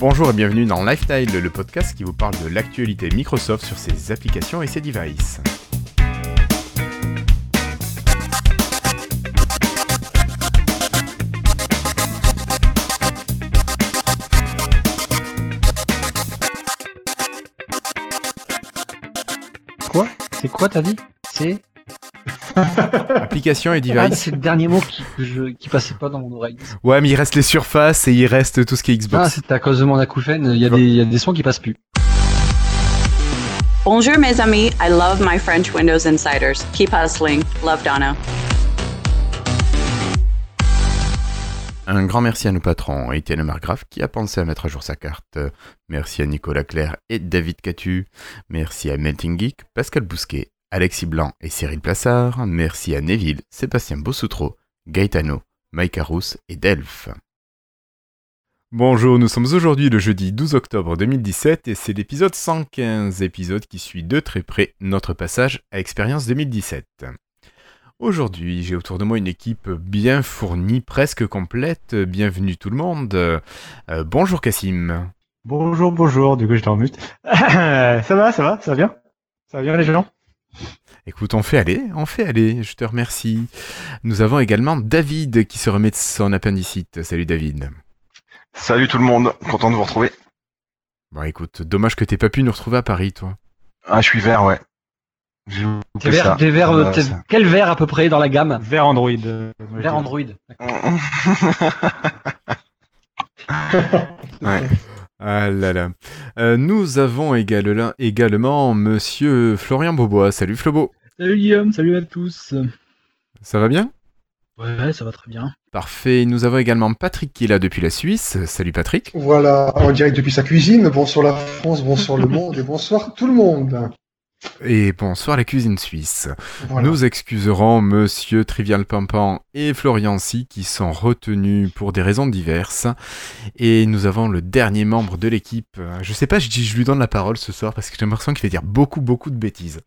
Bonjour et bienvenue dans Lifestyle, le podcast qui vous parle de l'actualité Microsoft sur ses applications et ses devices. Quoi? C'est quoi ta vie C'est Applications et ah, devices. c'est le dernier mot qui, je- qui passait pas dans mon oreille. Ouais, mais il reste les surfaces et il reste tout ce qui est Ah, Xbox. c'est à cause de mon acouphène. Il y, a des- il y a des sons qui passent plus. Bonjour mes amis, I love my French Windows Insiders. Keep hustling. Love Donna. Un grand merci à nos patrons, Étienne Margraf qui a pensé à mettre à jour sa carte. Merci à Nicolas Claire et David Catu. Merci à Melting Geek, Pascal Bousquet, Alexis Blanc et Cyril Plassard. Merci à Neville, Sébastien Bossoutreau, Gaetano, Mike Arous et Delph. Bonjour, nous sommes aujourd'hui le jeudi 12 octobre 2017 et c'est l'épisode 115, épisode qui suit de très près notre passage à Expérience 2017. Aujourd'hui, j'ai autour de moi une équipe bien fournie, presque complète. Bienvenue tout le monde. Euh, bonjour Cassim. Bonjour, bonjour, du coup j'étais en mute. ça va, ça va, ça va bien? Ça va bien les gens? Écoute, on fait aller, on fait aller, je te remercie. Nous avons également David qui se remet de son appendicite. Salut David. Salut tout le monde, content de vous retrouver. Bon écoute, dommage que t'aies pas pu nous retrouver à Paris, toi. Ah, je suis vert, ouais. Vert, vert, Euh, ça. quel vert à peu près dans la gamme? Vers Android. euh, Vert. Android. ouais. Ah là là. Euh, nous avons également, également Monsieur Florian Beaubois. Salut Flobo. Salut Guillaume, salut à tous. Ça va bien? Ouais, ça va très bien. Parfait. Nous avons également Patrick qui est là depuis la Suisse. Salut Patrick. Voilà, en direct depuis sa cuisine. Bonsoir la France, bonsoir le monde et bonsoir tout le monde. Et bonsoir la cuisine suisse. Voilà. Nous excuserons Monsieur Trivial Pampan et Florian Si qui sont retenus pour des raisons diverses. Et nous avons le dernier membre de l'équipe. Je sais pas, je, dis, je lui donne la parole ce soir parce que j'ai l'impression qu'il va dire beaucoup, beaucoup de bêtises.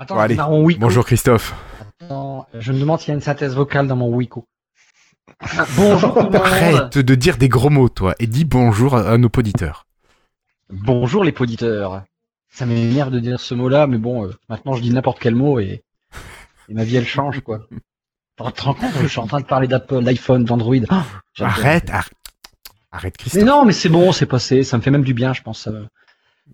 Attends, Bon, allez. dans mon Wiko. Bonjour Christophe. Attends, je me demande s'il y a une synthèse vocale dans mon Wiko. Bonjour tout le monde. Arrête de dire des gros mots, toi, et dis bonjour à, à nos auditeurs. Bonjour les poditeurs. Ça m'énerve de dire ce mot-là, mais bon, euh, maintenant je dis n'importe quel mot et, et ma vie elle change quoi. Tu te rends compte que je suis en train de parler d'Apple, d'iPhone, d'Android. Ah. Arrête, arrête. Arrête Mais Christophe. non, mais c'est bon, c'est passé, ça me fait même du bien, je pense. euh.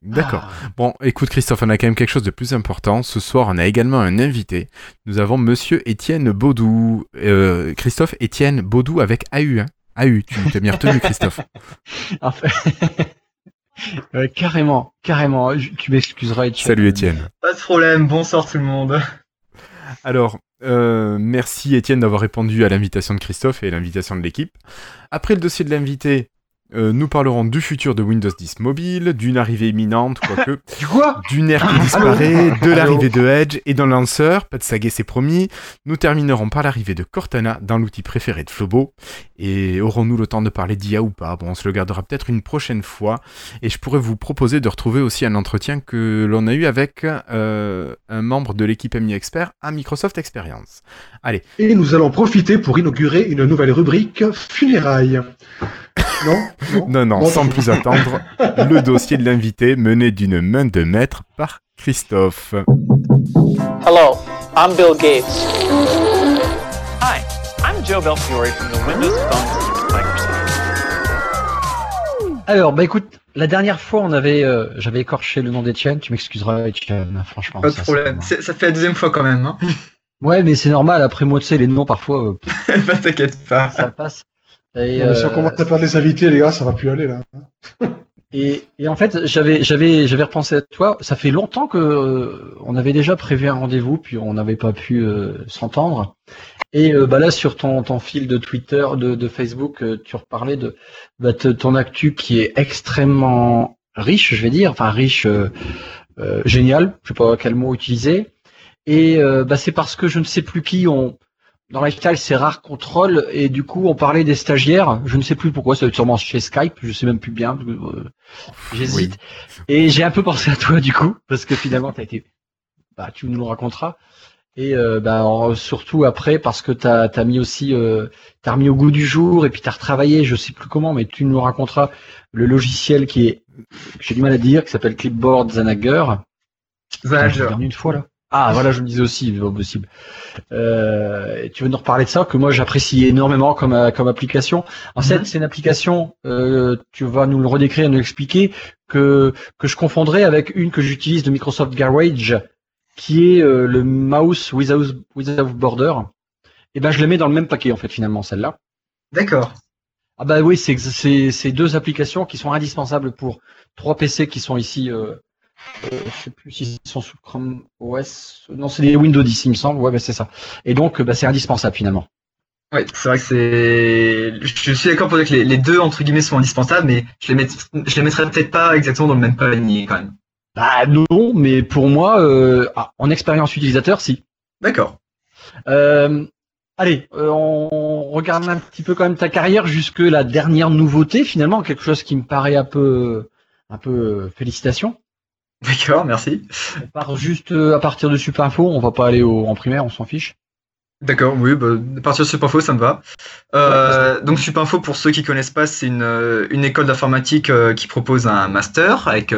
D'accord. Ah. Bon, écoute Christophe, on a quand même quelque chose de plus important. Ce soir, on a également un invité. Nous avons Monsieur Étienne Baudou. Euh, Christophe Étienne Baudou avec AU. Hein. AU, tu t'es bien retenu Christophe. En fait- Ouais, carrément, carrément. Je- Tu m'excuseras. Étienne. Salut Étienne. Pas de problème, bonsoir tout le monde. Alors, euh, merci Étienne d'avoir répondu à l'invitation de Christophe et à l'invitation de l'équipe. Après le dossier de l'invité, euh, nous parlerons du futur de Windows 10 mobile, d'une arrivée imminente, quoique, Du quoi d'une ère qui disparaît, de l'arrivée de Edge et d'un lanceur, pas de saga c'est promis. Nous terminerons par l'arrivée de Cortana dans l'outil préféré de Flobo. Et aurons-nous le temps de parler d'IA ou pas? Bon, on se le gardera peut-être une prochaine fois. Et je pourrais vous proposer de retrouver aussi un entretien que l'on a eu avec euh, un membre de l'équipe MI Expert à Microsoft Experience. Et nous allons profiter pour inaugurer une nouvelle rubrique funérailles. Non Non, non, Bon, sans plus attendre, le dossier de l'invité mené d'une main de maître par Christophe. Hello, I'm Bill Gates. Hi, I'm Joe Belfiore from the Windows Phone Microsoft. Alors, bah écoute, la dernière fois, on avait, euh, j'avais écorché le nom d'Etienne. Tu m'excuseras, Etienne. Franchement. Pas de ça, problème. Ça fait la deuxième fois quand même. Hein. Ouais, mais c'est normal. Après moi, tu sais, les noms parfois, euh, bah t'inquiète pas. ça passe. Et, Non, mais Si on euh, commence à perdre les invités, les gars, ça va plus aller là. Et, et en fait, j'avais, j'avais, j'avais repensé à toi. Ça fait longtemps que euh, on avait déjà prévu un rendez-vous, puis on n'avait pas pu euh, s'entendre. Et euh, bah là, sur ton, ton fil de Twitter, de, de Facebook, tu reparlais de bah, te- ton actu qui est extrêmement riche, je vais dire, enfin riche, génial. Je sais pas quel mot utiliser. Et bah, c'est parce que je ne sais plus qui on dans Lifestyle, c'est rare contrôle et du coup, on parlait des stagiaires. Je ne sais plus pourquoi, ça doit être sûrement chez Skype, je sais même plus bien. euh, J'hésite. Et j'ai un peu pensé à toi du coup, parce que finalement, t'as été, bah, tu nous le raconteras. Et euh, bah, surtout après parce que t'as as mis aussi euh, t'as remis au goût du jour et puis t'as retravaillé, je sais plus comment, mais tu nous raconteras le logiciel qui est j'ai du mal à dire, qui s'appelle Clipboard Zanager. Putain, je l'ai Zanager. une fois là. Ah voilà, je me disais aussi, pas possible. Euh, tu veux nous reparler de ça que moi j'apprécie énormément comme euh, comme application. En fait, Mhm. c'est une application. euh, tu vas nous le redécrire, nous l'expliquer que que je confondrais avec une que j'utilise de Microsoft Garage, qui est euh, le mouse without without border. Et ben je le mets dans le même paquet en fait finalement celle-là. D'accord. Ah bah oui, c'est c'est c'est deux applications qui sont indispensables pour trois PC qui sont ici. Euh, je sais plus s'ils sont sous Chrome OS. Non, c'est des Windows 10, il me semble. Ouais, bah c'est ça. Et donc, bah, c'est indispensable finalement. Ouais, c'est vrai que c'est. Je suis d'accord pour dire que les, les deux entre guillemets sont indispensables, mais je les met... je les mettrais peut-être pas exactement dans le même panier quand même. Bah non, mais pour moi, euh, ah, en expérience utilisateur, si. D'accord. Euh, allez, euh, on regarde un petit peu quand même ta carrière jusque la dernière nouveauté finalement, quelque chose qui me paraît un peu, un peu félicitations. D'accord, merci. On part juste euh, à partir de Supinfo, on va pas aller au, en primaire, on s'en fiche. D'accord, oui, bah, à partir de Supinfo, ça me va. Euh, donc Supinfo, pour ceux qui connaissent pas, c'est une, euh, une école d'informatique euh, qui propose un master avec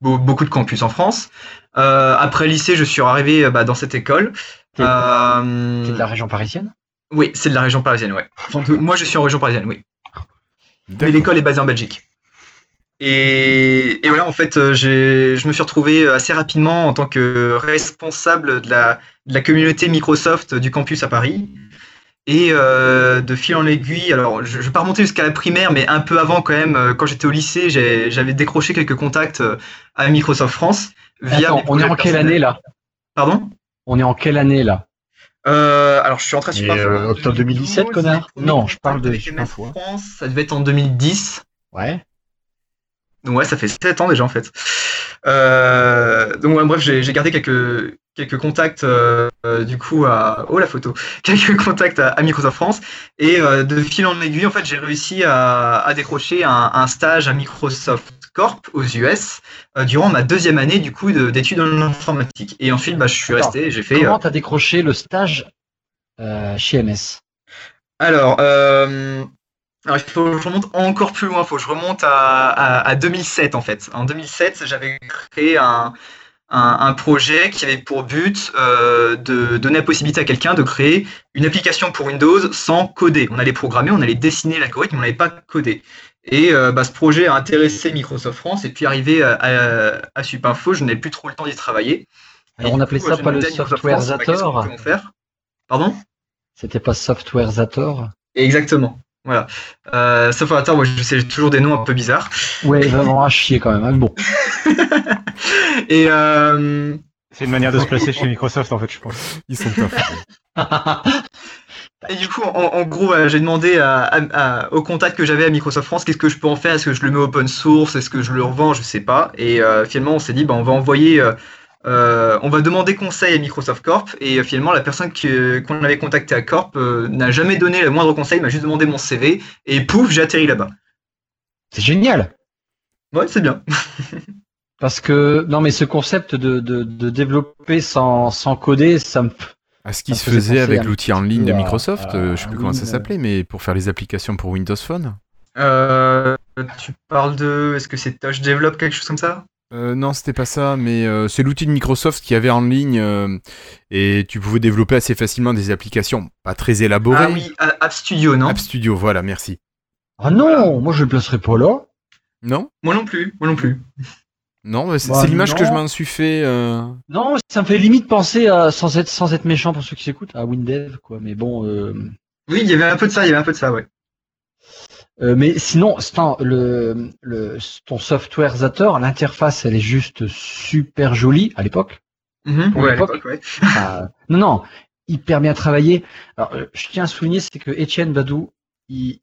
beau- beaucoup de campus en France. Euh, après lycée, je suis arrivé bah, dans cette école. Euh, t'es de la région parisienne? Oui, c'est de la région parisienne, ouais. Enfin, moi, je suis en région parisienne, oui. Mais l'école est basée en Belgique. Et, et voilà, en fait, euh, j'ai, je me suis retrouvé assez rapidement en tant que responsable de la, de la communauté Microsoft du campus à Paris. Et euh, de fil en aiguille, alors je ne vais pas remonter jusqu'à la primaire, mais un peu avant quand même, euh, quand j'étais au lycée, j'ai- j'avais décroché quelques contacts euh, à Microsoft France. Via Attends, on est en quelle année là? Pardon? On est en quelle année là? Euh, Alors je suis entré à Mais, Supinfo euh, en octobre 2017, 2012, connard? Non, je parle de hein. France, ça devait être en 2010. Ouais. Donc ouais, ça fait 7 ans déjà en fait. Euh, donc ouais, bref, j'ai gardé quelques quelques contacts euh, du coup à oh la photo, quelques contacts à, à Microsoft France. Et euh, de fil en aiguille en fait j'ai réussi à, à décrocher un, un stage à Microsoft Corp aux US durant ma deuxième année du coup de- d'études en informatique. Et ensuite bah je suis resté j'ai fait Comment t'as décroché le stage chez MS Alors, euh, alors, il faut que je remonte encore plus loin, il faut que je remonte à, à, à 2007 en fait. En 2007, j'avais créé un, un, un projet qui avait pour but euh, de donner la possibilité à quelqu'un de créer une application pour Windows sans coder. On allait programmer, on allait dessiner l'algorithme, on n'allait pas coder. Et euh, bah, ce projet a intéressé Microsoft France et puis arrivé à, à, à Supinfo, je n'avais plus trop le temps d'y travailler. Alors Et on appelait coup, ça pas le software Zator Pardon? C'était pas software Zator? Exactement. Voilà. Euh, sauf à moi, je sais toujours des noms un peu bizarres. Ouais, vraiment à chier quand même. hein. Bon. Et euh, C'est une manière de se placer chez Microsoft, en fait, je pense. Ils sont pas. Et du coup, en, en gros, euh, j'ai demandé à, à- à- au contact que j'avais à Microsoft France, qu'est-ce que je peux en faire? Est-ce que je le mets open source? Est-ce que je le revends? Je sais pas. Et euh, finalement, on s'est dit, bah, on va envoyer, euh, on va demander conseil à Microsoft Corp. Et euh, finalement, la personne que- qu'on avait contactée à Corp euh, n'a jamais donné le moindre conseil, m'a juste demandé mon CV. Et pouf, j'ai atterri là-bas. C'est génial. Ouais, c'est bien. Parce que non mais ce concept de, de, de développer sans, sans coder, ça me À ce qui se faisait avec l'outil en ligne de Microsoft, à- euh, je sais plus à comment ça s'appelait, mais pour faire les applications pour Windows Phone. Euh, tu parles de, est-ce que c'est Touch Develop quelque chose comme ça? Euh, non, c'était pas ça, mais euh, c'est l'outil de Microsoft qui avait en ligne euh, et tu pouvais développer assez facilement des applications pas très élaborées. Ah oui, App Studio, non? App Studio, voilà, merci. Ah non, moi je le placerai pas là. Non? Moi non plus, moi non plus. Non, mais c'est Bah, c'est l'image que je m'en suis fait. euh, Non, ça me fait limite penser à sans être sans être méchant pour ceux qui s'écoutent à Windev quoi. Mais bon, euh, Oui, il y avait un peu de ça, il y avait un peu de ça, ouais. Euh, mais sinon, Stan, le, le ton software Zator, l'interface elle est juste super jolie à l'époque. Pour ouais, à l'époque. l'époque, ouais. Ah, non, non, hyper bien travaillé. Alors, je tiens à souligner, c'est que Etienne Badou, il,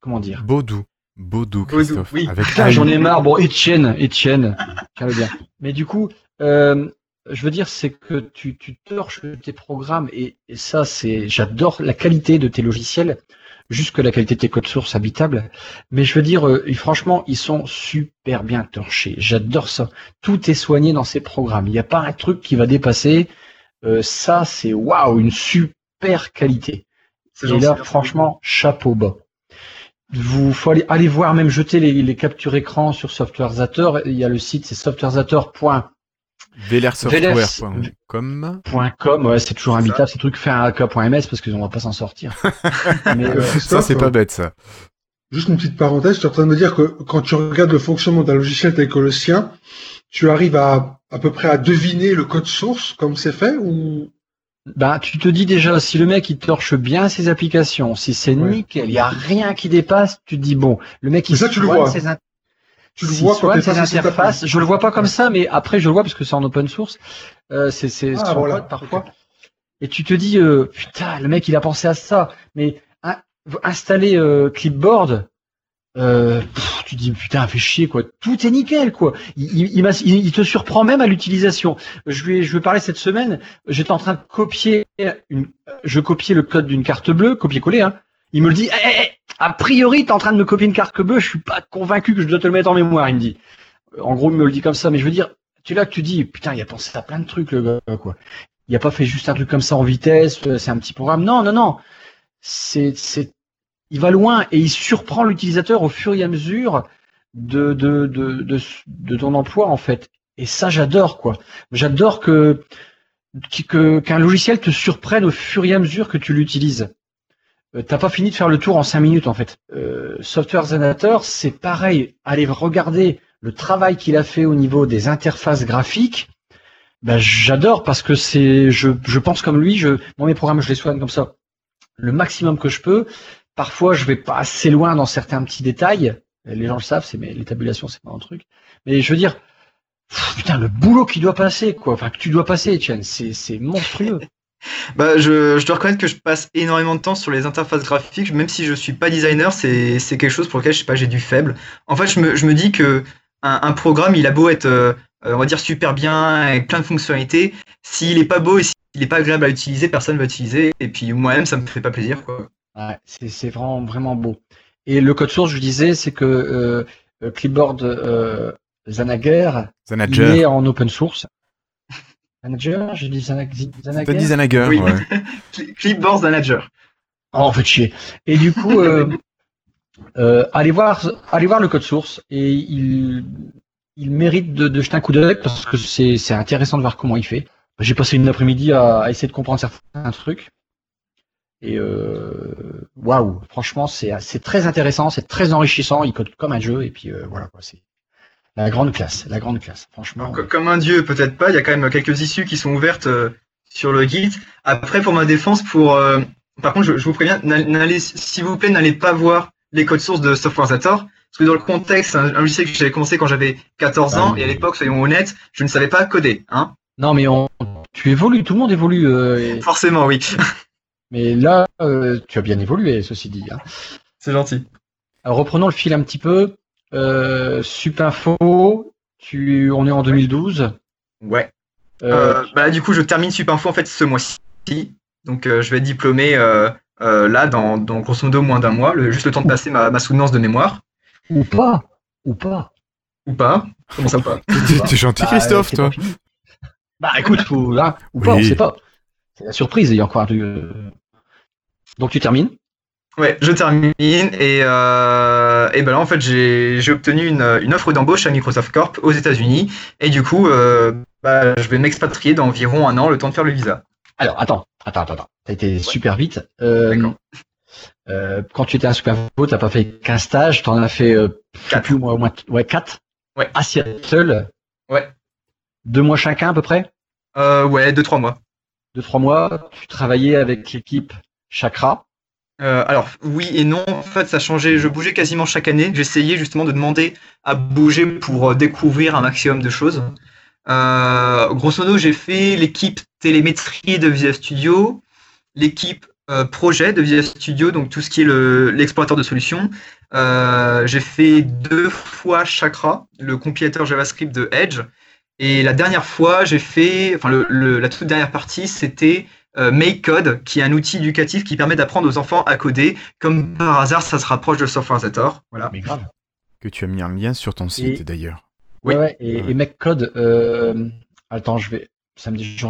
comment dire? Baudou. Baudou, Baudou, Christophe. oui. Avec un j'en i. ai marre. Bon, Etienne, Etienne, calme bien. Mais du coup, euh, je veux dire, c'est que tu, tu torches tes programmes et, et ça, c'est, j'adore la qualité de tes logiciels, jusque la qualité de tes codes sources habitables. Mais je veux dire, euh, franchement, ils sont super bien torchés. J'adore ça. Tout est soigné dans ces programmes. Il n'y a pas un truc qui va dépasser. euh, ça c'est waouh, une super qualité. Et là, franchement, chapeau bas. Vous faut aller, aller voir, même jeter les, les captures écran sur SoftwareZator. Il y a le site, c'est softwarezator.com. velersoftware.com. ouais, c'est toujours imbitable. Ces trucs fait un hacker.ms parce qu'on va pas s'en sortir. Mais, euh, Ça, c'est pas bête, ça. Juste une petite parenthèse, tu es en train de me dire que quand tu regardes le fonctionnement d'un logiciel tel que le sien, tu arrives à à peu près à deviner le code source comme c'est fait ou? Bah, tu te dis déjà, si le mec il torche bien ses applications, si c'est Ouais. nickel, il y a rien qui dépasse, tu te dis bon, le mec il ça, tu le vois. ses in- tu le vois quand ta interfaces, page. je le vois pas comme ça, mais après je le vois parce que c'est en open source, euh, c'est c'est Ah, voilà. parfois. Et tu te dis euh, putain, le mec il a pensé à ça, mais hein, installer euh, Clipboard. Euh, pff, tu te dis putain fais chier quoi. Tout est nickel quoi. Il, il, te surprend même à l'utilisation. Je lui ai, je lui ai parlé cette semaine. J'étais en train de copier une je copiais le code d'une carte bleue copier-coller hein. Il me le dit Eh, eh, eh, a priori t'es en train de me copier une carte bleue je suis pas convaincu que je dois te le mettre en mémoire il me dit en gros il me le dit comme ça mais je veux dire tu là que tu dis putain il a pensé à plein de trucs le gars quoi il a pas fait juste un truc comme ça en vitesse euh, c'est un petit programme non non non c'est c'est il va loin et il surprend l'utilisateur au fur et à mesure de, de, de, de, de ton emploi en fait. Et ça j'adore quoi. J'adore que que- qu'un logiciel te surprenne au fur et à mesure que tu l'utilises. Euh, T'as pas fini de faire le tour en cinq minutes en fait. Euh, Software Zanator, c'est pareil. Allez regarder le travail qu'il a fait au niveau des interfaces graphiques. Ben, j'adore parce que je, pense comme lui. Je, moi mes programmes, je les soigne comme ça, le maximum que je peux. Parfois, je vais pas assez loin dans certains petits détails. Les gens le savent, c'est mais les tabulations, c'est pas un truc. Mais je veux dire, putain, le boulot qui doit passer, quoi. Enfin, que tu dois passer, Etienne, c'est monstrueux. Bah, je, je dois reconnaître que je passe énormément de temps sur les interfaces graphiques, même si je suis pas designer, c'est c'est quelque chose pour lequel je sais pas, j'ai du faible. En fait, je me, je me dis que un, un programme, il a beau être, euh, on va dire, super bien, avec plein de fonctionnalités, s'il est pas beau et s'il est pas agréable à utiliser, personne va l'utiliser. Et puis moi-même, ça me fait pas plaisir, quoi. Ouais, c'est, c'est vraiment, vraiment beau. Et le code source, je disais, c'est que euh, euh, Clipboard euh, Zanager, il Zanager. est en open source. Zanager, j'ai dit Zana- T'as Zanager. dit Zanager, Oui. ouais. Clipboard Manager. Oh, en fait chier. Et du coup, euh, euh, allez voir, allez voir le code source et il, il mérite de, de jeter un coup d'œil parce que c'est, intéressant de voir comment il fait. J'ai passé une après-midi à, à essayer de comprendre certains trucs. Et euh, waouh, franchement, c'est, très intéressant, c'est très enrichissant. Il code comme un jeu et puis euh, voilà quoi, c'est la grande classe, la grande classe. Franchement. Donc, comme un dieu, peut-être pas. Il y a quand même quelques issues qui sont ouvertes euh, sur le Git. Après, pour ma défense, pour euh, par contre, je, je vous préviens, n'allez- s'il vous plaît, n'allez pas voir les codes sources de SoftwareZator. Parce que dans le contexte, c'est un, un logiciel que j'avais commencé quand j'avais 14 Ah ans, oui. et à l'époque, soyons honnêtes, je ne savais pas coder. Hein Non mais on, tu évolues, tout le monde évolue. euh, et- Forcément, oui. mais là, euh, tu as bien évolué, ceci dit. Hein. c'est gentil. Alors, reprenons le fil un petit peu. Euh, Supinfo, tu, on est en 2012. Ouais. Euh, Euh, bah, du coup, je termine Supinfo en fait ce mois-ci. Donc, euh, je vais être diplômé euh, euh, là dans, dans grosso modo moins d'un mois, le, juste le temps de passer ma, ma soutenance de mémoire. Ou pas, ou pas. Ou pas. Comment ça pas? T'es t'es gentil, Bah, Christophe, toi. Bah écoute, faut, là, ou pas, on sait pas. C'est la surprise, il y a encore euh. Donc tu termines? Ouais, je termine et, euh, et ben là en fait j'ai j'ai obtenu une, une offre d'embauche à Microsoft Corp aux États-Unis et du coup euh, bah, je vais m'expatrier dans environ un an le temps de faire le visa. Alors attends, attends, attends, attends. T'as été super vite. Euh, D'accord. euh, quand tu étais à Supinfo, t'as pas fait qu'un stage, t'en as fait euh, Quatre. plus moi, au moins, ouais quatre. Ouais. À Seattle. Ouais. Deux mois chacun à peu près? Euh, ouais, deux trois mois. Deux trois mois. Tu travaillais avec l'équipe Chakra. Euh, alors oui et non, en fait ça changeait, je bougeais quasiment chaque année. J'essayais justement de demander à bouger pour euh, découvrir un maximum de choses. Euh, grosso modo, j'ai fait l'équipe télémétrie de Visual Studio, l'équipe projet de Visual Studio, donc tout ce qui est le- l'explorateur de solutions. J'ai fait deux fois Chakra, le compilateur JavaScript de Edge. Et la dernière fois, j'ai fait, enfin la toute dernière partie, c'était MakeCode, qui est un outil éducatif qui permet d'apprendre aux enfants à coder. Comme par hasard, ça se rapproche de SoftwareZator. Voilà. Mais grave. Que tu as mis un lien sur ton site, Et- d'ailleurs. Oui. Ouais, ouais, et, Ouais. et MacCode, euh, attends, je vais, ça me dit, je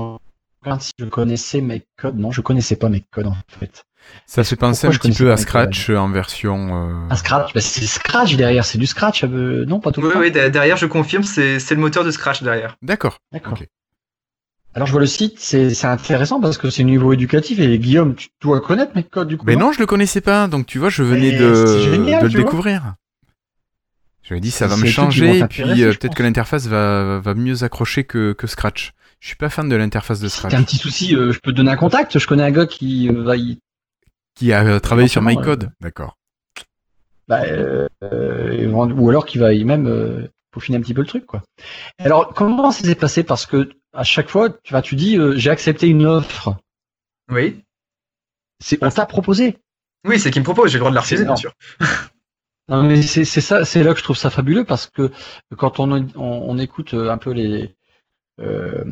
regarde si je connaissais MakeCode. Non, je connaissais pas MakeCode en fait. Ça fait penser un petit peu à Scratch euh, en version. euh, Un Scratch, bah, c'est Scratch derrière, c'est du Scratch. euh, non, pas tout le Oui, temps. oui, de- derrière, je confirme, c'est c'est le moteur de Scratch derrière. D'accord. D'accord. Ok. Alors je vois le site, c'est intéressant parce que c'est niveau éducatif et Guillaume, tu dois connaître MakeCode du coup. Mais non, je le connaissais pas, donc tu vois, je venais de, génial, de le découvrir. Je me dis, ça C'est- va me changer, et puis euh, peut-être que l'interface va, va mieux accrocher que, que Scratch. Je suis pas fan de l'interface de Si Scratch. t'as un petit souci, euh, je peux te donner un contact. Je connais un gars qui euh, va y Qui a euh, travaillé sur MyCode. D'accord. bah, ou alors qui va y même peaufiner un petit peu le truc quoi. Alors comment ça s'est passé? Parce que à chaque fois tu tu dis euh, j'ai accepté une offre. Oui. C'est on t'a proposé. Oui, c'est qui me propose, j'ai le droit de la refuser, bien sûr. Non mais c'est ça c'est là que je trouve ça fabuleux parce que quand on on, on écoute euh, un peu les euh,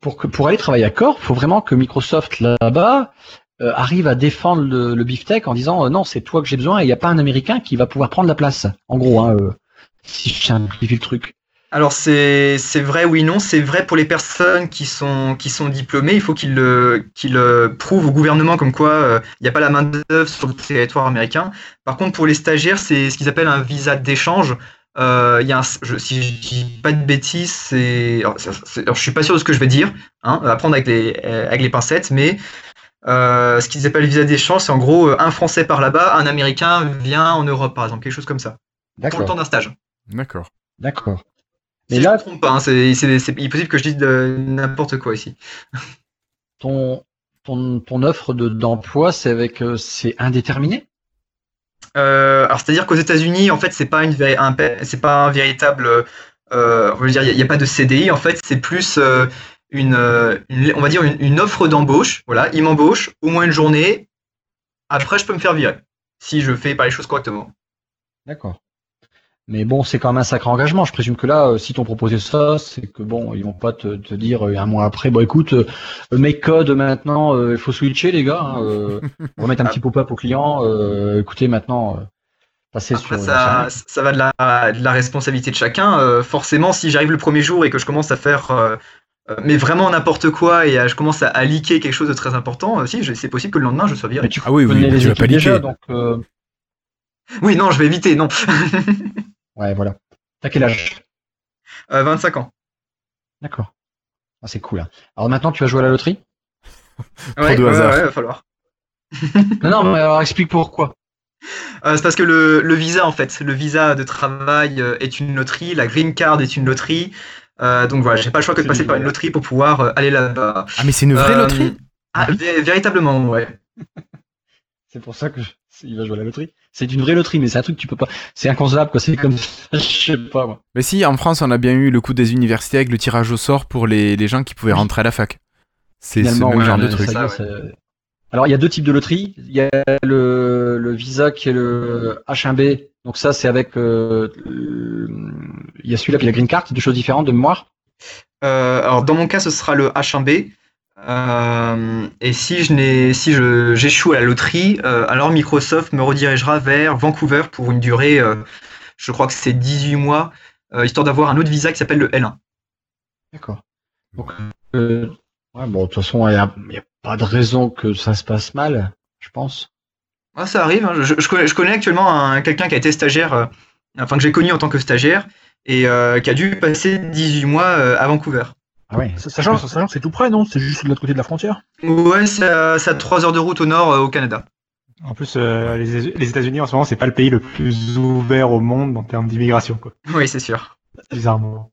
pour que pour aller travailler à Corp, faut vraiment que Microsoft là-bas euh, arrive à défendre le, le beefsteak en disant euh, non c'est toi que j'ai besoin et il n'y a pas un Américain qui va pouvoir prendre la place. En gros hein, si je simplifie le truc. Alors c'est c'est vrai oui non c'est vrai pour les personnes qui sont qui sont diplômées il faut qu'ils le qu'ils le prouvent au gouvernement comme quoi euh, il n'y a pas la main d'œuvre sur le territoire américain. Par contre pour les stagiaires c'est ce qu'ils appellent un visa d'échange. Euh, il y a un, je, si je dis pas de bêtises c'est alors, ça- c'est- alors, je suis pas sûr de ce que je vais dire hein, à prendre avec les avec les pincettes mais euh, ce qu'ils appellent le visa d'échange c'est en gros euh, un Français par là-bas un Américain vient en Europe par exemple quelque chose comme ça pour le temps d'un stage. D'accord. D'accord. Si Mais je là me trompe pas, hein, c'est, possible que je dise n'importe quoi ici. ton ton ton offre de d'emploi c'est avec euh, c'est indéterminé? Euh, alors c'est-à-dire qu'aux États-Unis, en fait, c'est pas une un, c'est pas un véritable, euh, on veut dire, il n'y a, pas de CDI. En fait, c'est plus euh, une, euh, une- on va dire une, une offre d'embauche. Voilà, il m'embauche au moins une journée. Après, je peux me faire virer si je fais pas les choses correctement. D'accord. Mais bon, c'est quand même un sacré engagement. Je présume que là, euh, si t'ont proposé ça, c'est que bon, ils vont pas te, te dire euh, un mois après, bon écoute, euh, make code maintenant, euh, il faut switcher les gars. Hein, euh, on va mettre un petit pop-up au client. euh, écoutez maintenant, euh, passez Après, sur. ça, ça va de la, de la responsabilité de chacun. Euh, forcément, si j'arrive le premier jour et que je commence à faire, mais vraiment n'importe quoi, et à- je commence à, à liker quelque chose de très important, euh, si, c'est possible que le lendemain, je sois viré. Mais tu Ah oui, oui, mais les tu vas pas déjà, liker. donc euh, Oui, non, je vais éviter, non. ouais, voilà. T'as quel âge? Euh, 25 ans. D'accord. Ah, c'est cool. hein. Alors maintenant, tu vas jouer à la loterie? Ouais, de ouais, hasard. ouais, va falloir. Non, non, mais alors explique pourquoi. Euh, c'est parce que le, le visa, en fait, le visa de travail euh, est une loterie, la green card est une loterie. Euh, donc voilà, j'ai pas le choix que de passer par une loterie pour pouvoir euh, aller là-bas. Ah, mais c'est une vraie Euh, loterie? Ah, vé- véritablement, ouais. C'est pour ça que je- il va jouer à la loterie. C'est une vraie loterie, mais c'est un truc que tu peux pas. C'est inconcevable, quoi. C'est comme, je sais pas moi. Mais si, en France, on a bien eu le coup des universités avec le tirage au sort pour les, les gens qui pouvaient rentrer à la fac. C'est ce même ouais, genre de truc. est, Ça, Alors, il y a deux types de loteries. Il y a le, le Visa qui est le H1B. Donc ça, c'est avec. euh, le- Il y a celui-là puis la Green Card, deux choses différentes de mémoire. Euh, alors dans mon cas, ce sera le H1B. Euh, et si je n'ai, si je j'échoue à la loterie, euh, alors Microsoft me redirigera vers Vancouver pour une durée, euh, je crois que c'est 18 mois, histoire d'avoir un autre visa qui s'appelle le L1. D'accord. Donc, ouais, bon, de toute façon, il n'y a, pas de raison que ça se passe mal, je pense. Ah, ça arrive. hein. Je, je connais, je connais actuellement un- quelqu'un qui a été stagiaire, enfin que j'ai connu en tant que stagiaire et qui a dû passer 18 mois à Vancouver. Ah ouais. Sachant, sachant que c'est tout près, non? C'est juste de l'autre côté de la frontière? Ouais, c'est à, c'est à 3 heures de route au nord euh, au Canada. En plus, euh, les, les États-Unis en ce moment, c'est pas le pays le plus ouvert au monde en termes d'immigration, quoi. Oui, c'est sûr. Bizarrement.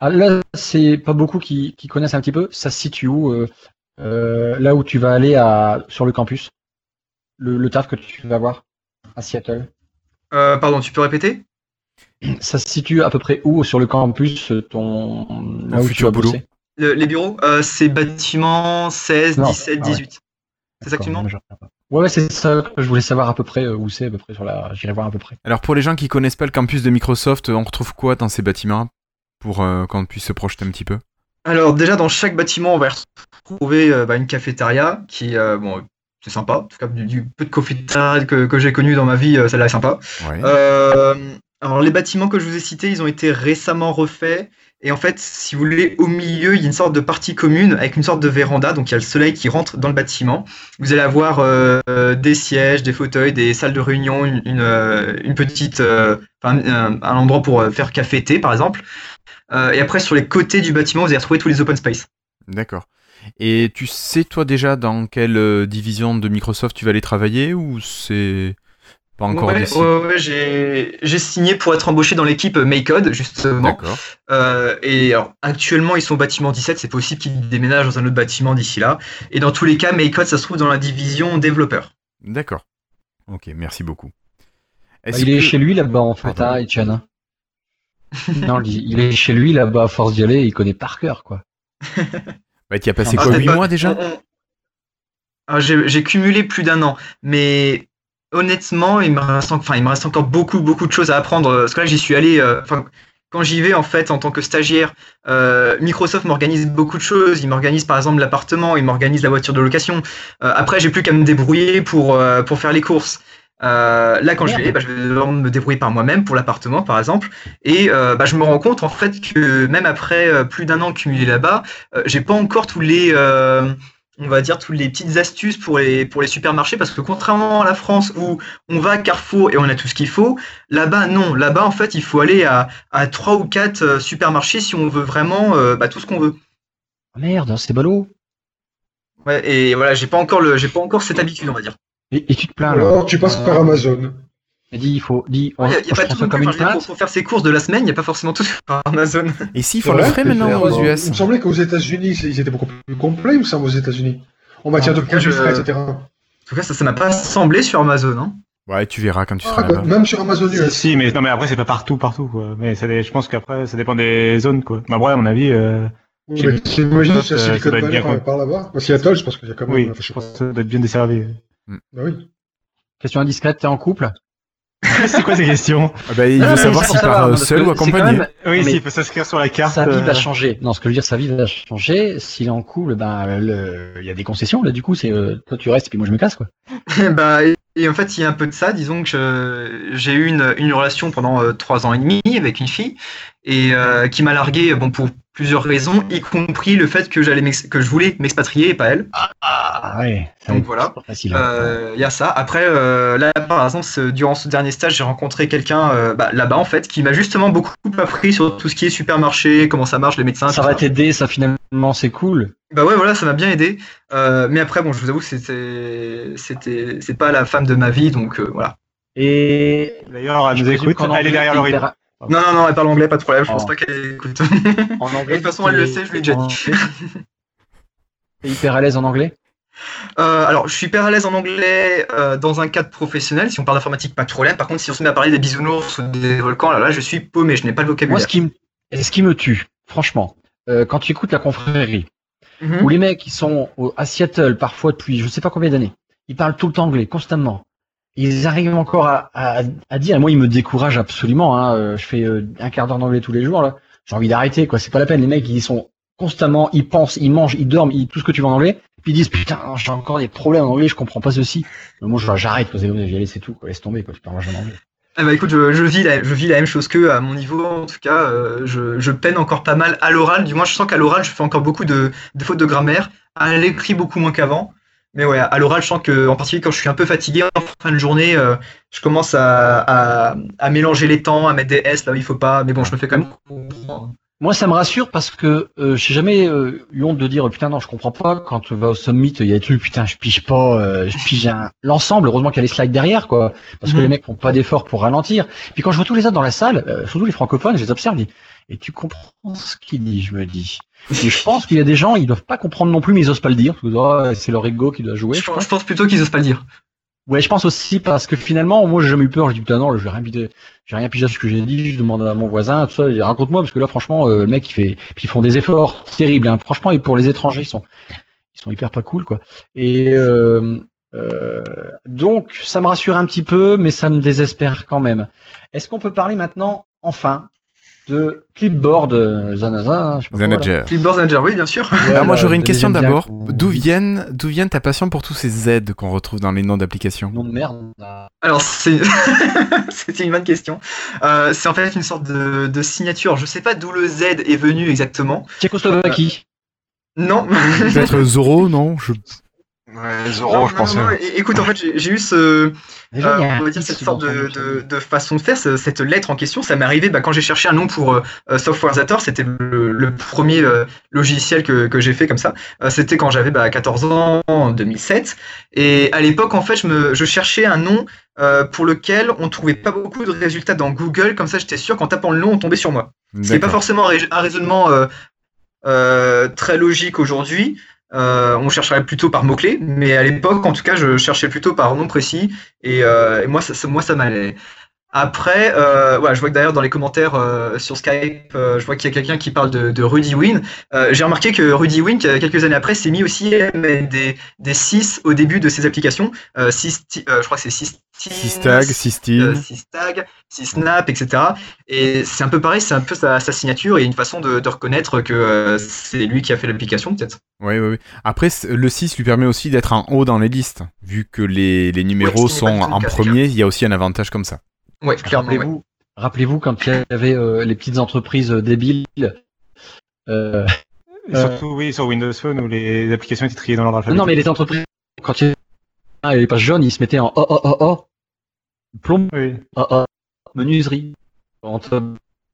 Ah, là, c'est pas beaucoup qui, qui connaissent un petit peu. Ça se situe où euh, euh, Là où tu vas aller à, sur le campus? Le, le taf que tu vas voir à Seattle? Euh, pardon, tu peux répéter? Ça se situe à peu près où sur le campus ton là où tu futur boulot. Le- Les bureaux, euh, c'est bâtiment 16, Non. 17, Ah ouais. 18. C'est ça que tu demandes Ouais, ouais, c'est ça que je voulais savoir à peu près euh, où c'est à peu près sur la. J'irai voir à peu près. Alors pour les gens qui connaissent pas le campus de Microsoft, on retrouve quoi dans ces bâtiments pour euh, qu'on puisse se projeter un petit peu? Alors déjà dans chaque bâtiment on va retrouver euh, bah, une cafétéria qui euh, bon c'est sympa, en tout cas du, du peu de cafétéria que, que j'ai connu dans ma vie, euh, celle-là est sympa. Ouais. Euh, alors les bâtiments que je vous ai cités, ils ont été récemment refaits Et en fait, si vous voulez, au milieu, il y a une sorte de partie commune avec une sorte de véranda. Donc il y a le soleil qui rentre dans le bâtiment. Vous allez avoir euh, des sièges, des fauteuils, des salles de réunion, une, une, euh, petite, euh, un, endroit pour euh, faire café thé par exemple. Et après, sur les côtés du bâtiment, vous allez retrouver tous les open space. D'accord. Et tu sais, toi, déjà, dans quelle division de Microsoft tu vas aller travailler ou c'est pas encore ouais, décidé ouais, ouais, j'ai signé pour être embauché dans l'équipe Maycode, justement. Euh, et alors, actuellement, ils sont au bâtiment 17. C'est possible qu'ils déménagent dans un autre bâtiment d'ici là. Et dans tous les cas, Maycode, ça se trouve dans la division développeur. D'accord. Ok, merci beaucoup. Bah, Est-ce il est chez lui là-bas en fait, Pardon. hein, Etienne. non, il est chez lui là-bas, à force d'y aller, il connaît par cœur quoi. Bah, tu as passé Ah, quoi, peut-être 8 pas- mois déjà? Ah, j'ai cumulé plus d'un an, mais honnêtement, il me reste, encore beaucoup, beaucoup de choses à apprendre. Parce que là, j'y suis allé. euh, quand j'y vais en fait en tant que stagiaire, euh, Microsoft m'organise beaucoup de choses. Il m'organise par exemple l'appartement, il m'organise la voiture de location. Euh, après, j'ai plus qu'à me débrouiller pour euh, faire les courses. Euh, là, quand je vais, bah, je vais devoir me débrouiller par moi-même pour l'appartement, par exemple. Et euh, bah, je me rends compte en fait que même après euh, plus d'un an cumulé là-bas, euh, j'ai pas encore tous les, euh, on va dire, toutes les petites astuces pour les pour les supermarchés, parce que contrairement à la France où on va à Carrefour et on a tout ce qu'il faut, là-bas non. Là-bas en fait, il faut aller à à trois ou quatre euh, supermarchés si on veut vraiment euh, bah, tout ce qu'on veut. Ah, merde, c'est ballot. Ouais, et voilà, j'ai pas encore le, j'ai pas encore cette habitude, on va dire. Et, et tu te plains Alors là. tu passes Euh, par Amazon. Il dit, il faut, dit, Il on, y a, y a pas tout ça comme une pour, pour faire ses courses de la semaine, il y a pas forcément tout sur Amazon. Et s'ils C'est font le frais que maintenant c'est- aux US Il me semblait qu'aux États-Unis, c'est- ils étaient beaucoup plus complets, il me semble, aux États-Unis. En matière En de produits je- frais, etc. En tout cas, ça, ça m'a pas semblé sur Amazon. Hein. Ouais, tu verras quand tu Ah, seras bah, là-bas. même sur Amazon Si, US. si, mais non, mais après c'est pas partout, partout quoi. Mais ça, je pense qu'après ça dépend des zones quoi. Mais après à mon avis, euh, Oui, mais ça, si la ça Silicon Valley bien, par, par là-bas Bah, Seattle, je pense qu'il y a quand même. oui, je pense que ça doit être bien desservi. Bah oui. Question indiscrète, t'es en couple? c'est quoi ces questions? Ah bah, il veut savoir s'il part euh, seul ou accompagné. même- Oui, mais si, il faut s'inscrire sur la carte. Sa vie va euh, changer. Non, ce que je veux dire, sa vie va changer. S'il est en couple, ben, le- il y a des concessions. Là, du coup, c'est euh, toi tu restes et puis moi je me casse, quoi. bah, et, et en fait, il y a un peu de ça. Disons que j'ai eu une, une relation pendant euh, trois ans et demi avec une fille et euh, qui m'a largué, bon, pour plusieurs raisons, y compris le fait que j'allais que je voulais m'expatrier et pas elle. Ah ouais. ça va Donc être voilà. facile. hein. Euh, Il y a ça. Après, euh, là, par exemple, durant ce dernier stage, j'ai rencontré quelqu'un euh, bah, là-bas, en fait, qui m'a justement beaucoup appris sur tout ce qui est supermarché, comment ça marche, les médecins. ça va t'aider, ça finalement, c'est cool. Bah ouais, voilà, ça m'a bien aidé. Euh, mais après, bon, je vous avoue, que c'était, c'était, c'est pas la femme de ma vie, donc euh, voilà. Et D'ailleurs, elle nous écoute. Elle est derrière le rideau. Non, non, non, elle parle anglais, pas de problème. Je pense Oh. pas qu'elle écoute. En anglais. de toute façon, elle le sait, je lui ai déjà dit. T'es hyper à l'aise en anglais? Euh, alors, je suis hyper à l'aise en anglais euh, dans un cadre professionnel. Si on parle d'informatique, pas de problème. Par contre, si on se met à parler des bisounours ou des volcans, là, là, je suis paumé. Je n'ai pas le Moi, vocabulaire. ce qui me, ce qui me tue, franchement, euh, quand tu écoutes la confrérie, Mhm. où les mecs qui sont au- à Seattle parfois depuis je sais pas combien d'années, ils parlent tout le temps anglais, constamment. Ils arrivent encore à, à, dire, moi ils me découragent absolument. Hein, euh, je fais euh, un quart d'heure d'anglais tous les jours. J'ai envie d'arrêter quoi. C'est pas la peine. Les mecs ils sont constamment, ils pensent, ils mangent, ils dorment, ils, tout ce que tu veux en anglais. Puis ils disent putain j'ai encore des problèmes en anglais, je comprends pas ceci. Mais moi j'arrête. quoi. J'y allais, c'est tout. Quoi. Laisse tomber quoi. Tu parles en anglais. Eh ben, écoute, je, vis la, je vis la même chose qu'eux à mon niveau. En tout cas, euh, je, peine encore pas mal à l'oral. Du moins, je sens qu'à l'oral, je fais encore beaucoup de fautes de grammaire. À l'écrit, beaucoup moins qu'avant. Mais ouais, à l'oral, je sens que, en particulier quand je suis un peu fatigué en fin de journée, euh, je commence à, à, à mélanger les temps, à mettre des S là où il faut pas. Mais bon, je me fais quand même comprendre. Moi, ça me rassure parce que euh, j'ai jamais euh, eu honte de dire putain non, je comprends pas. Quand tu vas au summit, il y a des trucs putain, je pige pas, euh, je pige un... l'ensemble. Heureusement qu'il y a les slides derrière, quoi, parce que Mhm. les mecs font pas d'efforts pour ralentir. Puis quand je vois tous les autres dans la salle, euh, surtout les francophones, je les observe, je dis, et tu comprends ce qu'il dit, je me dis. Et je pense qu'il y a des gens, ils doivent pas comprendre non plus, mais ils osent pas le dire. oh, c'est leur ego qui doit jouer. Je, pense- pense. je pense plutôt qu'ils osent pas le dire. Ouais, je pense aussi parce que finalement, moi, j'ai jamais eu peur. Je dis putain non, j'ai rien pigé, j'ai rien pigé à ce que j'ai dit. Je demande à mon voisin, tout ça. Raconte-moi parce que là, franchement, euh, le mec, il fait, puis ils font des efforts terribles. Hein. Franchement, et pour les étrangers, ils sont, ils sont hyper pas cool, quoi. Et euh, euh, donc, ça me rassure un petit peu, mais ça me désespère quand même. Est-ce qu'on peut parler maintenant, enfin, de Clipboard euh, Zanaza. je sais pas quoi, là. Zanager. Clipboard Manager, oui, bien sûr. Alors moi Voilà, j'aurais une vous question d'abord. D'où viennent, d'où viennent ta passion pour tous ces Z qu'on retrouve dans les noms d'applications Nom de merde. Alors, c'est... c'était une bonne question. Euh, c'est en fait une sorte de, de signature. Je sais pas d'où le Z est venu exactement. Tchécoslovaquie. Non. Peut-être Zoro, non? Je- Ouais, Non, je non, pensais. non, écoute, en fait, j'ai eu ce, Déjà, euh, on va dire cette sorte de, nom, de, de façon de faire, ce- cette lettre en question, ça m'est arrivé bah, quand j'ai cherché un nom pour euh, euh, Softwarezator, c'était le, le premier euh, logiciel que, que j'ai fait comme ça. Euh, c'était quand j'avais bah, 14 ans, en 2007. Et à l'époque, en fait, je, me, je cherchais un nom euh, pour lequel on trouvait pas beaucoup de résultats dans Google. Comme ça, j'étais sûr qu'en tapant le nom, on tombait sur moi. C'est pas D'accord. forcément un, rais- un raisonnement euh, euh, très logique aujourd'hui. Euh, on chercherait plutôt par mots-clés, mais à l'époque, en tout cas, je cherchais plutôt par nom précis, et, euh, moi, ça- moi, ça m'allait. Après, euh, je vois que d'ailleurs dans les commentaires euh, sur Skype, euh, je vois qu'il y a quelqu'un qui parle de, de Rudy. Euh, J'ai remarqué que Rudy qui, quelques années après, s'est mis aussi à mettre des, des 6 au début de ses applications. Six, je crois que c'est 6 Systag, Systine. 6 tag, 6 snap, etc. Et c'est un peu pareil, c'est un peu sa, sa signature et une façon de, de reconnaître que c'est lui qui a fait l'application, peut-être. Oui, oui, oui. Après, le 6 lui permet aussi d'être en haut dans les listes. Vu que les, les numéros sont en premier, il y a aussi un avantage comme ça. Ouais, clairement. ouais. Rappelez-vous, rappelez-vous quand il y avait euh, les petites entreprises euh, débiles. Euh, Et Surtout, oui, sur Windows Phone où les applications étaient triées dans l'ordre alphabétique. non, mais les entreprises, quand il y avait les pages jaunes, ils se mettaient en oh oh oh oh. Plomb, Oui. oh oh. Menuiserie. Entre à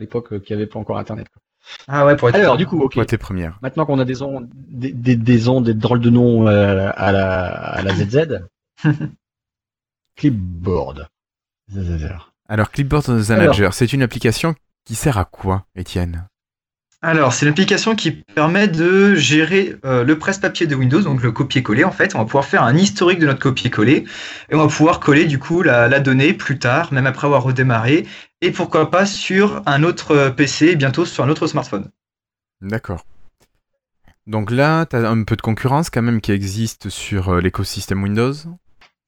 l'époque euh, qu'il n'y avait pas encore Internet. quoi. Ah ouais, pour être. Alors, du coup, ok. Première. Maintenant qu'on a des ondes, des, des, des ondes, des drôles de noms euh, à la, à la ZZ. Clipboard. Alors, Clipboard Manager, c'est une application qui sert à quoi, Étienne? Alors, c'est l'application qui permet de gérer euh, le presse-papier de Windows, donc le copier-coller en fait. On va pouvoir faire un historique de notre copier-coller et on va pouvoir coller du coup la, la donnée plus tard, même après avoir redémarré, et pourquoi pas sur un autre euh, PC et bientôt sur un autre smartphone. D'accord. Donc là, tu as un peu de concurrence quand même qui existe sur euh, l'écosystème Windows?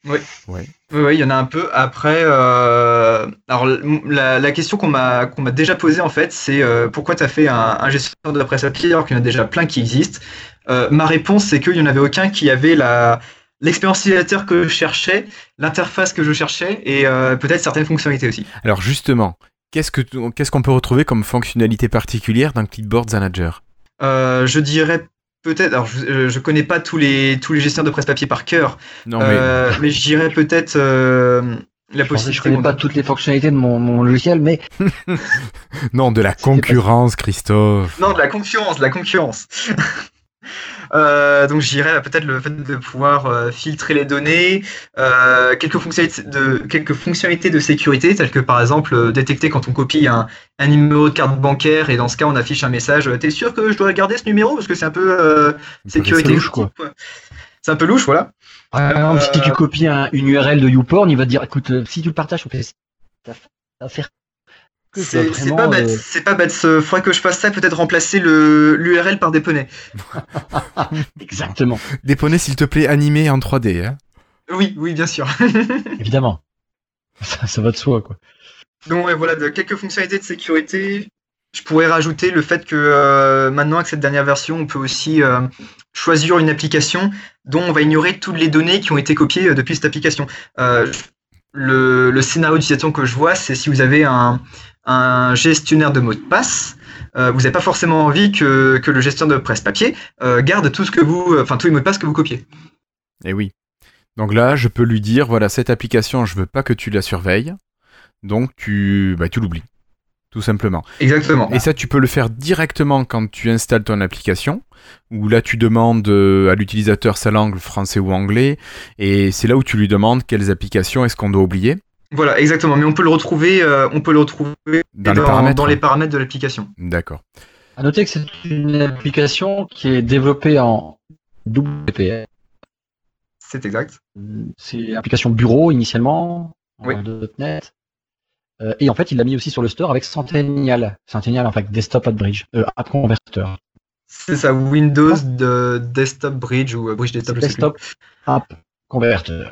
Oui. Ouais. Oui, oui, il y en a un peu. Après, euh, alors la, la question qu'on m'a qu'on m'a déjà posée en fait, c'est euh, pourquoi tu as fait un, un gestionnaire de presse papier alors qu'il y en a déjà plein qui existent? Euh, ma réponse, c'est qu'il n'y en avait aucun qui avait la l'expérience utilisateur que je cherchais, l'interface que je cherchais et peut-être certaines fonctionnalités aussi. Alors justement, qu'est-ce que qu'est-ce qu'on peut retrouver comme fonctionnalité particulière dans Clipboard Manager je dirais peut-être, alors je, je connais pas tous les tous les gestionnaires de presse papier par cœur, Non, mais euh, mais je dirais peut-être euh, la Je, pensais- je possibilité. connais pas toutes les fonctionnalités de mon, mon logiciel, mais non, de la concurrence, Christophe. Non, de la concurrence, de la concurrence. Euh, donc je dirais peut-être le fait de pouvoir euh, filtrer les données, euh, quelques, fonctionnalités de, quelques fonctionnalités de sécurité, telles que par exemple détecter quand on copie un, un numéro de carte bancaire et dans ce cas on affiche un message T'es sûr que je dois garder ce numéro? Parce que c'est un peu sécurité. louche, quoi. C'est un peu louche, voilà. par exemple, si tu copies un- une URL de YouPorn, il va te dire, écoute, si tu le partages, on fait ça faire C'est pas bête, euh, c'est pas bête. Il faudrait que je fasse ça, peut-être remplacer le l'URL par des poneys. Exactement, Déponez s'il te plaît animé en 3D. Hein. Oui, oui, bien sûr. évidemment. Ça, ça va de soi, quoi. Donc ouais, voilà, de quelques fonctionnalités de sécurité. Je pourrais rajouter le fait que euh, maintenant avec cette dernière version, on peut aussi euh, choisir une application dont on va ignorer toutes les données qui ont été copiées euh, depuis cette application. Euh, le, le scénario d'utilisation que je vois, c'est si vous avez un, un gestionnaire de mots de passe, euh, vous n'avez pas forcément envie que, que le gestionnaire de presse-papier euh, garde tout ce que vous, euh, enfin tous les mots de passe que vous copiez. Et Eh oui. Donc là, je peux lui dire, voilà, cette application, je veux pas que tu la surveilles. Donc tu, bah, tu l'oublies. Tout simplement. Exactement. Et ça, tu peux le faire directement quand tu installes ton application, où là, tu demandes à l'utilisateur sa langue, français ou anglais, et c'est là où tu lui demandes quelles applications est-ce qu'on doit oublier. Voilà, exactement. Mais on peut le retrouver, euh, on peut le retrouver Dans les paramètres. dans les paramètres de l'application. D'accord. À noter que c'est une application qui est développée en WPF. C'est exact. C'est une application bureau initialement, en Oui. .NET. Euh, et en fait, il l'a mis aussi sur le store avec Centennial. Centennial, en fait, Desktop App Bridge, euh, App Converter. C'est ça, Windows de Desktop Bridge ou euh, Bridge Desktop. Desktop App Converter.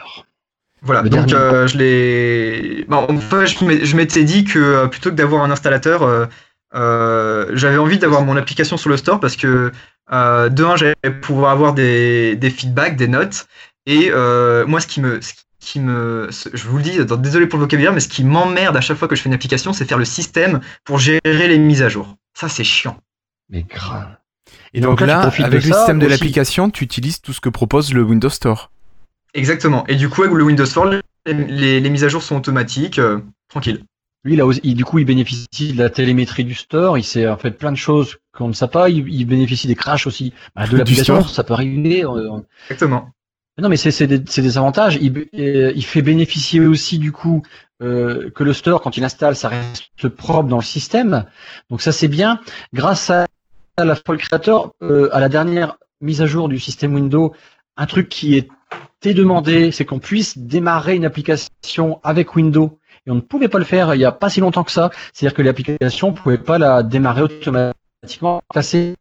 Voilà, Le donc euh, je l'ai. Bon, enfin, je m'étais dit que euh, plutôt que d'avoir un installateur, euh, euh, j'avais envie d'avoir mon application sur le store parce que euh, de un, j'allais pouvoir avoir des, des feedbacks, des notes. Et euh, moi, ce qui me, ce qui me, je vous le dis, attends, désolé pour le vocabulaire, mais ce qui m'emmerde à chaque fois que je fais une application, c'est faire le système pour gérer les mises à jour. Ça, c'est chiant. Mais grave. Et donc, là, avec le ça système de l'application, tu utilises tout ce que propose le Windows Store. Exactement. Et du coup, avec le Windows Store, les, les- les mises à jour sont automatiques, euh, tranquille. Lui, là, il- du coup, il bénéficie de la télémétrie du store. Il sait en fait plein de choses qu'on ne sait pas. Il, il bénéficie des crashs aussi bah, de Du l'application. Ça peut arriver. euh, Exactement. Non, mais c'est des, c'est des avantages. Il, euh, il fait bénéficier aussi du coup euh, que le store, quand il installe, ça reste propre dans le système. Donc ça c'est bien. Grâce à, à la fois le créateur, euh, à la dernière mise à jour du système Windows, un truc qui demandé, c'est qu'on puisse démarrer une application avec Windows. Et on ne pouvait pas le faire il n'y a pas si longtemps que ça. C'est-à-dire que l'application, on ne pouvait pas la démarrer automatiquement, euh,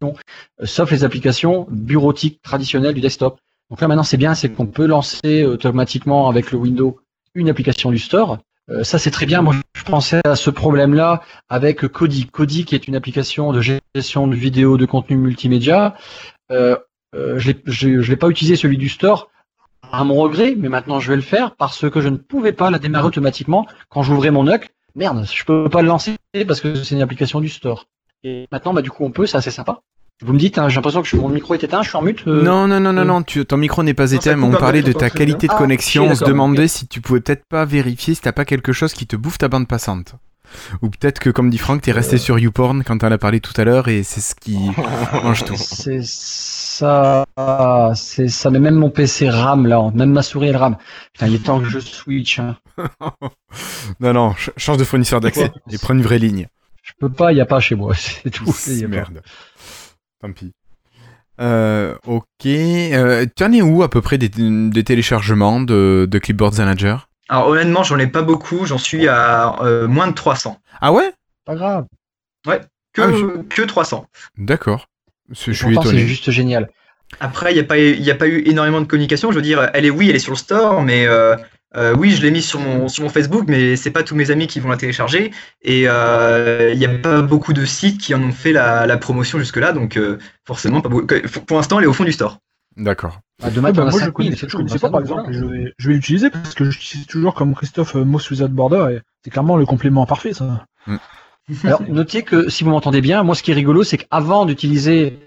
sauf les applications bureautiques traditionnelles du desktop. Donc là maintenant c'est bien, c'est qu'on peut lancer automatiquement avec le Windows une application du store. Euh, ça c'est très bien. Moi je pensais à ce problème-là avec Kodi. Kodi qui est une application de gestion de vidéos, de contenu multimédia. Euh, euh, je je l'ai pas utilisé celui du store à mon regret, mais maintenant je vais le faire parce que je ne pouvais pas la démarrer automatiquement quand j'ouvrais mon NUC. Merde, je peux pas le lancer parce que c'est une application du store. Et maintenant bah du coup on peut, c'est assez sympa. Vous me dites, hein, j'ai l'impression que mon micro est éteint, je suis en mute. euh, non, non, non, non, euh, non, tu, ton micro n'est pas éteint, mais on parlait de ta qualité de. Ah, connexion. ok, on se demandait si tu pouvais peut-être pas vérifier si t'as pas quelque chose qui te bouffe ta bande passante. Ou peut-être que, comme dit Franck, t'es resté sur YouPorn quand t'en as parlé tout à l'heure et c'est ce qui mange tout. C'est ça, c'est ça, mais même mon PC rame là, même ma souris elle rame. Putain, il est temps que je switch. Hein. Non, non, ch- change de fournisseur d'accès et prends une vraie ligne. Je peux pas, il y a pas chez moi, c'est tout. A. Merde. Tant pis. Euh, ok. Euh, tu en es où à peu près des, des téléchargements de, de Clipboard Manager Alors honnêtement, j'en ai pas beaucoup, j'en suis à euh, moins de 300. Ah ouais? Pas grave. Que, Ah que 300. D'accord. Je Et suis pourtant, c'est juste génial. Après, il n'y a, pas y a pas eu énormément de communication. Je veux dire, elle est oui, elle est sur le store, mais euh, euh, oui, je l'ai mis sur mon, sur mon Facebook, mais c'est pas tous mes amis qui vont la télécharger. Et euh, il n'y a pas beaucoup de sites qui en ont fait la, la promotion jusque-là, donc euh, forcément, pas beaucoup. pour l'instant, elle est au fond du store. D'accord. Ah, demain, Ah bah, moi, je 5000, connaissais, connaissais pas, par exemple. voilà. Je vais, je vais l'utiliser parce que j'utilise toujours comme Christophe euh, Most Without Border et c'est clairement le complément parfait, ça. Alors, notez que si vous m'entendez bien, moi, ce qui est rigolo, c'est qu'avant d'utiliser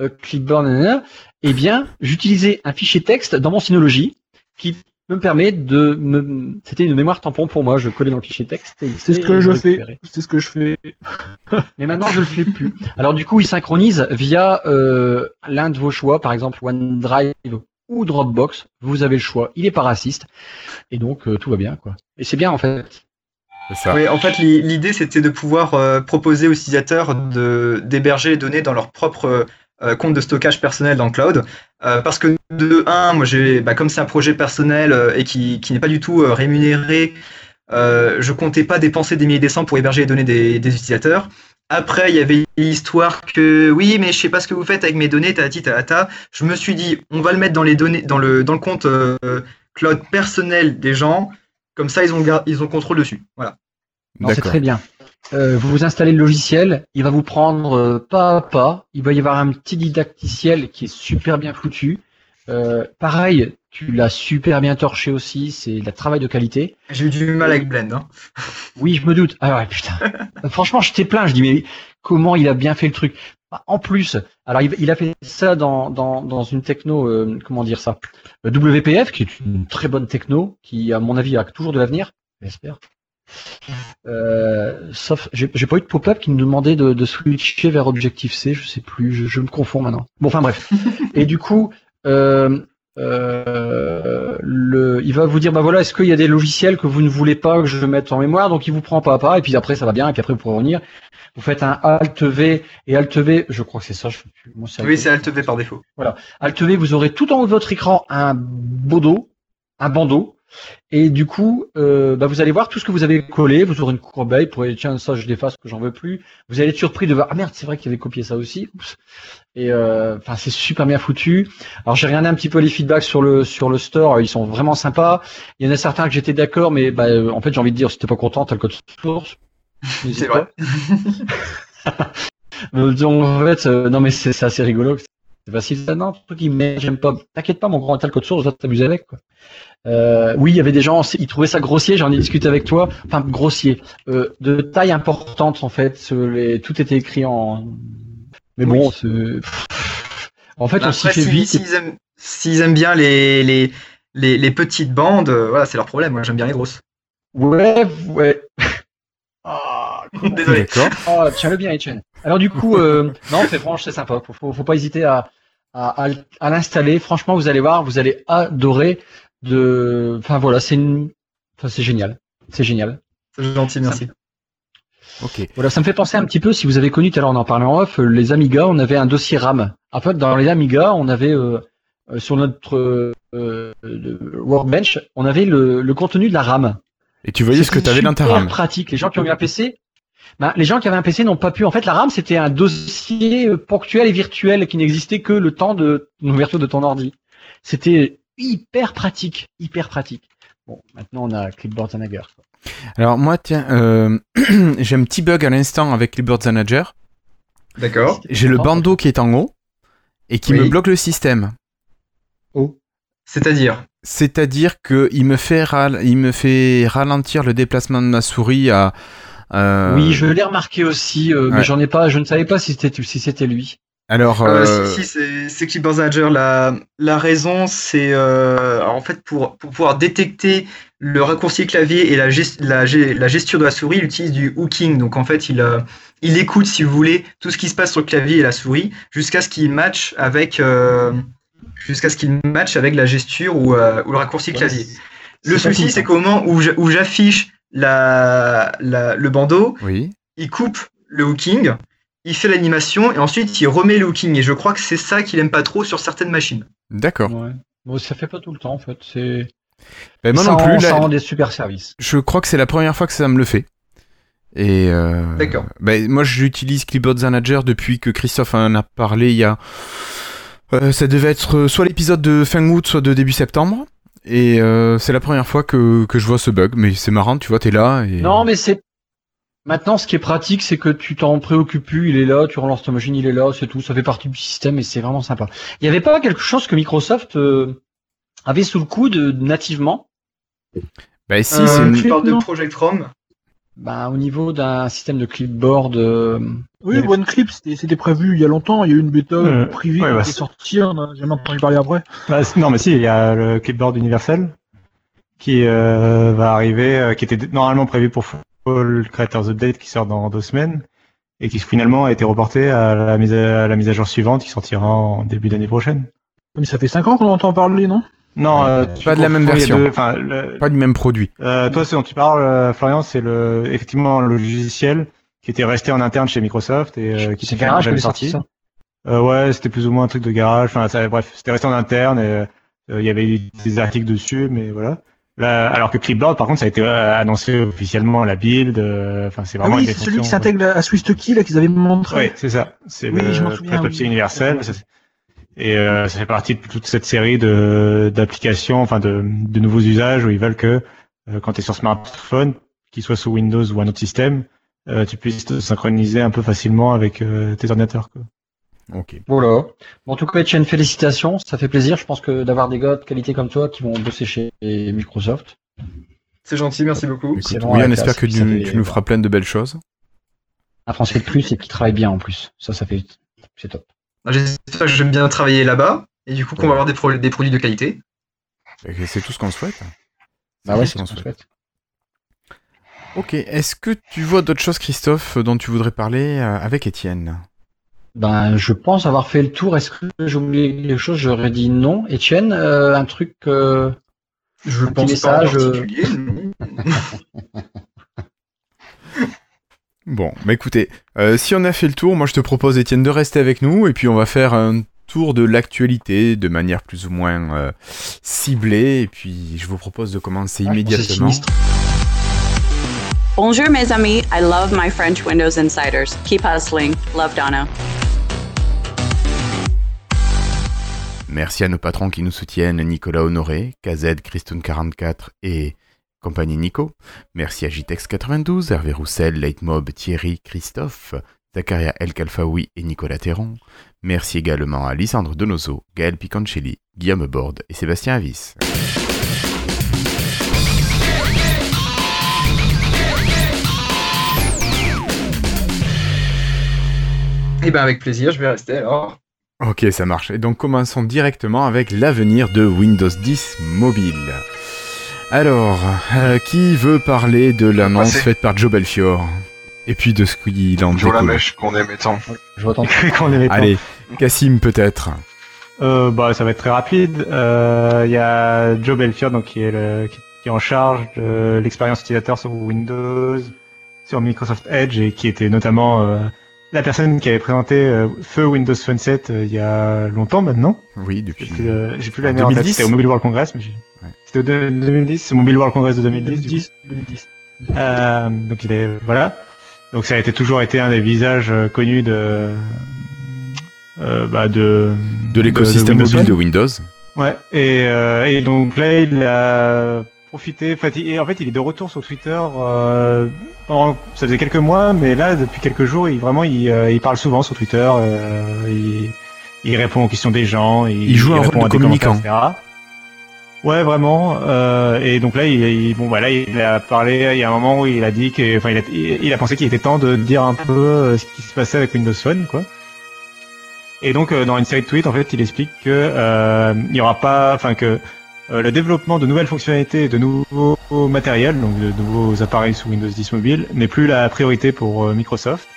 euh, nanana, eh bien, j'utilisais un fichier texte dans mon Synology qui me permet de me... C'était une mémoire tampon pour moi, je collais dans le fichier texte. et C'est ce que je fais. C'est ce que je fais. Mais maintenant, je le fais plus. Alors, du coup, il synchronise via euh, l'un de vos choix, par exemple OneDrive ou Dropbox. Vous avez le choix. Il est pas raciste. Et donc, euh, tout va bien, quoi. Et c'est bien, en fait. C'est ça. Oui, en fait, l'i- l'idée, c'était de pouvoir euh, proposer aux utilisateurs de- d'héberger les données dans leur propre euh, compte de stockage personnel dans le cloud. Euh, parce que de un, moi, j'ai, bah, comme c'est un projet personnel euh, et qui, qui n'est pas du tout euh, rémunéré, euh, je comptais pas dépenser des milliers de cents pour héberger les données des, des utilisateurs. Après, il y avait l'histoire que oui, mais je sais pas ce que vous faites avec mes données, tati ta Je me suis dit, on va le mettre dans les données, dans le dans le compte euh, cloud personnel des gens. Comme ça, ils ont ils ont contrôle dessus. Voilà. C'est très bien. Euh, vous vous installez le logiciel, il va vous prendre euh, pas à pas. Il va y avoir un petit didacticiel qui est super bien foutu. Euh, pareil, tu l'as super bien torché aussi, c'est le travail de qualité. J'ai eu du mal avec Blend. Hein. Oui, je me doute. Ah ouais, putain. Franchement, je t'ai plaint. Je dis, mais comment il a bien fait le truc? En plus, alors il, il a fait ça dans, dans, dans une techno, euh, comment dire ça? Euh, WPF, qui est une très bonne techno, qui, à mon avis, a toujours de l'avenir. J'espère. Euh, sauf, j'ai pas eu de pop-up qui me demandait de, de switcher vers Objective-C, je sais plus, je, je me confonds maintenant. Bon, enfin bref. Et du coup, euh, euh, le, il va vous dire, bah voilà, est-ce qu'il y a des logiciels que vous ne voulez pas que je mette en mémoire, donc il vous prend pas à pas, et puis après ça va bien, et puis après vous pourrez revenir. Vous faites un Alt V et Alt V, je crois que c'est ça. Je, fais plus. moi, c'est Oui, Alt- c'est Alt V par défaut. Alt V, vous aurez tout en haut de votre écran un bandeau, un bandeau, et du coup, euh, bah, vous allez voir tout ce que vous avez collé, vous aurez une courbeille pour dire tiens ça je l'efface que j'en veux plus. Vous allez être surpris de voir ah merde c'est vrai qu'il avait copié ça aussi. Oups. Et euh, enfin c'est super bien foutu. Alors j'ai regardé un petit peu les feedbacks sur le sur le store, ils sont vraiment sympas. Il y en a certains que j'étais d'accord, mais bah, euh, en fait j'ai envie de dire si t'es pas content t'as le code source. C'est vrai. Euh, donc, en fait, euh, non, mais c'est assez rigolo. C'est facile. ça. Non, truc qui j'aime pas. T'inquiète pas, mon grand tel code source, t'amuser avec, quoi. Euh, oui, il y avait des gens, ils trouvaient ça grossier, j'en ai discuté avec toi. Enfin, grossier. Euh, de taille importante, en fait. les- tout était écrit en. Mais bon, Oui. c'est. En fait, on s'y fait si- vite. s'ils aiment, bien les, les, les, les petites bandes, euh, voilà, c'est leur problème. Moi, j'aime bien les grosses. Ouais, ouais. Ah, Désolé. Oh, tiens-le bien, Etienne. Alors du coup, euh, non, c'est franche, c'est sympa. Faut, faut, faut pas hésiter à, à, à, à l'installer. Franchement, vous allez voir, vous allez adorer. De, enfin voilà, c'est une, enfin c'est génial, c'est génial. C'est gentil, merci. Ok. Voilà, ça me fait penser un petit peu, si vous avez connu, tout à l'heure on en parlait en off, les Amiga, on avait un dossier RAM. En fait, dans les Amiga, on avait euh, euh, sur notre euh, workbench, on avait le, le contenu de la RAM. Et tu voyais ce que tu avais dans ta RAM. pratique. Les gens qui ont eu un PC, ben, les gens qui avaient un PC n'ont pas pu. En fait, la RAM, c'était un dossier euh, ponctuel et virtuel qui n'existait que le temps de l'ouverture de ton ordi. C'était hyper pratique, hyper pratique. Bon, maintenant on a Clipboard Zanager. Alors moi, tiens, euh, j'ai un petit bug à l'instant avec Clipboard Manager. D'accord. J'ai le bandeau qui est en haut et qui Oui. me bloque le système. C'est-à-dire? C'est-à-dire que il me fait ral- il me fait ralentir le déplacement de ma souris à. euh, Oui, je l'ai remarqué aussi, euh, ouais. mais j'en ai pas. Je ne savais pas si c'était si c'était lui. Alors. Euh, euh, si, si, c'est- Clipboard Manager. La, la raison, c'est euh, en fait pour, pour pouvoir détecter le raccourci clavier et la, gest- la, la gesture de la souris, il utilise du hooking. Donc en fait, il, euh, il écoute, si vous voulez, tout ce qui se passe sur le clavier et la souris jusqu'à ce qu'il match avec euh, jusqu'à ce qu'il match avec la gesture ou, euh, ou le raccourci Ouais, clavier. Le souci, c'est qu'au moment où j'affiche la, la- le bandeau, Oui. il coupe le hooking, il fait l'animation et ensuite il remet le hooking. Et je crois que c'est ça qu'il aime pas trop sur certaines machines. D'accord. Ouais. Bon, ça fait pas tout le temps en fait. C'est. Ben, moi ça non rend- plus. Ça là, rend des super services. je crois que c'est la première fois que ça me le fait. Et euh, D'accord. ben, moi, j'utilise Clipboard Manager depuis que Christophe en a parlé il y a. euh, ça devait être soit l'épisode de fin août, soit de début septembre. Et euh, c'est la première fois que, que je vois ce bug. Mais c'est marrant, tu vois, t'es là. Et... Non, mais c'est. Maintenant, ce qui est pratique, c'est que tu t'en préoccupes plus, il est là, tu relances ta machine, il est là, c'est tout, ça fait partie du système et c'est vraiment sympa. Il n'y avait pas quelque chose que Microsoft euh, avait sous le coude euh, nativement? Ben, si, Euh, c'est une- tu parles de. Project Rom. ben, au niveau d'un système de clipboard. euh, Oui, avait- OneClip, c'était prévu il y a longtemps. Il y a eu une bêta Euh, privée ouais, qui bah, est c'est- sortie. On n'a jamais entendu parler après. Bah, non, mais si, il y a le clipboard universel qui euh, va arriver, euh, qui était normalement prévu pour Fall Creators Update qui sort dans deux semaines et qui finalement a été reporté à la mise à, à la mise à jour suivante qui sortira en début d'année prochaine. Mais ça fait 5 ans qu'on entend parler, non? Non, euh, Pas tu de la même version. deux- Enfin, le- pas du même produit. euh, toi, ce dont tu parles, euh, Florian, c'est le effectivement le logiciel qui était resté en interne chez Microsoft et euh, qui c'est était Garage jamais sorti ça? Euh, ouais, c'était plus ou moins un truc de garage. Enfin, ça- bref, c'était resté en interne et euh, il y avait eu des articles dessus, mais voilà. Là, alors que Clipboard, par contre, ça a été euh, annoncé officiellement la build. euh, Enfin, c'est Ah vraiment oui, une c'est celui qui s'intègre à SwiftKey là qu'ils avaient montré. Oui, c'est ça. C'est Oui, le papier oui. universel. ça, et euh, ça fait partie de toute cette série de d'applications, enfin de, de nouveaux usages où ils veulent que euh, quand tu es sur smartphone, qu'il soit sous Windows ou un autre système, euh, tu puisses te synchroniser un peu facilement avec euh, tes ordinateurs. Quoi. Ok. Voilà. Bon, en tout cas, Etienne, félicitations. Ça fait plaisir, je pense que d'avoir des gars de qualité comme toi qui vont bosser chez Microsoft. C'est gentil, merci beaucoup. Écoute, oui, on espère que tu, fait- tu nous feras plein de belles choses. Un Français de plus et qui travaille bien en plus. Ça, ça fait. C'est top. J'espère que j'aime bien travailler là-bas et du coup qu'on va avoir des, pro- des produits de qualité. C'est tout ce qu'on souhaite. Bah ouais, tout c'est ce qu'on ce qu'on souhaite. souhaite. Ok. Est-ce que tu vois d'autres choses, Christophe, dont tu voudrais parler euh, avec Étienne? Ben, je pense avoir fait le tour. Est-ce que j'ai oublié quelque chose? J'aurais dit non. Etienne, euh, un truc. euh, Je Un petit pense message, pas en euh, particulier. non. Bon, bah écoutez, euh, si on a fait le tour, moi je te propose, Étienne, de rester avec nous et puis on va faire un tour de l'actualité de manière plus ou moins euh, ciblée. Et puis je vous propose de commencer Ah, immédiatement. sinistre. Bonjour, mes amis. I love my French Windows Insiders. Keep hustling. Love Donna. Merci à nos patrons qui nous soutiennent, Nicolas Honoré, KZ, Christone44 et compagnie Nico. Merci à JTEX92, Hervé Roussel, Leitmob, Thierry, Christophe, Zakaria El Kalfaoui et Nicolas Théron. Merci également à Lisandre Donoso, Gaël Picancelli, Guillaume Borde et Sébastien Avis. Eh ben avec plaisir, je vais rester alors. Ok, ça marche. Et donc commençons directement avec l'avenir de Windows 10 mobile. Alors, euh, qui veut parler de l'annonce faite par Joe Belfior Et puis de ce qu'il en Joe la mèche qu'on aimait tant. Je vois ton Qu'on aimait tant. Allez, Cassim peut-être. Euh, bah, ça va être très rapide. Euh, Il y a Joe Belfior, donc qui est le, qui, qui est en charge de l'expérience utilisateur sur Windows, sur Microsoft Edge et qui était notamment euh, la personne qui avait présenté euh, Feu Windows Phone 7 euh, il y a longtemps maintenant. Oui, J'ai depuis. plus, le- j'ai plus en l'année en tête. 2010? C'était au Mobile World Congress, mais j'ai- Ouais. c'était au de- 2010. C'est Mobile World Congress de 2010. du coup. 2010. 2010. Euh, donc il est voilà. Donc ça a été toujours été un des visages euh, connus de euh, bah, de De l'écosystème Windows mobile de. Windows. Ouais. Et, euh, et donc là il a enfin, il- et en fait il est de retour sur Twitter. Euh, pendant- ça faisait quelques mois, mais là depuis quelques jours il vraiment il, euh, il parle souvent sur Twitter. euh, il, il répond aux questions des gens. Il, Il joue un rôle de à des communicant. etc. Ouais, vraiment. Euh, et donc là, il, bon, bah là, il a parlé. Il y a un moment où il a dit que, enfin, il a, il a pensé qu'il était temps de dire un peu euh, ce qui se passait avec Windows Phone, quoi. Et donc, euh, dans une série de tweets, en fait, il explique que euh, il y aura pas, enfin, que euh, le développement de nouvelles fonctionnalités, et de nouveaux matériels, donc de nouveaux appareils sous Windows 10 mobile, n'est plus la priorité pour euh, Microsoft.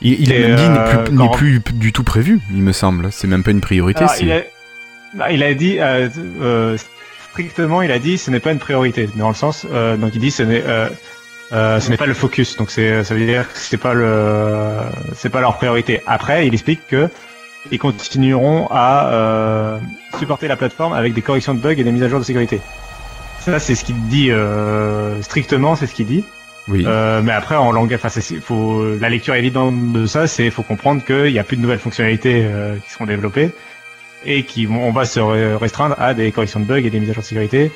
Il, il a même dit euh, n'est plus, quand- plus du tout prévu, il me semble. C'est même pas une priorité. Alors, c'est- il, a, bah, il a dit euh, euh, strictement, il a dit ce n'est pas une priorité dans le sens euh, donc il dit ce n'est euh, euh, ce n'est pas le focus donc c'est ça veut dire que c'est pas le c'est pas leur priorité. Après, il explique que ils continueront à euh, supporter la plateforme avec des corrections de bugs et des mises à jour de sécurité. Ça c'est ce qu'il dit euh, strictement, c'est ce qu'il dit. Oui. Euh, mais après, en langage, enfin, faut la lecture évidente de ça, c'est faut comprendre qu'il n'y a plus de nouvelles fonctionnalités euh, qui seront développées et qui on va se re- restreindre à des corrections de bugs et des mises à jour de sécurité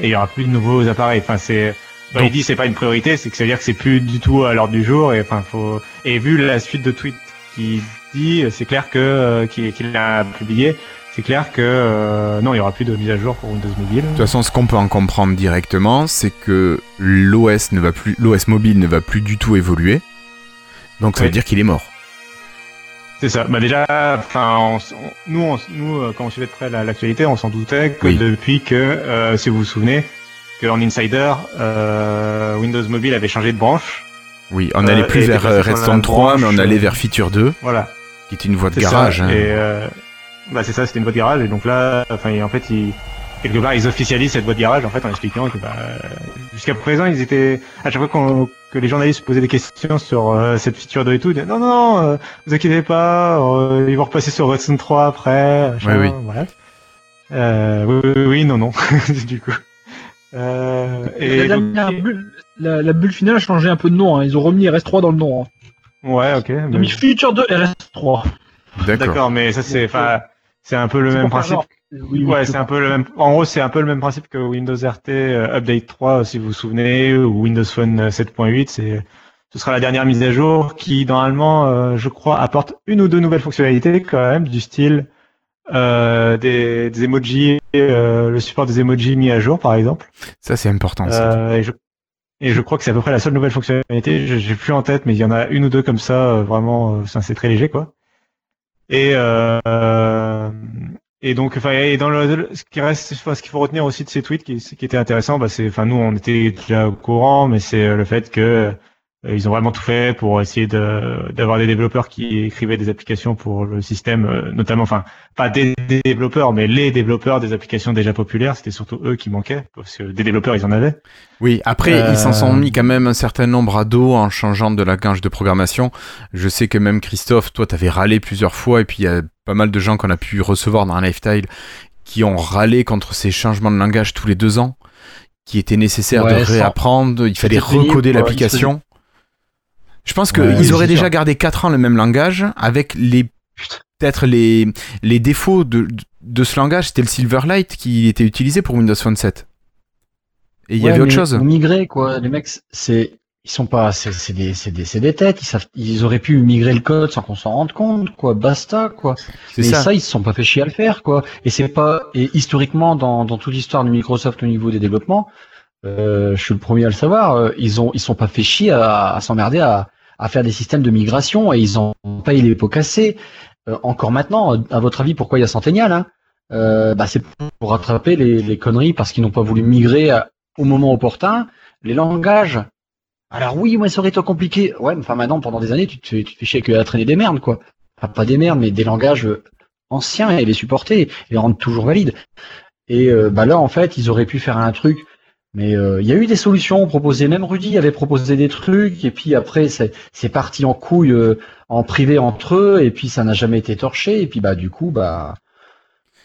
et il y aura plus de nouveaux appareils. Enfin, c'est quand Donc- il dit c'est pas une priorité, c'est que ça veut dire que c'est plus du tout à l'ordre du jour et enfin faut et vu la suite de tweets qu'il c'est clair que euh, qu'il qu'il a publié, c'est clair que euh, non, il y aura plus de mise à jour pour Windows Mobile. De toute façon, ce qu'on peut en comprendre directement, c'est que l'OS ne va plus, l'OS mobile ne va plus du tout évoluer. Donc ça veut dire qu'il est mort. C'est ça. Bah déjà, enfin, on nous, on nous, euh, quand on suivait de près la- l'actualité, on s'en doutait que Oui. depuis que, euh, si vous vous souvenez, que en Insider, euh, Windows Mobile avait changé de branche. Oui, on n'allait plus vers Redstone 3, mais on allait vers Feature 2, Voilà. Qui est une voie de C'est garage. ça. hein. Et euh, bah c'est ça, c'était une voie de garage. Et donc là, enfin, en fait, ils, quelque part, ils officialisent cette voie de garage en fait en expliquant que bah, jusqu'à présent, ils étaient à chaque fois qu'on- que les journalistes se posaient des questions sur euh, cette feature 2 et tout, ils disaient, non, non, euh, vous inquiétez pas, euh, ils vont repasser sur Redstone 3 après. Oui, oui. Voilà. Euh, oui, oui, oui, non, non, du coup. Euh, et la, donc- dernière bulle, la, la bulle finale a changé un peu de nom. hein. Ils ont remis RS3 dans le nom. Hein. Ouais, ok. Mais- mis Feature 2 RS3. D'accord. Mais ça c'est, enfin, c'est un peu le même principe. genre. Oui, oui, Ouais, je c'est un peu le même. En gros, c'est un peu le même principe que Windows RT euh, Update 3, si vous vous souvenez, ou Windows Phone euh, 7.8. C'est, ce sera la dernière mise à jour qui, normalement, euh, je crois, apporte une ou deux nouvelles fonctionnalités quand même, du style euh, des, des emojis, euh, le support des emojis mis à jour, par exemple. Ça, c'est important. ça. Euh, et, je, et je crois que c'est à peu près la seule nouvelle fonctionnalité. J'ai plus en tête, mais il y en a une ou deux comme ça, euh, vraiment, euh, c'est très léger, quoi. Et euh, et donc, enfin, et dans le, ce qui reste, enfin, ce qu'il faut retenir aussi de ces tweets, qui, qui était intéressant, bah, c'est, enfin, nous, on était déjà au courant, mais c'est euh, le fait que ils ont vraiment tout fait pour essayer de d'avoir des développeurs qui écrivaient des applications pour le système, euh, notamment, enfin, pas des développeurs, mais les développeurs des applications déjà populaires. C'était surtout eux qui manquaient, parce que des développeurs, ils en avaient. Oui, après, Euh, ils s'en sont mis quand même un certain nombre à dos en changeant de langage de programmation. Je sais que même Christophe, toi, t'avais râlé plusieurs fois, et puis il y a pas mal de gens qu'on a pu recevoir dans un lifestyle qui ont râlé contre ces changements de langage tous les deux ans, qui étaient nécessaires Ouais, de réapprendre, il fallait recoder l'application. Je pense qu'ils auraient déjà gardé 4 ans le même langage avec les peut-être les, les défauts de, de ce langage, c'était le Silverlight qui était utilisé pour Windows Phone 7. Et il y avait autre chose. Migrer, quoi, les mecs, c'est ils sont pas, c'est c'est des, c'est des, c'est des têtes. Ils savent, ils auraient pu migrer le code sans qu'on s'en rende compte, quoi. Basta, quoi. C'est Mais ça. ça. ils se sont pas fait chier à le faire, quoi. Et c'est pas, et historiquement, dans, dans toute l'histoire de Microsoft au niveau des développements, euh, je suis le premier à le savoir, euh, ils ont, ils sont pas fait chier à, à s'emmerder à, à faire des systèmes de migration et ils ont pas eu les pots cassés. Euh, encore maintenant, à votre avis, pourquoi il y a Centennial, hein? Euh, bah, c'est pour rattraper les, les conneries parce qu'ils n'ont pas voulu migrer à- au moment opportun les langages. Alors oui, moi ça aurait été compliqué. Ouais, enfin maintenant pendant des années, tu te tu te fais chier que à traîner des merdes quoi. Enfin, pas des merdes, mais des langages euh, anciens et les supporter et les rendre toujours valides. Et euh, bah là en fait, ils auraient pu faire un truc. Mais euh, il y a eu des solutions proposées. Même Rudy avait proposé des trucs et puis après c'est parti en couille euh, en privé entre eux et puis ça n'a jamais été torché et puis bah du coup bah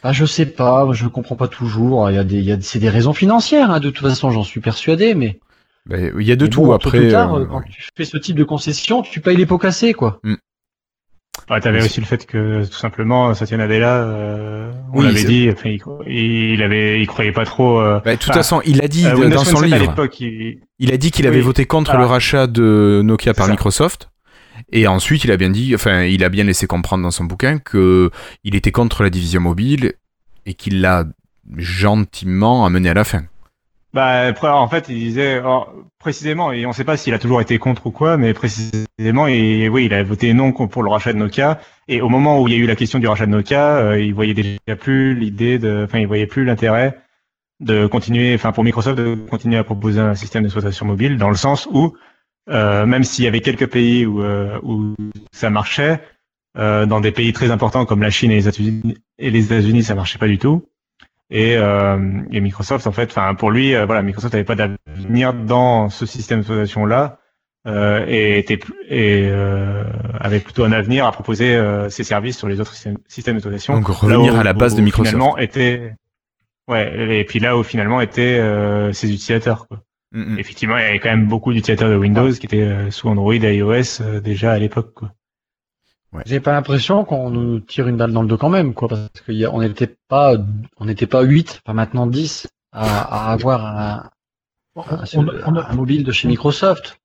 bah, je sais pas, je comprends pas toujours. Il y a des, il y a, c'est des raisons financières, hein, de toute façon, j'en suis persuadé, mais. Ben, Il y a de mais tout bon, tôt après. tard, euh, tu fais ce type de concession, tu payes les pots cassés, quoi. Ouais, t'avais aussi le fait que tout simplement Satya Nadella, euh, on Oui, l'avait dit, enfin, il, il avait, il croyait pas trop. euh, ben, de toute façon, il a dit euh, dans son 7 à livre. il- Il a dit qu'il avait Oui. voté contre le rachat de Nokia par ça. Microsoft. Et ensuite, il a bien dit, enfin, il a bien laissé comprendre dans son bouquin que il était contre la division mobile et qu'il l'a gentiment amené à la fin. Bah, en fait, il disait alors, précisément, et on sait pas s'il a toujours été contre ou quoi, mais précisément, et oui, il a voté non pour le rachat de Nokia. Et au moment où il y a eu la question du rachat de Nokia, euh, il voyait déjà plus l'idée de, enfin, il voyait plus l'intérêt de continuer, enfin, pour Microsoft de continuer à proposer un système d'exploitation mobile, dans le sens où, euh, même s'il y avait quelques pays où, euh, où ça marchait, dans des pays très importants comme la Chine et les États-Unis, et les États-Unis, ça marchait pas du tout. Et, euh, et Microsoft, en fait, enfin pour lui, euh, voilà, Microsoft n'avait pas d'avenir dans ce système d'exploitation là, euh, et était et euh, avait plutôt un avenir à proposer euh, ses services sur les autres systèmes, systèmes d'exploitation. Donc, revenir où- à la base de Microsoft. Finalement, était ouais, et puis là où finalement étaient euh, ses utilisateurs. Quoi. Mm, mm. Effectivement, il y avait quand même beaucoup d'utilisateurs de Windows qui étaient sous Android et iOS euh, déjà à l'époque. Quoi. J'ai pas l'impression qu'on nous tire une balle dans le dos quand même, quoi, parce qu'on n'était pas, on n'était pas 8, pas maintenant 10, à, à avoir un, mobile de chez Microsoft.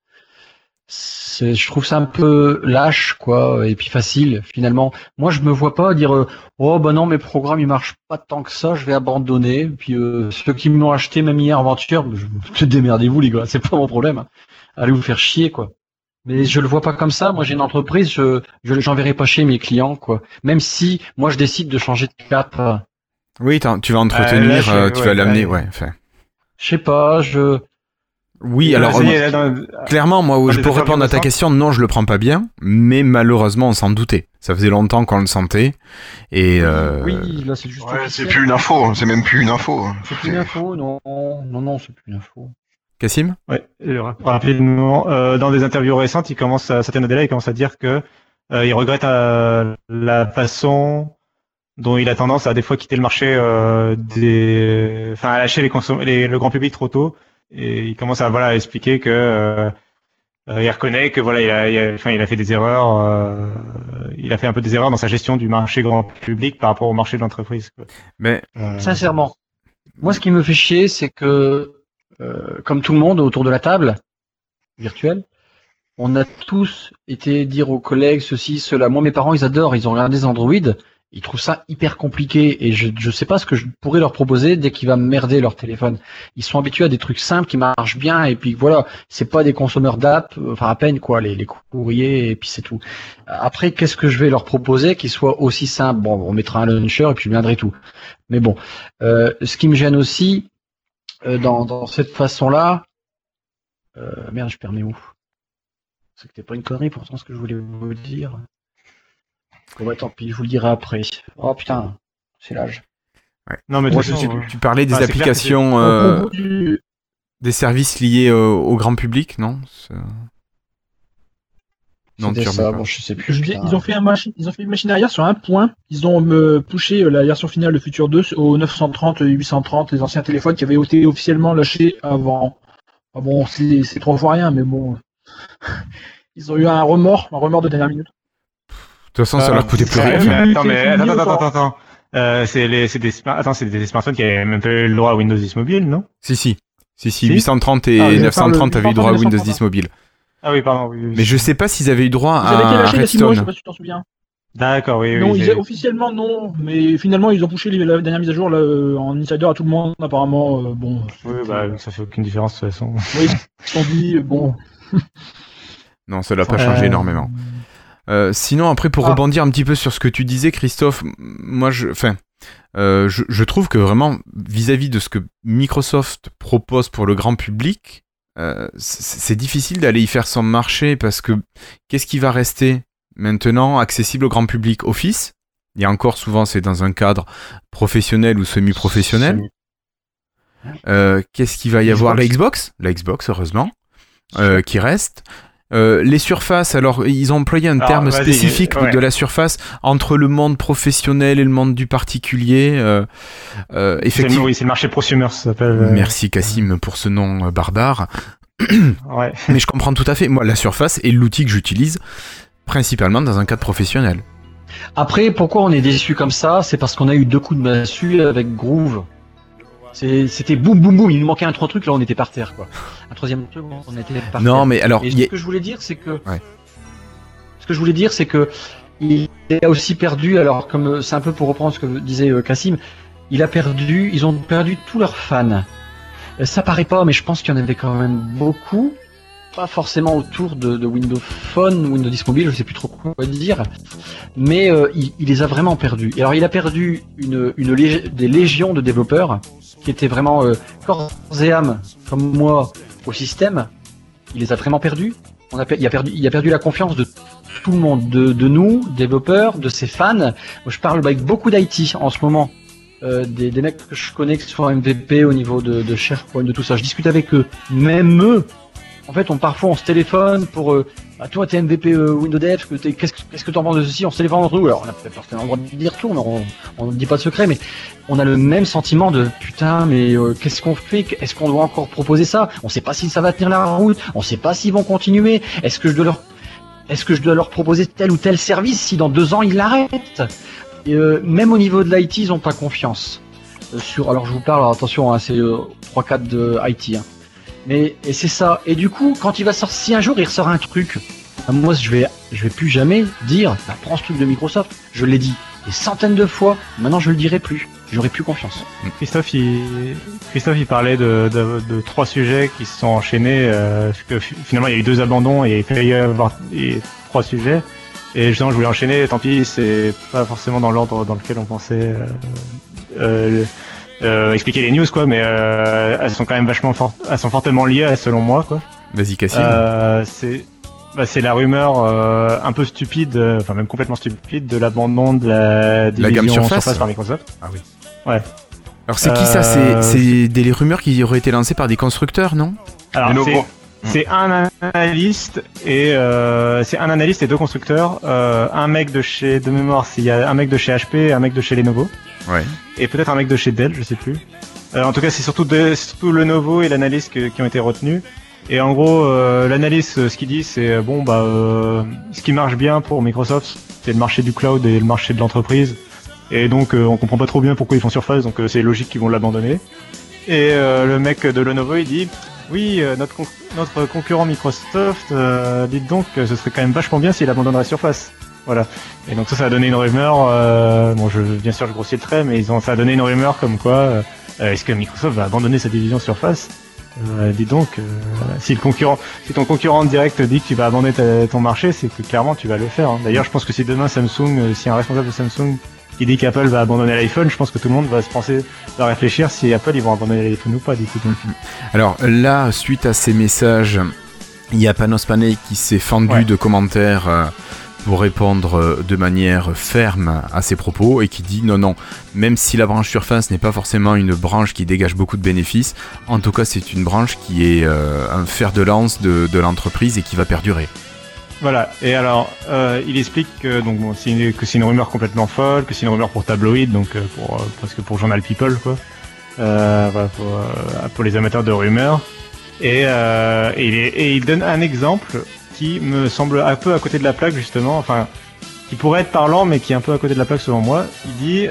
C'est, je trouve ça un peu lâche, quoi, et puis facile, finalement. Moi, je me vois pas dire, euh, oh, bah non, mes programmes, ils marchent pas tant que ça, je vais abandonner. Puis, euh, ceux qui me l'ont acheté, même hier, aventure, je, démerdez-vous, les gars, c'est pas mon problème. hein. Allez vous faire chier, quoi. Mais je le vois pas comme ça. Moi, j'ai une entreprise, je, je j'enverrai pas chez mes clients, quoi. Même si, moi, je décide de changer de cap. euh, Oui, tu vas entretenir, là, je- euh, tu ouais, vas l'amener, ouais. Je sais pas, je, oui, Euh, alors euh, dans- clairement, moi, je interviews répondre à ta question. Non, je le prends pas bien, mais malheureusement, on s'en doutait. Ça faisait longtemps qu'on le sentait, et euh, Oui, là c'est juste. Ouais, c'est plus une info, hein, c'est même plus une info. c'est plus une info, non, non, non, c'est plus une info. Cassim. Ouais, euh, rapidement, euh, dans des interviews récentes, il commence à, Satya Nadella, il commence à dire que euh, il regrette euh, la façon dont il a tendance à des fois quitter le marché euh, des, enfin à lâcher les, consom- les le grand public trop tôt. Et il commence à voilà expliquer que il reconnaît que voilà il a, il a- enfin il a fait des erreurs, euh, il a fait un peu des erreurs dans sa gestion du marché grand public par rapport au marché de l'entreprise. quoi. Mais Euh, Sincèrement, moi, ce qui me fait chier, c'est que, euh, comme tout le monde autour de la table virtuelle, on a tous été dire aux collègues ceci, cela. Moi, mes parents, ils adorent, ils ont regardé des Android, ils trouvent ça hyper compliqué et je je sais pas ce que je pourrais leur proposer dès qu'ils va me merder leur téléphone. Ils sont habitués à des trucs simples qui marchent bien et puis voilà, c'est pas des consommateurs d'app, enfin à peine quoi, les, les courriers et puis c'est tout. Après, qu'est-ce que je vais leur proposer qui soit aussi simple? Bon, on mettra un launcher et puis je viendrai tout. Mais bon, euh, ce qui me gêne aussi euh, dans, dans cette façon-là, euh, merde, je perds mes mots. C'est que c'était pas une connerie pourtant ce que je voulais vous dire. Bon bah tant pis, je vous le dirai après. Oh putain, c'est l'âge. Non mais Moi, toute je- façon, tu, euh, tu parlais des Ah, applications, euh, des services liés euh, au grand public, non? C'est- Non, ça, bon, je sais plus. Je dis, putain. ils ont fait un machine, ils ont fait une machine arrière sur un point. Ils ont euh, poussé euh, la version finale de Future 2 au 930, 830, les anciens téléphones qui avaient été officiellement lâchés avant. Ah bon, c'est c'est trois fois rien, mais bon. Ils ont eu un remords, un remords de dernière minute. De toute façon, ça Euh, leur coûtait plus rien. attends, mais C'est attends, attends, attends, attends. Euh, c'est les, c'est des, attends, c'est des smartphones qui avaient même pas eu le droit à Windows 10 mobile, non? Si, si. Si, si, Si 830 et Ah, je vais 930 faire le avaient eu droit à Windows 830, 10 mobile. Ah oui, pardon. Oui, oui. Mais je sais pas s'ils avaient eu droit Ils avaient à lâchés il y a six mois, je sais pas si tu t'en souviens. D'accord, oui, non, oui. ils- officiellement non, mais finalement ils ont poussé la dernière mise à jour là, euh, en insider à tout le monde. Apparemment, euh, bon, Oui, bah, ça fait aucune différence de toute façon. oui, ils ont dit euh, bon. Non, ça l'a pas changé Euh, énormément. Euh, sinon, après, pour Ah. rebondir un petit peu sur ce que tu disais, Christophe, moi, je, enfin, euh, je, je trouve que vraiment, vis-à-vis de ce que Microsoft propose pour le grand public, euh, c'est difficile d'aller y faire son marché parce que qu'est-ce qui va rester maintenant accessible au grand public? Office? Et encore souvent, c'est dans un cadre professionnel ou semi-professionnel. Euh, qu'est-ce qu'il va y avoir? La Xbox La Xbox, heureusement, euh, qui reste. Euh, les surfaces, alors ils ont employé un Alors, terme spécifique ouais. de la surface entre le monde professionnel et le monde du particulier. Euh, euh, C'est le- effectivement. Oui, c'est le marché prosumer, ça s'appelle. euh, Merci Cassim pour ce nom barbare. Ouais. Mais je comprends tout à fait. Moi, la surface est l'outil que j'utilise principalement dans un cadre professionnel. Après, pourquoi on est déçu comme ça? C'est parce qu'on a eu deux coups de massue avec Groove. C'était boum boum boum, il nous manquait un trois trucs, là on était par terre quoi. Un troisième truc, on était par terre. Non, mais alors, Et y ce que je voulais dire, c'est que. Ouais. Ce que je voulais dire, c'est que il a aussi perdu. Alors, comme euh, c'est un peu pour reprendre ce que disait euh, Cassim, il a perdu. Ils ont perdu tous leurs fans. Euh, Ça paraît pas, mais je pense qu'il y en avait quand même beaucoup. Pas forcément autour de, de Windows Phone, Windows 10 Mobile, je sais plus trop quoi dire. Mais euh, il, il les a vraiment perdus. Et alors, il a perdu une, une lég- des légions de développeurs qui étaient vraiment euh, corps et âme, comme moi, au système. Il les a vraiment perdus. On a, il, a perdu, il a perdu la confiance de tout le monde, de, nous, développeurs, de ses fans. Je parle avec beaucoup d'IT en ce moment. Euh, des, mecs que je connais, que ce soit MVP au niveau de, de SharePoint, de tout ça. Je discute avec eux. Même eux, en fait, on, parfois on se téléphone pour. Euh, ah, toi, t'es MVP euh, Windows Dev, qu'est-ce que qu'est-ce que t'en penses de ceci? On se téléphone entre nous. Alors, on a peut-être forcément le droit de dire tout, on ne dit pas de secret, mais on a le même sentiment de putain, mais euh, qu'est-ce qu'on fait? Est-ce qu'on doit encore proposer ça? On sait pas si ça va tenir la route. On sait pas s'ils vont continuer. Est-ce que je dois leur est-ce que je dois leur proposer tel ou tel service si dans deux ans ils l'arrêtent? Euh, Même au niveau de l'IT, ils ont pas confiance. Euh, sur, alors je vous parle, attention, hein, c'est euh, 3-4 de IT. Hein. Mais et c'est ça. Et du coup, quand il va sortir, si un jour il ressort un truc, euh, moi je vais, je vais plus jamais dire, bah, prends ce truc de Microsoft. Je l'ai dit des centaines de fois. Maintenant, je le dirai plus. J'aurai plus confiance. Christophe, il, Christophe, il parlait de, de, de trois sujets qui se sont enchaînés. Euh, que fi- finalement, il y a eu deux abandons et il fallait y avoir et trois sujets. Et justement, je voulais enchaîner. Tant pis, c'est pas forcément dans l'ordre dans lequel on pensait euh, euh, euh, expliquer les news, quoi. Mais euh, elles sont quand même vachement fortes. Elles sont fortement liées, selon moi, quoi. Vas-y, Cassim. Euh, c'est bah, c'est la rumeur euh, un peu stupide, enfin même complètement stupide, de l'abandon de la La gamme division Surface par Microsoft. Ah oui. Ouais. Alors, c'est qui ça? Euh, C'est c'est des rumeurs qui auraient été lancées par des constructeurs, non? Alors Lenovo. C'est c'est un analyste et euh, c'est un analyste et deux constructeurs. Euh, un mec de chez de mémoire, s'il y a un mec de chez HP, et un mec de chez Lenovo Ouais. et peut-être un mec de chez Dell, je sais plus. Euh, en tout cas, c'est surtout de, surtout Lenovo et l'analyste qui ont été retenus. Et en gros, euh, l'analyste, ce qu'il dit, c'est bon bah euh, ce qui marche bien pour Microsoft, c'est le marché du cloud et le marché de l'entreprise. Et donc, euh, on comprend pas trop bien pourquoi ils font surface, donc euh, c'est logique qu'ils vont l'abandonner. Et euh, le mec de Lenovo, il dit oui, euh, notre, con- notre concurrent Microsoft, euh, dites donc, que ce serait quand même vachement bien s'il abandonnerait Surface. Voilà. Et donc ça, ça a donné une rumeur. Euh, bon, je, bien sûr, je grossis le trait, mais ils ont, ça a donné une rumeur comme quoi, euh, est-ce que Microsoft va abandonner sa division Surface? Euh, Dis donc, si le concurrent, si ton concurrent direct dit que tu vas abandonner ton marché, c'est que clairement tu vas le faire. hein. D'ailleurs, je pense que si demain Samsung, si un responsable de Samsung qui dit qu'Apple va abandonner l'iPhone, je pense que tout le monde va se penser, va réfléchir si Apple ils vont abandonner l'iPhone ou pas du coup. donc. Alors là, suite à ces messages, il y a Panos Panay qui s'est fendu Ouais. de commentaires euh, pour répondre euh, de manière ferme à ses propos et qui dit non, non, même si la branche Surface n'est pas forcément une branche qui dégage beaucoup de bénéfices, en tout cas c'est une branche qui est euh, un fer de lance de, de l'entreprise et qui va perdurer. Voilà. Et alors, euh, il explique que donc bon, c'est une, que c'est une rumeur complètement folle, que c'est une rumeur pour tabloïd, donc euh, pour euh, presque pour journal People quoi. Euh, voilà, pour, euh, pour les amateurs de rumeurs. Et, il donne un exemple qui me semble un peu à côté de la plaque justement, enfin qui pourrait être parlant mais qui est un peu à côté de la plaque selon moi. Il dit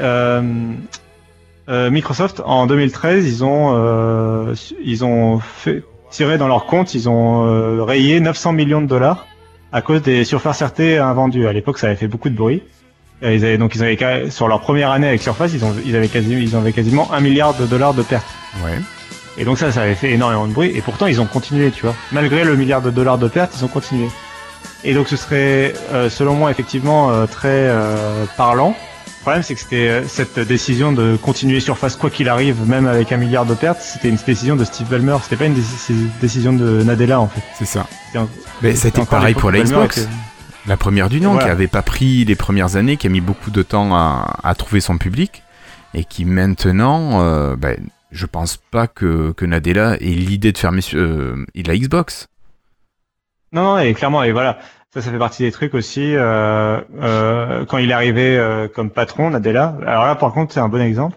Microsoft en 2013 ils ont ils ont fait tiré dans leur compte, ils ont rayé 900 millions de dollars à cause des Surface RT invendus. À l'époque, ça avait fait beaucoup de bruit. Et ils avaient, donc ils avaient sur leur première année avec Surface, ils, ont, ils avaient quasi, ils avaient quasiment un milliard de dollars de pertes. Ouais. Et donc ça, ça avait fait énormément de bruit. Et pourtant, ils ont continué, tu vois. Malgré le milliard de dollars de pertes, ils ont continué. Et donc ce serait, euh, selon moi, effectivement euh, très euh, parlant. Le problème, c'est que c'était euh, cette décision de continuer Surface quoi qu'il arrive, même avec un milliard de pertes, c'était une décision de Steve Ballmer. C'était pas une déci- décision de Nadella, en fait. C'est ça. Un- Mais c'était pareil pour la Xbox. était- La première du nom, Voilà. qui avait pas pris les premières années, qui a mis beaucoup de temps à, à trouver son public, et qui maintenant, euh, ben, je pense pas que, que Nadella ait l'idée de fermer euh, la Xbox. Non, non, et clairement, et voilà, ça, ça fait partie des trucs aussi. Euh, euh, quand il est arrivé euh, comme patron, Nadella. Alors là, par contre, c'est un bon exemple.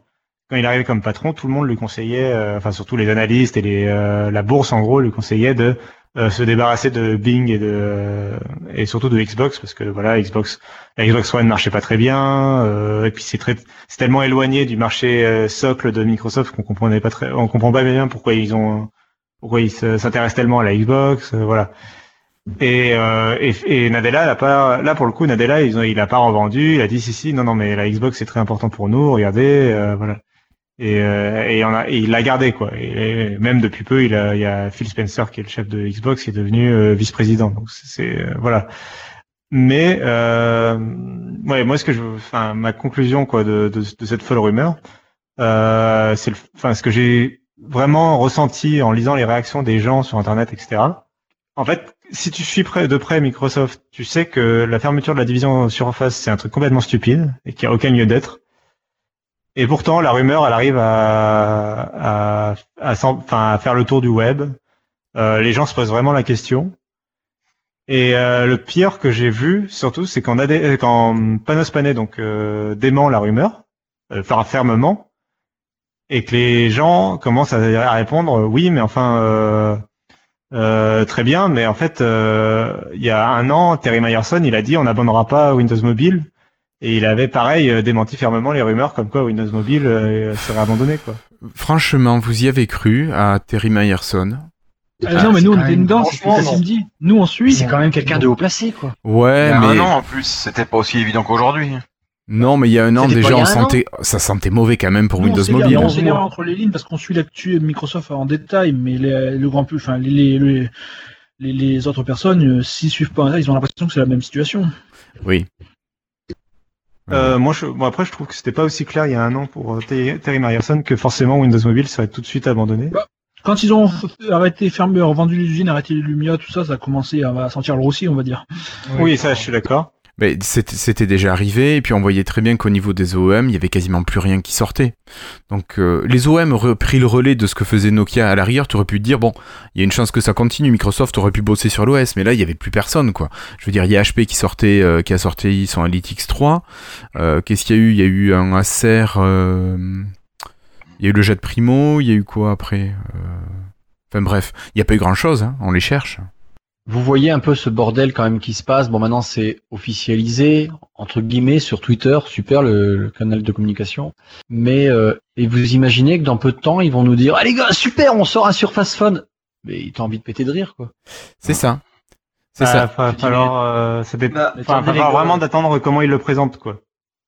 Quand il arrivé comme patron, tout le monde lui conseillait, euh, enfin surtout les analystes et les, euh, la bourse en gros, lui conseillait de euh, se débarrasser de Bing et de et surtout de Xbox parce que voilà, Xbox, la Xbox One marchait pas très bien. et puis c'est très, c'est tellement éloigné du marché socle de Microsoft qu'on comprenait pas très, on comprend pas bien pourquoi ils ont, pourquoi ils se- s'intéressent tellement à la Xbox, voilà. Et, euh, et, et Nadella, a pas, là pour le coup, Nadella, ont, il a pas revendu. Il a dit si si, non non, mais la Xbox c'est très important pour nous. Regardez, euh, voilà. Et, euh, et, on a, il l'a gardé quoi. Et, même depuis peu, il, a, il y a Phil Spencer qui est le chef de Xbox qui est devenu euh, vice-président. Donc c'est euh, voilà. Mais euh, ouais, moi ce que je, enfin ma conclusion quoi de, de, de cette folle rumeur, c'est enfin ce que j'ai vraiment ressenti en lisant les réactions des gens sur Internet, etc. En fait, si tu suis près, de près Microsoft, tu sais que la fermeture de la division Surface, c'est un truc complètement stupide et qu'il n'y a aucun lieu d'être. Et pourtant, la rumeur, elle arrive à, à, à, à faire le tour du web. Euh, les gens se posent vraiment la question. Et euh, le pire que j'ai vu, surtout, c'est quand, AD euh, quand Panos Panay donc euh, dément la rumeur, euh, enfin, fermement, et que les gens commencent à, à répondre euh, oui, mais enfin. Euh, très bien, mais en fait, euh, il y a un an, Terry Myerson, il a dit on n'abandonnera pas Windows Mobile, et il avait pareil euh, démenti fermement les rumeurs comme quoi Windows Mobile euh, serait abandonné, quoi. Franchement, vous y avez cru à Terry Myerson Ah, non, mais nous, on était dedans, c'est ce franchement, qu'il me dit. Nous, on suit. C'est quand même quelqu'un de haut placé, quoi. Ouais, mais un an en plus, c'était pas aussi évident qu'aujourd'hui. Non, mais il y a un an déjà, on sentait, ça sentait mauvais quand même pour Windows Mobile. On sait lire entre les lignes parce qu'on suit l'actu Microsoft en détail, mais les, le grand plus, enfin, les, les, les, les- les autres personnes, euh, s'ils suivent pas, ils ont l'impression que c'est la même situation. Oui. Euh, moi, je, bon, après, je trouve que c'était pas aussi clair il y a un an pour euh, Terry Terry Myerson que forcément Windows Mobile serait tout de suite abandonné. Quand ils ont arrêté, fermé, revendu l'usine, arrêté les Lumia, tout ça, ça a commencé à, à sentir le roussi, on va dire. Oui, ça, je suis d'accord. Mais c'était déjà arrivé, et puis on voyait très bien qu'au niveau des OEM, il y avait quasiment plus rien qui sortait. Donc euh, les OEM auraient pris le relais de ce que faisait Nokia à l'arrière, tu aurais pu te dire, bon, il y a une chance que ça continue, Microsoft aurait pu bosser sur l'OS, mais là, il y avait plus personne, quoi. Je veux dire, il y a HP qui sortait, euh, qui a sorti son Elite X3, euh, qu'est-ce qu'il y a eu? Il y a eu un Acer, euh, il y a eu le Jet Primo, il y a eu quoi après Euh, Enfin bref, il n'y a pas eu grand-chose, hein, on les cherche. Vous voyez un peu ce bordel quand même qui se passe. Bon, maintenant c'est officialisé entre guillemets sur Twitter, super le, le canal de communication. Mais euh, et vous imaginez que dans peu de temps ils vont nous dire, ah les gars, super, on sort un Surface Phone. Mais t'as envie de péter de rire quoi. C'est ça. C'est Ah, ça. va falloir, euh, ça dé- Bah, enfin, va falloir vraiment d'attendre comment ils le présentent, quoi.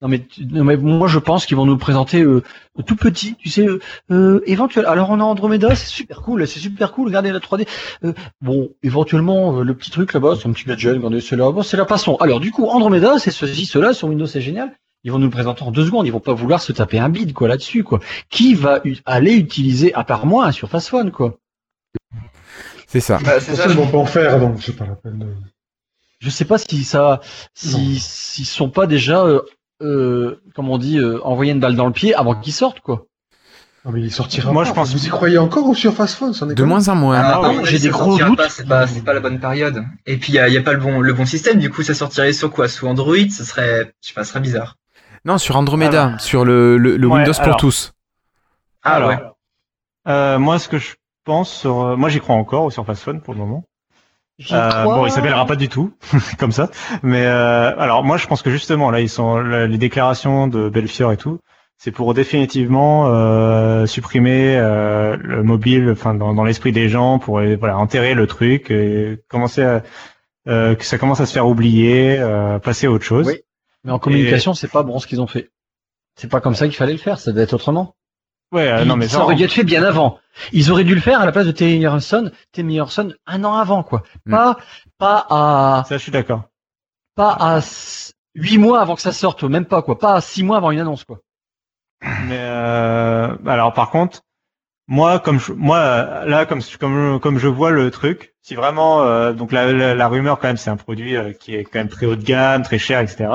Non mais, tu- non, mais moi je pense qu'ils vont nous présenter euh, tout petit, tu sais, euh, euh, éventuellement. Alors on a Andromeda, c'est super cool, c'est super cool, regardez la 3D. Euh, bon, éventuellement euh, le petit truc là-bas, c'est un petit gadget, regardez c'est là, bon, c'est la façon. Alors du coup Andromeda, c'est ceci, cela sur Windows, c'est génial. Ils vont nous le présenter en deux secondes, ils vont pas vouloir se taper un bid quoi là-dessus quoi. Qui va aller utiliser à part moi un Surface Phone quoi? C'est ça. Bah, c'est ça, ils vont pas en faire, donc c'est pas la peine de... Je sais pas si ça, si s'ils sont pas déjà, euh, comme on dit, euh, envoyer une balle dans le pied avant qu'ils sortent quoi. Non, mais il sortira Moi, pas. je pense- Vous y croyez encore au Surface Phone est De moins en moins. Ah, Ah oui, contre, j'ai des gros doutes. pas, C'est pas, c'est pas la bonne période. Et puis, il n'y a, y a pas le bon, le bon système. Du coup, ça sortirait sur quoi? Sous Android Ce serait, je sais pas, ce serait bizarre. Non, sur Andromeda, Alors. sur le, le, le Ouais, Windows pour alors. tous. Ah Alors, ouais. Euh, moi, ce que je pense sur, euh, moi, j'y crois encore au Surface Phone pour le moment. Euh, crois. bon, il s'appellera pas du tout comme ça, mais euh, alors moi, je pense que justement là, ils sont là, les déclarations de Belfiore et tout c'est pour définitivement euh, supprimer euh, le mobile, enfin dans, dans l'esprit des gens, pour euh, voilà enterrer le truc, et commencer à euh, que ça commence à se faire oublier, euh, passer à autre chose. Oui. Mais en communication, c'est pas bon ce qu'ils ont fait. C'est pas comme ça qu'il fallait le faire, ça devait être autrement. Ouais, euh, non mais ça aurait dû être fait bien avant. Ils auraient dû le faire à la place de Teddy Harrison, un an avant quoi. Mm. Pas pas à ça je suis d'accord. pas à huit mois avant que ça sorte, même pas quoi. Pas à six mois avant une annonce quoi. Mais euh, alors par contre, moi comme je, moi là comme comme comme je vois le truc, si vraiment euh, donc la, la, la rumeur quand même c'est un produit euh, qui est quand même très haut de gamme, très cher, etc.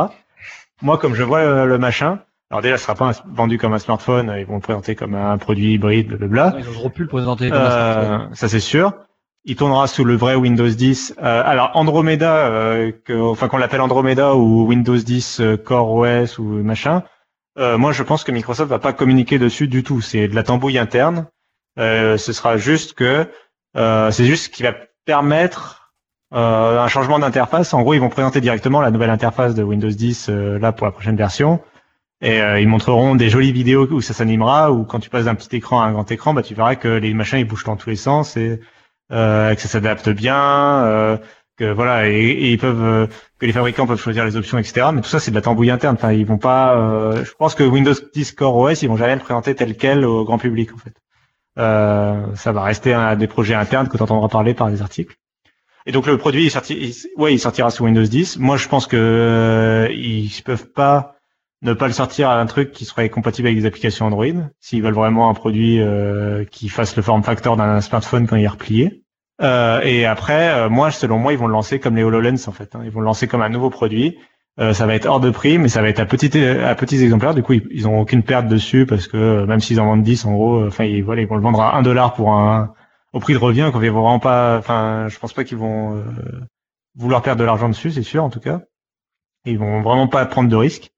Moi comme je vois le, le machin, alors déjà ce sera pas un- vendu comme un smartphone, ils vont le présenter comme un produit hybride, blablabla. Ils auraient pu le présenter comme un Euh, smartphone. ça c'est sûr. Il tournera sous le vrai Windows 10. Euh, alors Andromeda, euh, que, enfin qu'on l'appelle Andromeda ou Windows 10 euh, Core OS ou machin. euh, moi, je pense que Microsoft va pas communiquer dessus du tout. C'est de la tambouille interne. Euh, ce sera juste que euh, c'est juste ce qui va permettre euh, un changement d'interface. En gros, ils vont présenter directement la nouvelle interface de Windows 10 euh, là pour la prochaine version. Et euh, ils montreront des jolies vidéos où ça s'animera, ou quand tu passes d'un petit écran à un grand écran, bah tu verras que les machins ils bougent dans tous les sens et euh, que ça s'adapte bien, euh, que voilà, et, ils peuvent euh, que les fabricants peuvent choisir les options, etc. Mais tout ça c'est de la tambouille interne. Enfin, ils vont pas. euh, je pense que Windows 10 Core OS ils vont jamais le présenter tel quel au grand public en fait. Euh, ça va rester un des projets internes que tu entendras parler par des articles. Et donc le produit, il, sorti, ouais, il sortira sous Windows 10. Moi, je pense que euh, ils peuvent pas ne pas le sortir à un truc qui serait compatible avec des applications Android, s'ils veulent vraiment un produit euh, qui fasse le form factor d'un smartphone quand il est replié. Euh, et après, euh, moi, selon moi, ils vont le lancer comme les HoloLens en fait. hein. Ils vont le lancer comme un nouveau produit. Ça va être hors de prix, mais ça va être à petits à petits exemplaires. Du coup, ils, ils ont aucune perte dessus parce que même s'ils en vendent 10, en gros, enfin, ils, vont le vendre à 1 dollar pour un au prix de revient. Quand ils vont vraiment pas, enfin, je pense pas qu'ils vont vouloir perdre de l'argent dessus, c'est sûr en tout cas. Ils vont vraiment pas prendre de risques.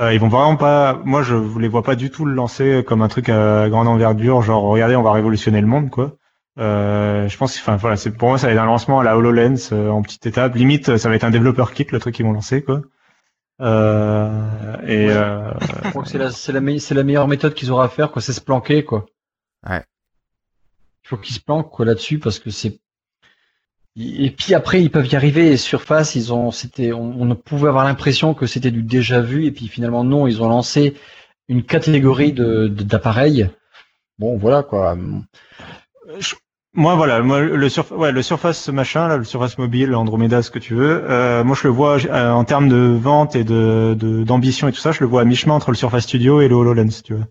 Euh, ils vont vraiment pas. Moi, je les vois pas du tout le lancer comme un truc à grande envergure, genre regardez, on va révolutionner le monde, quoi. Euh, je pense, enfin voilà, c'est pour moi ça va être un lancement à la Hololens euh, en petite étape. Limite, ça va être un développeur kit le truc qu'ils vont lancer, quoi. Euh, et Ouais. euh, Je crois que c'est la, c'est la, me- c'est la meilleure méthode qu'ils auraient à faire, quoi. C'est se planquer, quoi. Ouais. Il faut qu'ils se planquent, quoi, là-dessus, parce que c'est. Et puis après, ils peuvent y arriver. Et Surface, ils ont, c'était, on, on pouvait avoir l'impression que c'était du déjà vu, et puis finalement non, ils ont lancé une catégorie de, de- d'appareils. Bon, voilà, quoi. Moi, voilà, moi, le, surf... ouais, le Surface machin, là, le Surface mobile, Andromeda, ce que tu veux, euh, moi, je le vois euh, en termes de vente et de de- d'ambition et tout ça, je le vois à mi-chemin entre le Surface Studio et le HoloLens, tu vois.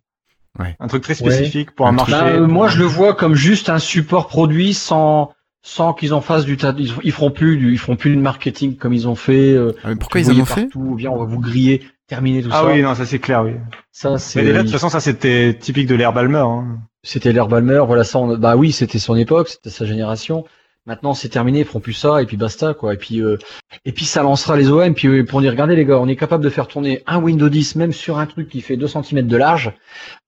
Ouais. Un truc très spécifique pour un Un marché. Bah, euh, moi, je le vois comme juste un support produit sans sans qu'ils en fassent du tas. Ils, ils feront plus du, ils feront plus de marketing comme ils ont fait. euh, Ah, mais pourquoi ils en ont fait partout, Viens, on va vous griller, terminer tout ah ça. oui, non, ça c'est clair, oui. Ça, c'est. Mais déjà, de toute façon, ça c'était typique de l'Air Balmer. Hein. C'était l'air Balmer, voilà ça. On... Bah oui, c'était son époque, c'était sa génération. Maintenant, c'est terminé, ils feront plus ça et puis basta quoi. Et puis euh, et puis ça lancera les OM. Puis euh, pour dire, regardez les gars, on est capable de faire tourner un Windows 10 même sur un truc qui fait 2 cm de large.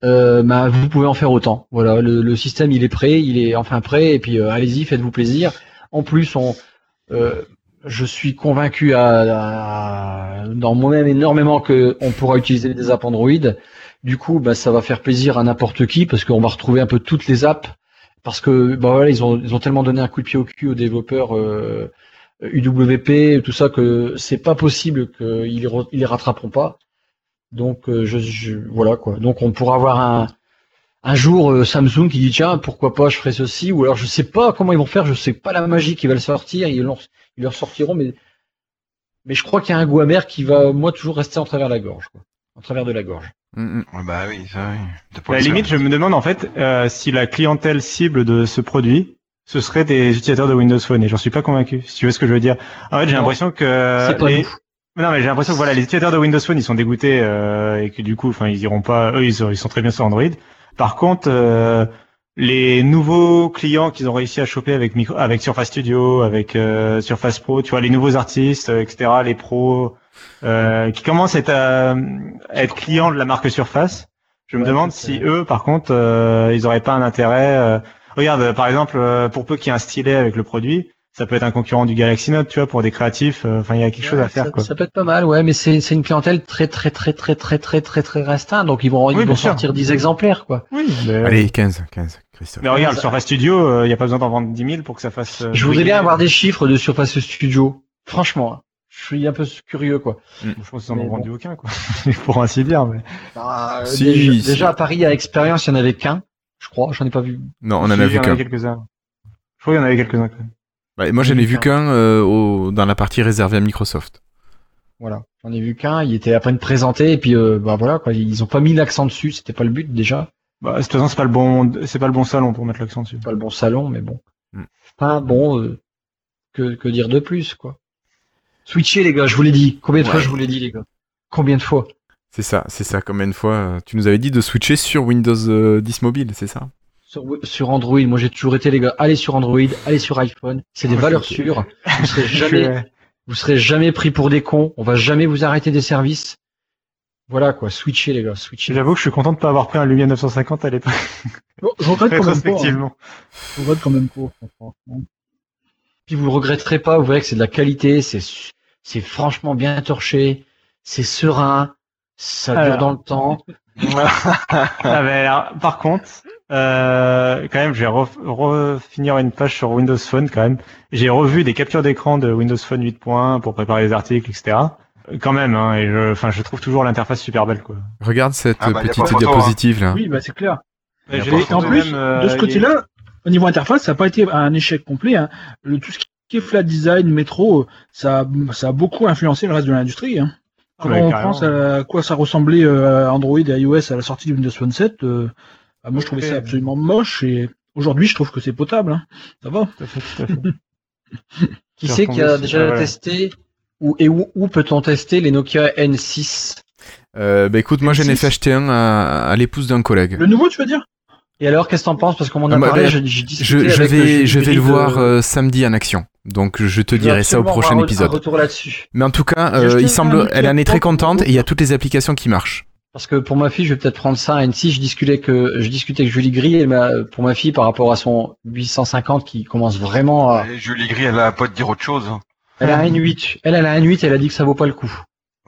Euh, bah, vous pouvez en faire autant. Voilà, le, le système il est prêt, il est enfin prêt. Et puis euh, allez-y, faites-vous plaisir. En plus, on euh, je suis convaincu à, à- dans moi-même énormément que on pourra utiliser des apps Android. Du coup, bah, ça va faire plaisir à n'importe qui parce qu'on va retrouver un peu toutes les apps parce que bah voilà, ils ont ils ont tellement donné un coup de pied au cul aux développeurs euh, UWP tout ça que c'est pas possible qu'ils les, ils les rattraperont pas. Donc euh, je, je- voilà quoi. Donc on pourra avoir un un jour euh, Samsung qui dit tiens pourquoi pas je ferai ceci ou alors je sais pas comment ils vont faire, je sais pas la magie qui va le sortir, ils ils leur sortiront mais mais je crois qu'il y a un goût amer qui va moi toujours rester en travers la gorge quoi. En travers de la gorge. Mm, mm. Bah oui, ça oui. À la vue. limite, je me demande en fait euh, si la clientèle cible de ce produit, ce serait des utilisateurs de Windows Phone. Et j'en suis pas convaincu. Si tu vois ce que je veux dire. En fait, j'ai l'impression que c'est pas les- nous. Non, mais j'ai l'impression que voilà, les utilisateurs de Windows Phone, ils sont dégoûtés euh, et que du coup, enfin, ils iront pas. Eux, ils sont, ils sont très bien sur Android. Par contre, euh, les nouveaux clients qu'ils ont réussi à choper avec micro, avec Surface Studio, avec euh, Surface Pro, tu vois, les nouveaux artistes, euh, etc., les pros, euh, qui commencent à être, euh, à être clients de la marque Surface. Je me Ouais, demande si eux, par contre, euh, ils auraient pas un intérêt. euh, Regarde, par exemple, euh, pour peu qu'il y ait un stylet avec le produit, ça peut être un concurrent du Galaxy Note, tu vois, pour des créatifs. euh, Enfin, il y a quelque chose à faire, ça, quoi. ça peut être pas mal, ouais, mais c'est c'est une clientèle très très très très très très très très restreinte, donc ils vont ils Oui, vont sûr. sortir 10 exemplaires, quoi. Oui, mais, Allez, 15, 15, Christophe. mais regarde, sur Surface Studio, euh, il n'y a pas besoin d'en vendre 10 000 pour que ça fasse. euh, Je voudrais bien avoir des chiffres de Surface Studio, franchement. Je suis un peu curieux, quoi. Je pense qu'ils en Mais ont bon. vendu aucun, quoi. pour ainsi dire. Mais... Euh, Si, déjà, si. déjà, à Paris, à Expérience, il y en avait qu'un, je crois, j'en ai pas vu. Non, on en qu'un. avait quelques-uns. Je crois qu'il y en avait quelques-uns, quand même. Bah, moi, j'en ai vu qu'un euh, au- dans la partie réservée à Microsoft. Voilà, j'en ai vu qu'un, il était à peine présenté, et puis euh, bah voilà, quoi, ils ont pas mis l'accent dessus, c'était pas le but déjà. Bah, de toute façon, c'est pas le bon, c'est pas le bon salon pour mettre l'accent dessus. pas le bon salon, mais bon. Mm. Enfin, bon, euh, que, que dire de plus, quoi. Switcher, les gars, je vous l'ai dit. Combien de fois je vous l'ai dit, les gars? Combien de fois? C'est ça, c'est ça. Combien de fois euh, tu nous avais dit de switcher sur Windows euh, 10 mobile, c'est ça? Sur, sur Android, moi j'ai toujours été, les gars, allez sur Android, allez sur iPhone, c'est des valeurs sûres. Vous serez jamais, vous serez jamais pris pour des cons, on va jamais vous arrêter des services. Voilà, quoi, switcher, les gars, switcher. J'avoue que je suis content de pas avoir pris un Lumia 950 à l'époque. Bon, je regrette quand même pas. hein. Je regrette quand même pas. Puis vous le regretterez pas, vous verrez que c'est de la qualité, c'est, c'est franchement bien torché, c'est serein, ça dure dans le temps. Ah, mais alors, par contre, euh, quand même, je vais ref- refinir une page sur Windows Phone quand même. J'ai revu des captures d'écran de Windows Phone 8.1 pour préparer les articles, etc. Euh, Quand même, hein, et je, enfin, je trouve toujours l'interface super belle, quoi. Regarde cette Ah bah, petite pas photo, diapositive là. Oui, bah c'est clair. Pas Et en plus, même, euh, de ce côté-là, au niveau interface, ça n'a pas été un échec complet. Hein. Le, tout ce qui est flat design, métro, ça, a- ça a beaucoup influencé le reste de l'industrie. Hein. Quand Ouais, on carrément. pense à quoi ça ressemblait euh, à Android et iOS à la sortie du Windows Phone 7, euh, bah, moi je trouvais ça absolument moche et aujourd'hui je trouve que c'est potable. Hein. Ça va. Tout à fait, tout à fait. Qui c'est qui a déjà. Ah, voilà. testé ou, et où, où peut-on tester les Nokia N6 Euh, bah écoute, moi j'en ai M6. fait acheter un à, à l'épouse d'un collègue. Le nouveau, tu veux dire? Et alors, qu'est-ce que t'en penses? Parce qu'on m'en a Ah, bah, parlé, bah, j'ai j'ai discuté Je, je avec vais, Julie je vais le voir euh, euh, samedi en action. Donc je te dirai ça au prochain un- épisode. retour là-dessus. Mais en tout cas, euh, il semble, elle en est très 30 contente et il y a toutes les applications qui marchent. Parce que pour ma fille, je vais peut-être prendre ça à N6. Je discutais que je discutais avec Julie Gris et ma, pour ma fille par rapport à son 850 qui commence vraiment à. Et Julie Gris, elle a pas de dire autre chose. Elle a un N8. Elle, elle a un N8. Elle a dit que ça vaut pas le coup.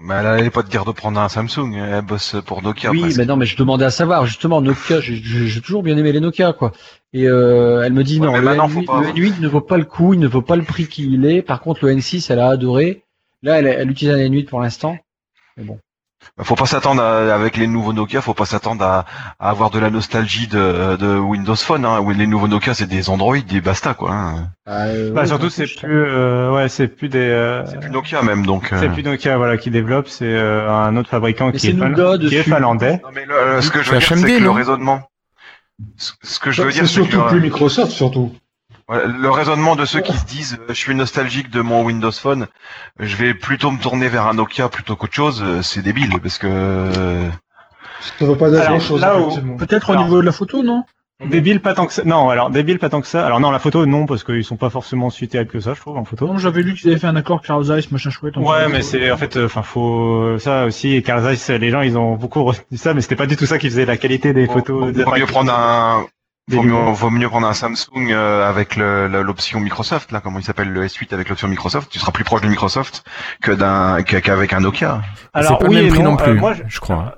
Mais elle allait pas te dire de prendre un Samsung. Elle bosse pour Nokia. oui, presque. mais non, mais je demandais à savoir justement Nokia. J'ai toujours bien aimé les Nokia, quoi. Et euh, elle me dit Ouais, non, mais le, maintenant, N8, faut pas- le N8 ne vaut pas le coup, il ne vaut pas le prix qu'il est. Par contre, le N6, elle a adoré. Là, elle, elle utilise un N8 pour l'instant. Mais bon. Faut pas s'attendre à- avec les nouveaux Nokia, faut pas s'attendre à, à avoir de la nostalgie de, de Windows Phone. Hein. Les nouveaux Nokia, c'est des Android, des basta quoi. Hein. Euh, Bah, surtout, c'est plus, euh, ouais, c'est plus des, euh, C'est plus Nokia même, donc. euh. c'est plus Nokia, voilà, qui développe, c'est euh, un autre fabricant Mais qui est, fin- Nougat qui est finlandais. Non, mais le- le- ce que je veux C'est dire, c'est que le raisonnement. Ce ce que je veux C'est dire, c'est que surtout plus Microsoft, surtout. Le raisonnement de ceux qui se disent euh, je suis nostalgique de mon Windows Phone, je vais plutôt me tourner vers un Nokia plutôt qu'autre chose, euh, c'est débile parce que euh, Ça veut pas dire grand chose. Peut-être au niveau de la photo, non Débile pas tant que ça. Non, alors débile pas tant que ça. Alors non, la photo non parce qu'ils sont pas forcément si terribles que ça, je trouve en photo. Non, j'avais lu qu'ils avaient fait un accord Carl Zeiss, machin chouette. Ouais, mais c'est en fait, enfin, faut ça aussi. Carl Zeiss, les gens, ils ont beaucoup retenu ça, mais c'était pas du tout ça qui faisait la qualité des photos. vaut mieux prendre un Vaut mieux, lumières. vaut mieux prendre un Samsung euh, avec l'option Microsoft, là, comment il s'appelle, le S8 avec l'option Microsoft. Tu seras plus proche de Microsoft que d'un qu'avec un Nokia. C'est pas oui le même prix non, euh, plus, moi, je crois.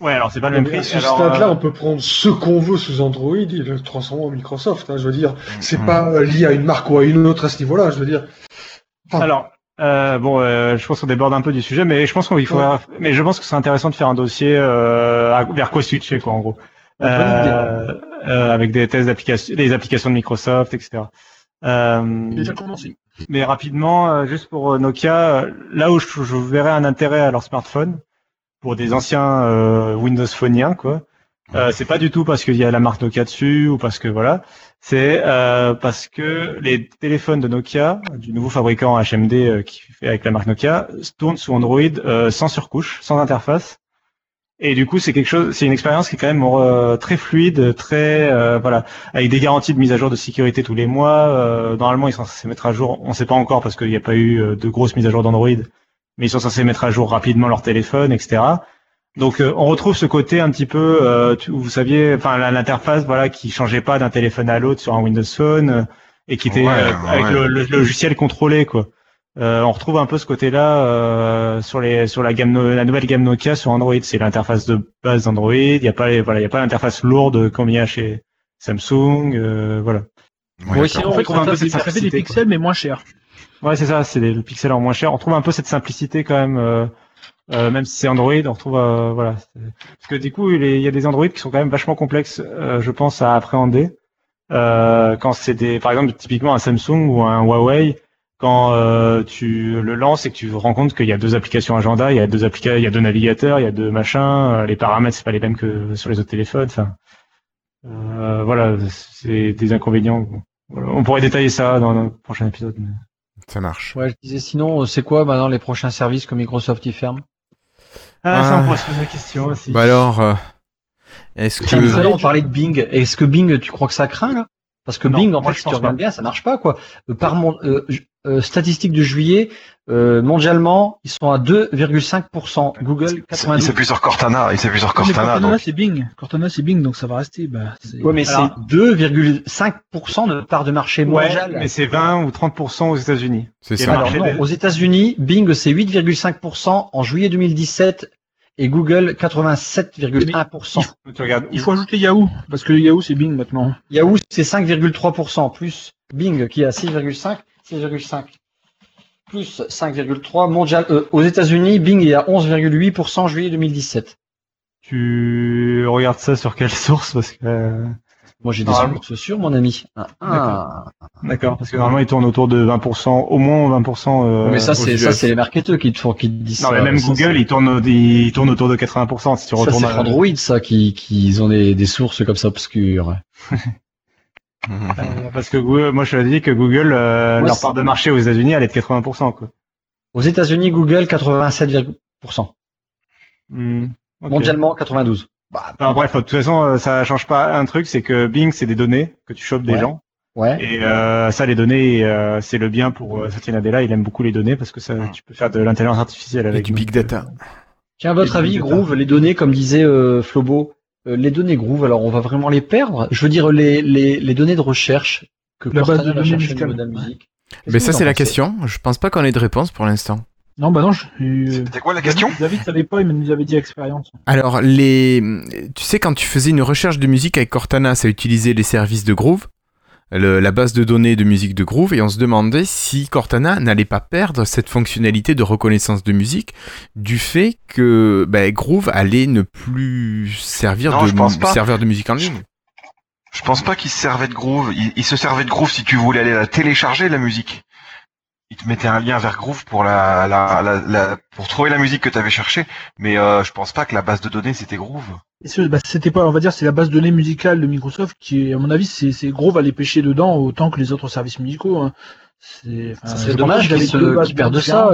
Ouais, alors c'est pas le même Mais à prix. ce Alors, stade-là, euh, on peut prendre ce qu'on veut sous Android et le transformer en Microsoft. hein, je veux dire, c'est Mhm. pas euh, lié à une marque ou à une autre à ce niveau-là. Je veux dire, Enfin, Alors, euh, bon, euh, je pense qu'on déborde un peu du sujet, mais je pense qu'il faut, mais je pense que c'est intéressant de faire un dossier euh, à- vers quoi switcher, quoi, en gros, Euh, avec des tests d'application, des applications de Microsoft, etc. Euh, Déjà commencé. mais rapidement, euh, juste pour Nokia, là où je, je verrais un intérêt à leur smartphone pour des anciens euh, Windows Phoniens, quoi. Euh, c'est pas du tout parce qu'il y a la marque Nokia dessus ou parce que voilà, c'est euh, parce que les téléphones de Nokia, du nouveau fabricant HMD euh, qui fait avec la marque Nokia, tournent sous Android euh, sans surcouche, sans interface. Et du coup, c'est quelque chose, c'est une expérience qui est quand même euh, très fluide, très euh, voilà, avec des garanties de mise à jour de sécurité tous les mois. Euh, normalement, ils sont censés mettre à jour. On ne sait pas encore parce qu'il n'y a pas eu euh, de grosses mises à jour d'Android, mais ils sont censés mettre à jour rapidement leur téléphone, etc. Donc, euh, on retrouve ce côté un petit peu, euh, tu- vous saviez, enfin l'interface, voilà, qui changeait pas d'un téléphone à l'autre sur un Windows Phone. et qui était Ouais, euh, avec le- le logiciel contrôlé quoi. Euh, on retrouve un peu ce côté-là euh, sur les sur la gamme la nouvelle gamme Nokia sur Android. C'est l'interface de base d'Android. Il y a pas les, voilà, il y a pas l'interface lourde comme il y a chez Samsung. euh, voilà. Ouais, Oui, d'accord. sinon, on retrouve un peu ça cette fait des simplicité, quoi. pixels mais moins cher. Ouais, c'est ça, c'est des- le pixel en moins cher. On trouve un peu cette simplicité quand même, euh, euh, même si c'est Android, on retrouve, euh, voilà. Parce que du coup, il est- il y a des Android qui sont quand même vachement complexes, euh, je pense, à appréhender. Euh, quand c'est des, par exemple, typiquement un Samsung ou un Huawei, quand euh, tu le lances et que tu te rends compte qu'il y a deux applications agenda, il y a deux applications, il y a deux navigateurs, il y a deux machins, euh, les paramètres c'est pas les mêmes que sur les autres téléphones. Enfin, euh, voilà, c'est des inconvénients. Voilà. On pourrait détailler ça dans un prochain épisode. mais- Ça marche. Ouais, je disais sinon, c'est quoi maintenant les prochains services que Microsoft y ferme? Ah, ça, Ah. on pourrait se poser la question aussi. Bah alors, euh, est-ce que l'heure, on parlait de Bing. Est-ce que Bing, tu crois que ça craint là? Parce que Non, Bing, en fait, je si tu pense regardes bien, ça marche pas quoi. Euh, Par mon euh, euh, statistique de juillet, euh, mondialement, ils sont à 2,5%. Google Il 92. s'appuie sur Cortana, il s'appuie sur Mais Cortana. Cortana donc. c'est Bing. Cortana c'est Bing donc ça va rester. Bah, c'est- Ouais, mais Alors- c'est 2,5% de part de marché Ouais, mondial. mais c'est 20 ou 30% aux États-Unis. c'est ça Alors non, aux États-Unis, Bing c'est 8,5% en juillet 2017 et Google 87,1%. Tu regardes. Il faut ajouter Yahoo parce que Yahoo c'est Bing maintenant. Yahoo c'est 5,3% plus Bing qui est à 6,5, 6,5 plus 5,3 mondial. euh, aux États-Unis, Bing est à 11,8% en juillet 2017. Tu regardes ça sur quelle source parce que euh, Moi j'ai des sources sûres, mon ami. Ah, ah. d'accord parce que normalement ils tournent autour de 20%, au moins 20%. Euh, mais ça c'est US. ça c'est les marketeurs qui te font qui te disent Non mais même Ça, Google c'est- il tourne au- il tourne autour de 80% si tu Ça c'est à- Android ça qui qui ils ont des, des sources comme ça obscures. Parce que Google- moi je te dis que Google euh, leur part de marché aux États-Unis elle est de 80% quoi. Aux États-Unis, Google 87,%. Hmm. Mondialement 92. Bah, Enfin, bref, de toute façon, euh, ça change pas un truc, c'est que Bing, c'est des données que tu chopes des Ouais. gens. ouais. Et euh, ça, les données, euh, c'est le bien pour euh, Satya Nadella. Il aime beaucoup les données parce que ça, tu peux faire de l'intelligence artificielle et avec du donc, big data Tiens, à votre Et avis. Groove, les données, comme disait euh, Flobo, euh, les données Groove, alors on va vraiment les perdre? Je veux dire, les, les, les données de recherche que La base de données. Qu'est-ce Mais ça c'est la question. Je pense pas qu'on ait de réponse pour l'instant. Non bah non. Je... euh, C'était quoi la question? David, David savait pas, il nous avait dit expérience. Alors les, tu sais quand tu faisais une recherche de musique avec Cortana, ça utilisait les services de Groove, le- la base de données de musique de Groove, et on se demandait si Cortana n'allait pas perdre cette fonctionnalité de reconnaissance de musique du fait que ben, Groove allait ne plus servir Non, de je pense pas. serveur de musique en ligne. Je pense pas qu'il se servait de Groove. Il, il se servait de Groove si tu voulais aller la télécharger, la musique. Il te mettait un lien vers Groove pour la, la, la, la- pour trouver la musique que tu avais cherchée. Mais euh, je pense pas que la base de données c'était Groove. Bah, c'était pas, on va dire, c'est la base de données musicale de Microsoft qui, à mon avis, c'est, va les pêcher dedans autant que les autres services musicaux. hein. Ça serait dommage qu'ils se- perdent ça.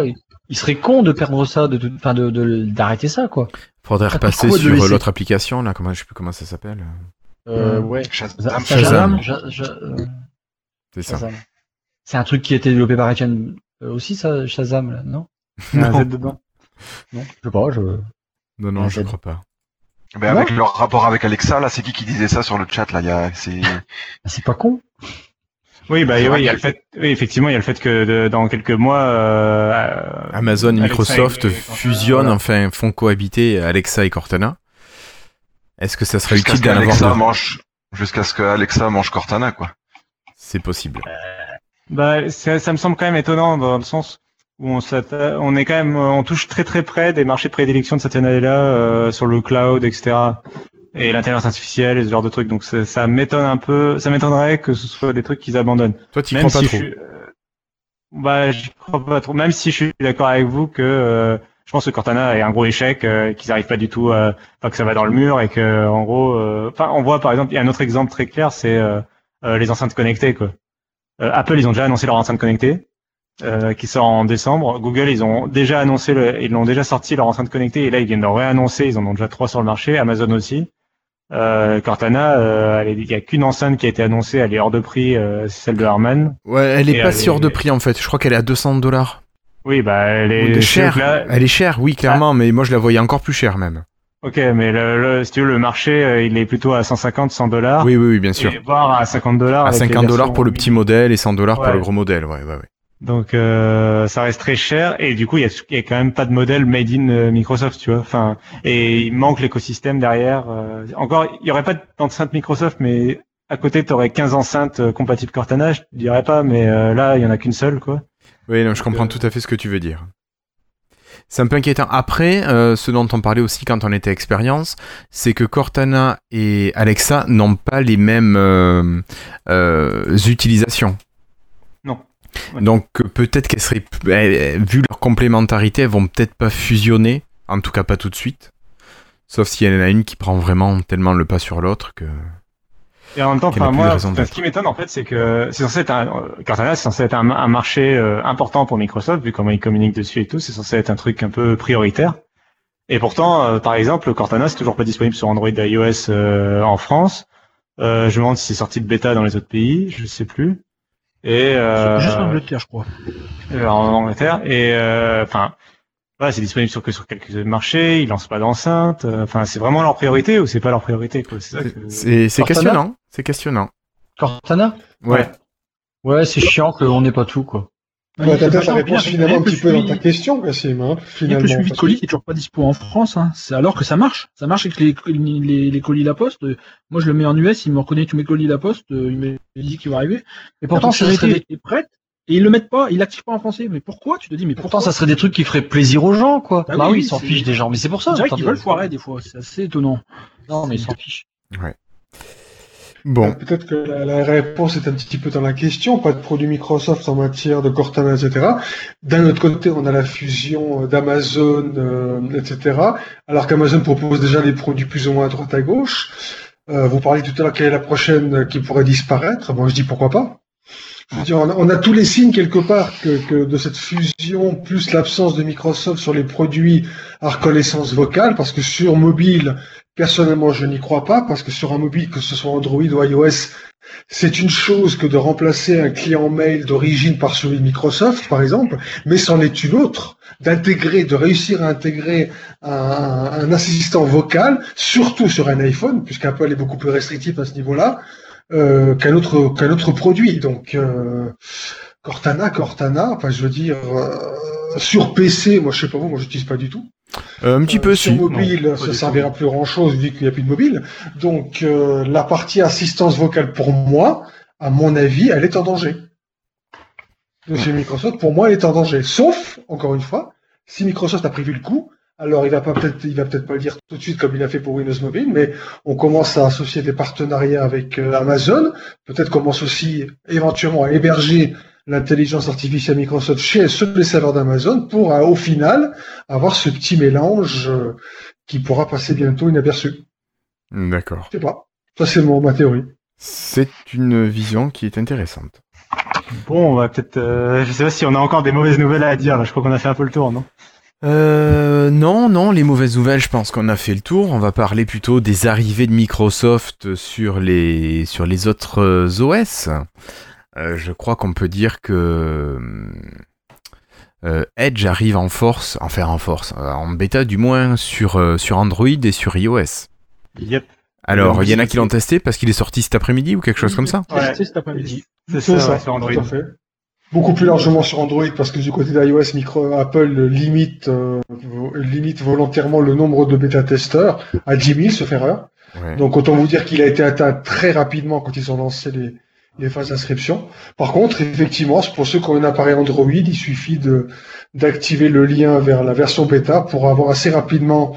Il serait con de perdre ça, de, de, enfin de, de- d'arrêter ça, quoi. Faudrait repasser sur laisser l'autre application là, comment je sais plus comment ça s'appelle. Euh, ouais. Shazam. Shazam. Euh, C'est ça. C'est un truc qui a été développé par Etienne euh, aussi, ça, Shazam, là, non? Un. Z dedans? Non, je sais pas, je... Non non, je crois pas. Ben, avec leur rapport avec Alexa, là, c'est qui qui disait ça sur le chat là Il y a, c'est. c'est pas con. Oui, bah oui, il y a le fait, oui, effectivement, il y a le fait que de- dans quelques mois, euh, euh, Amazon et Alexa Microsoft et- fusionnent, voilà. enfin font cohabiter Alexa et Cortana. Est-ce que ça serait utile d'en avoir qu'Alexa deux? mange, jusqu'à ce que Alexa mange Cortana, quoi. C'est possible. Bah, ça, ça me semble quand même étonnant dans le sens où on, on est quand même, on touche très très près des marchés de prédilection de Satya Nadella euh, sur le cloud, etc. Et l'intelligence artificielle et ce genre de trucs. Donc ça, ça m'étonne un peu. Ça m'étonnerait que ce soit des trucs qu'ils abandonnent. Toi, tu crois pas si trop. je euh, bah, j'y crois pas trop. Même si je suis d'accord avec vous que euh, je pense que Cortana est un gros échec, euh, qu'ils n'arrivent pas du tout, à, enfin que ça va dans le mur et que en gros, euh, enfin on voit par exemple, il y a un autre exemple très clair, c'est euh, euh, les enceintes connectées quoi. Euh, Apple, ils ont déjà annoncé leur enceinte connectée, euh, qui sort en décembre. Google, ils ont déjà annoncé, le, ils l'ont déjà sorti leur enceinte connectée et là ils viennent de réannoncer, ils en ont déjà trois sur le marché. Amazon aussi. Euh, Cortana, euh, il y a qu'une enceinte qui a été annoncée, elle est hors de prix, c'est celle de Harman. Ouais, elle est Et pas elle si hors de prix en fait. Je crois qu'elle est à 200 dollars. Oui, bah elle est là- Elle est chère, oui, clairement, mais moi je la voyais encore plus chère même. Ok, mais le, le- si tu veux, le marché, euh, il est plutôt à 150, 100 dollars. Oui, oui, oui, bien sûr. Et voire à 50 dollars. À 50 dollars pour le petit modèle et 100 dollars pour le gros modèle, ouais, ouais, ouais. Donc euh, ça reste très cher et du coup il y a, il y a quand même pas de modèle made in euh, Microsoft, tu vois. Enfin et il manque l'écosystème derrière. euh. encore il y aurait pas d'enceinte Microsoft, mais à côté tu aurais 15 enceintes compatibles Cortana, je dirais pas, mais euh, là il y en a qu'une seule quoi. Oui, non, je comprends tout à fait ce que tu veux dire. C'est un peu inquiétant. Après, euh, ce dont on parlait aussi quand on était expérience, c'est que Cortana et Alexa n'ont pas les mêmes euh, euh, utilisations. Non. Ouais. Donc peut-être qu'elles seraient, eh, vu leur complémentarité, elles vont peut-être pas fusionner, en tout cas pas tout de suite. Sauf s'il y en a une qui prend vraiment tellement le pas sur l'autre que. Et en même temps, enfin moi, ce qui m'étonne en fait, c'est que c'est censé être un, Cortana, c'est censé être un, un marché euh, important pour Microsoft vu comment ils communiquent dessus et tout. C'est censé être un truc un peu prioritaire. Et pourtant, euh, par exemple, Cortana, c'est toujours pas disponible sur Android et iOS euh, en France. Euh, je me demande si c'est sorti de bêta dans les autres pays, je sais plus. Et euh, Juste en Angleterre, je crois. euh, en Angleterre. Et euh, enfin, voilà, c'est disponible sur que sur quelques marchés. Ils lancent pas d'enceinte. Euh, Enfin, c'est vraiment leur priorité ou c'est pas leur priorité quoi C'est ça que. C'est c'est Cortana questionnant. C'est questionnant. Cortana? Ouais. Ouais, c'est chiant qu'on n'ait pas tout, quoi. Ouais, t'as peut-être la réponse bien, finalement un petit peu dans ta question, Cassim, hein, Rien que finalement. le suivi de colis qui est toujours pas dispo en France, hein. c'est alors que ça marche. Ça marche avec les, les, les colis La Poste. Moi, je le mets en US, il me reconnaît tous mes colis La Poste, euh, il me dit qu'il va arriver. Et pourtant, ça serait, des... prête et ils le mettent pas, ils l'activent pas en français. Mais pourquoi Tu te dis, mais pourtant, ça serait des trucs qui feraient plaisir aux gens, quoi. Bah Bah, oui, oui, ils s'en c'est- fichent des gens, mais c'est pour ça. On dirait qu'ils veulent foirer des fois, c'est assez étonnant. Non, mais ils s'en fichent. Bon. Euh, Peut-être que la, réponse est un petit peu dans la question, pas de produits Microsoft en matière de Cortana, etc. D'un autre côté, on a la fusion euh, d'Amazon, euh, etc. Alors qu'Amazon propose déjà des produits plus ou moins à droite à gauche. Vous parliez tout à l'heure quelle est la prochaine qui pourrait disparaître. Bon, je dis pourquoi pas. On, a, tous les signes quelque part que de cette fusion, plus l'absence de Microsoft sur les produits à reconnaissance vocale, parce que sur mobile, personnellement, je n'y crois pas, parce que sur un mobile, que ce soit Android ou iOS, c'est une chose que de remplacer un client mail d'origine par celui de Microsoft, par exemple, mais c'en est une autre d'intégrer, de réussir à intégrer un, assistant vocal, surtout sur un iPhone, puisqu'Apple est beaucoup plus restrictif à ce niveau-là, euh, qu'un autre qu'un autre produit. Donc euh, Cortana, Cortana, enfin je veux dire euh, sur PC, moi je sais pas vous, moi j'utilise pas du tout. Euh, un petit peu, sur si. mobile, Non, ça servira plus grand chose vu qu'il n'y a plus de mobile. Donc euh, la partie assistance vocale pour moi, à mon avis, elle est en danger. De chez Microsoft, pour moi, elle est en danger. Sauf, encore une fois, si Microsoft a prévu le coup, alors il va pas peut-être, il va peut-être pas le dire tout de suite comme il a fait pour Windows Mobile, mais on commence à associer des partenariats avec euh, Amazon. Peut-être commence aussi éventuellement à héberger l'intelligence artificielle Microsoft chez sur les serveurs d'Amazon pour euh, au final avoir ce petit mélange euh, qui pourra passer bientôt inaperçu. D'accord. Je sais pas. Ça c'est mon ma théorie. C'est une vision qui est intéressante. Bon, on va peut-être. Euh, je sais pas si on a encore des mauvaises nouvelles à dire. Là, je crois qu'on a fait un peu le tour, non? Euh, non, non, les mauvaises nouvelles, je pense qu'on a fait le tour. On va parler plutôt des arrivées de Microsoft sur les, sur les autres euh, OS. Euh, je crois qu'on peut dire que euh, Edge arrive en force, enfin en force, euh, en bêta du moins sur, euh, sur Android et sur iOS. Yep. Alors, il y en a qui l'ont testé parce qu'il est sorti cet après-midi ou quelque chose comme ça Ouais. Testé cet après-midi. C'est ça, ça, ouais, sur Android. tout à fait. Beaucoup plus largement sur Android parce que du côté d'iOS, micro Apple limite euh, limite volontairement le nombre de bêta-testeurs à 10 000, sauf erreur. Ouais. Donc autant vous dire qu'il a été atteint très rapidement quand ils ont lancé les, les phases d'inscription. Par contre, effectivement, pour ceux qui ont un appareil Android, il suffit de d'activer le lien vers la version bêta pour avoir assez rapidement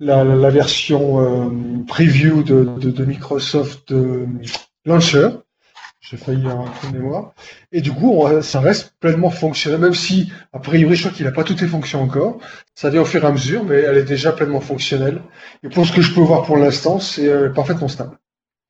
la, la, la version euh, preview de, de, de Microsoft euh, Launcher. J'ai failli un trou de mémoire. Et du coup, on- ça reste pleinement fonctionnel, même si, a priori, je crois qu'il n'a pas toutes les fonctions encore. Ça vient au fur et à mesure, mais elle est déjà pleinement fonctionnelle. Et pour ce que je peux voir pour l'instant, c'est euh, parfaitement stable.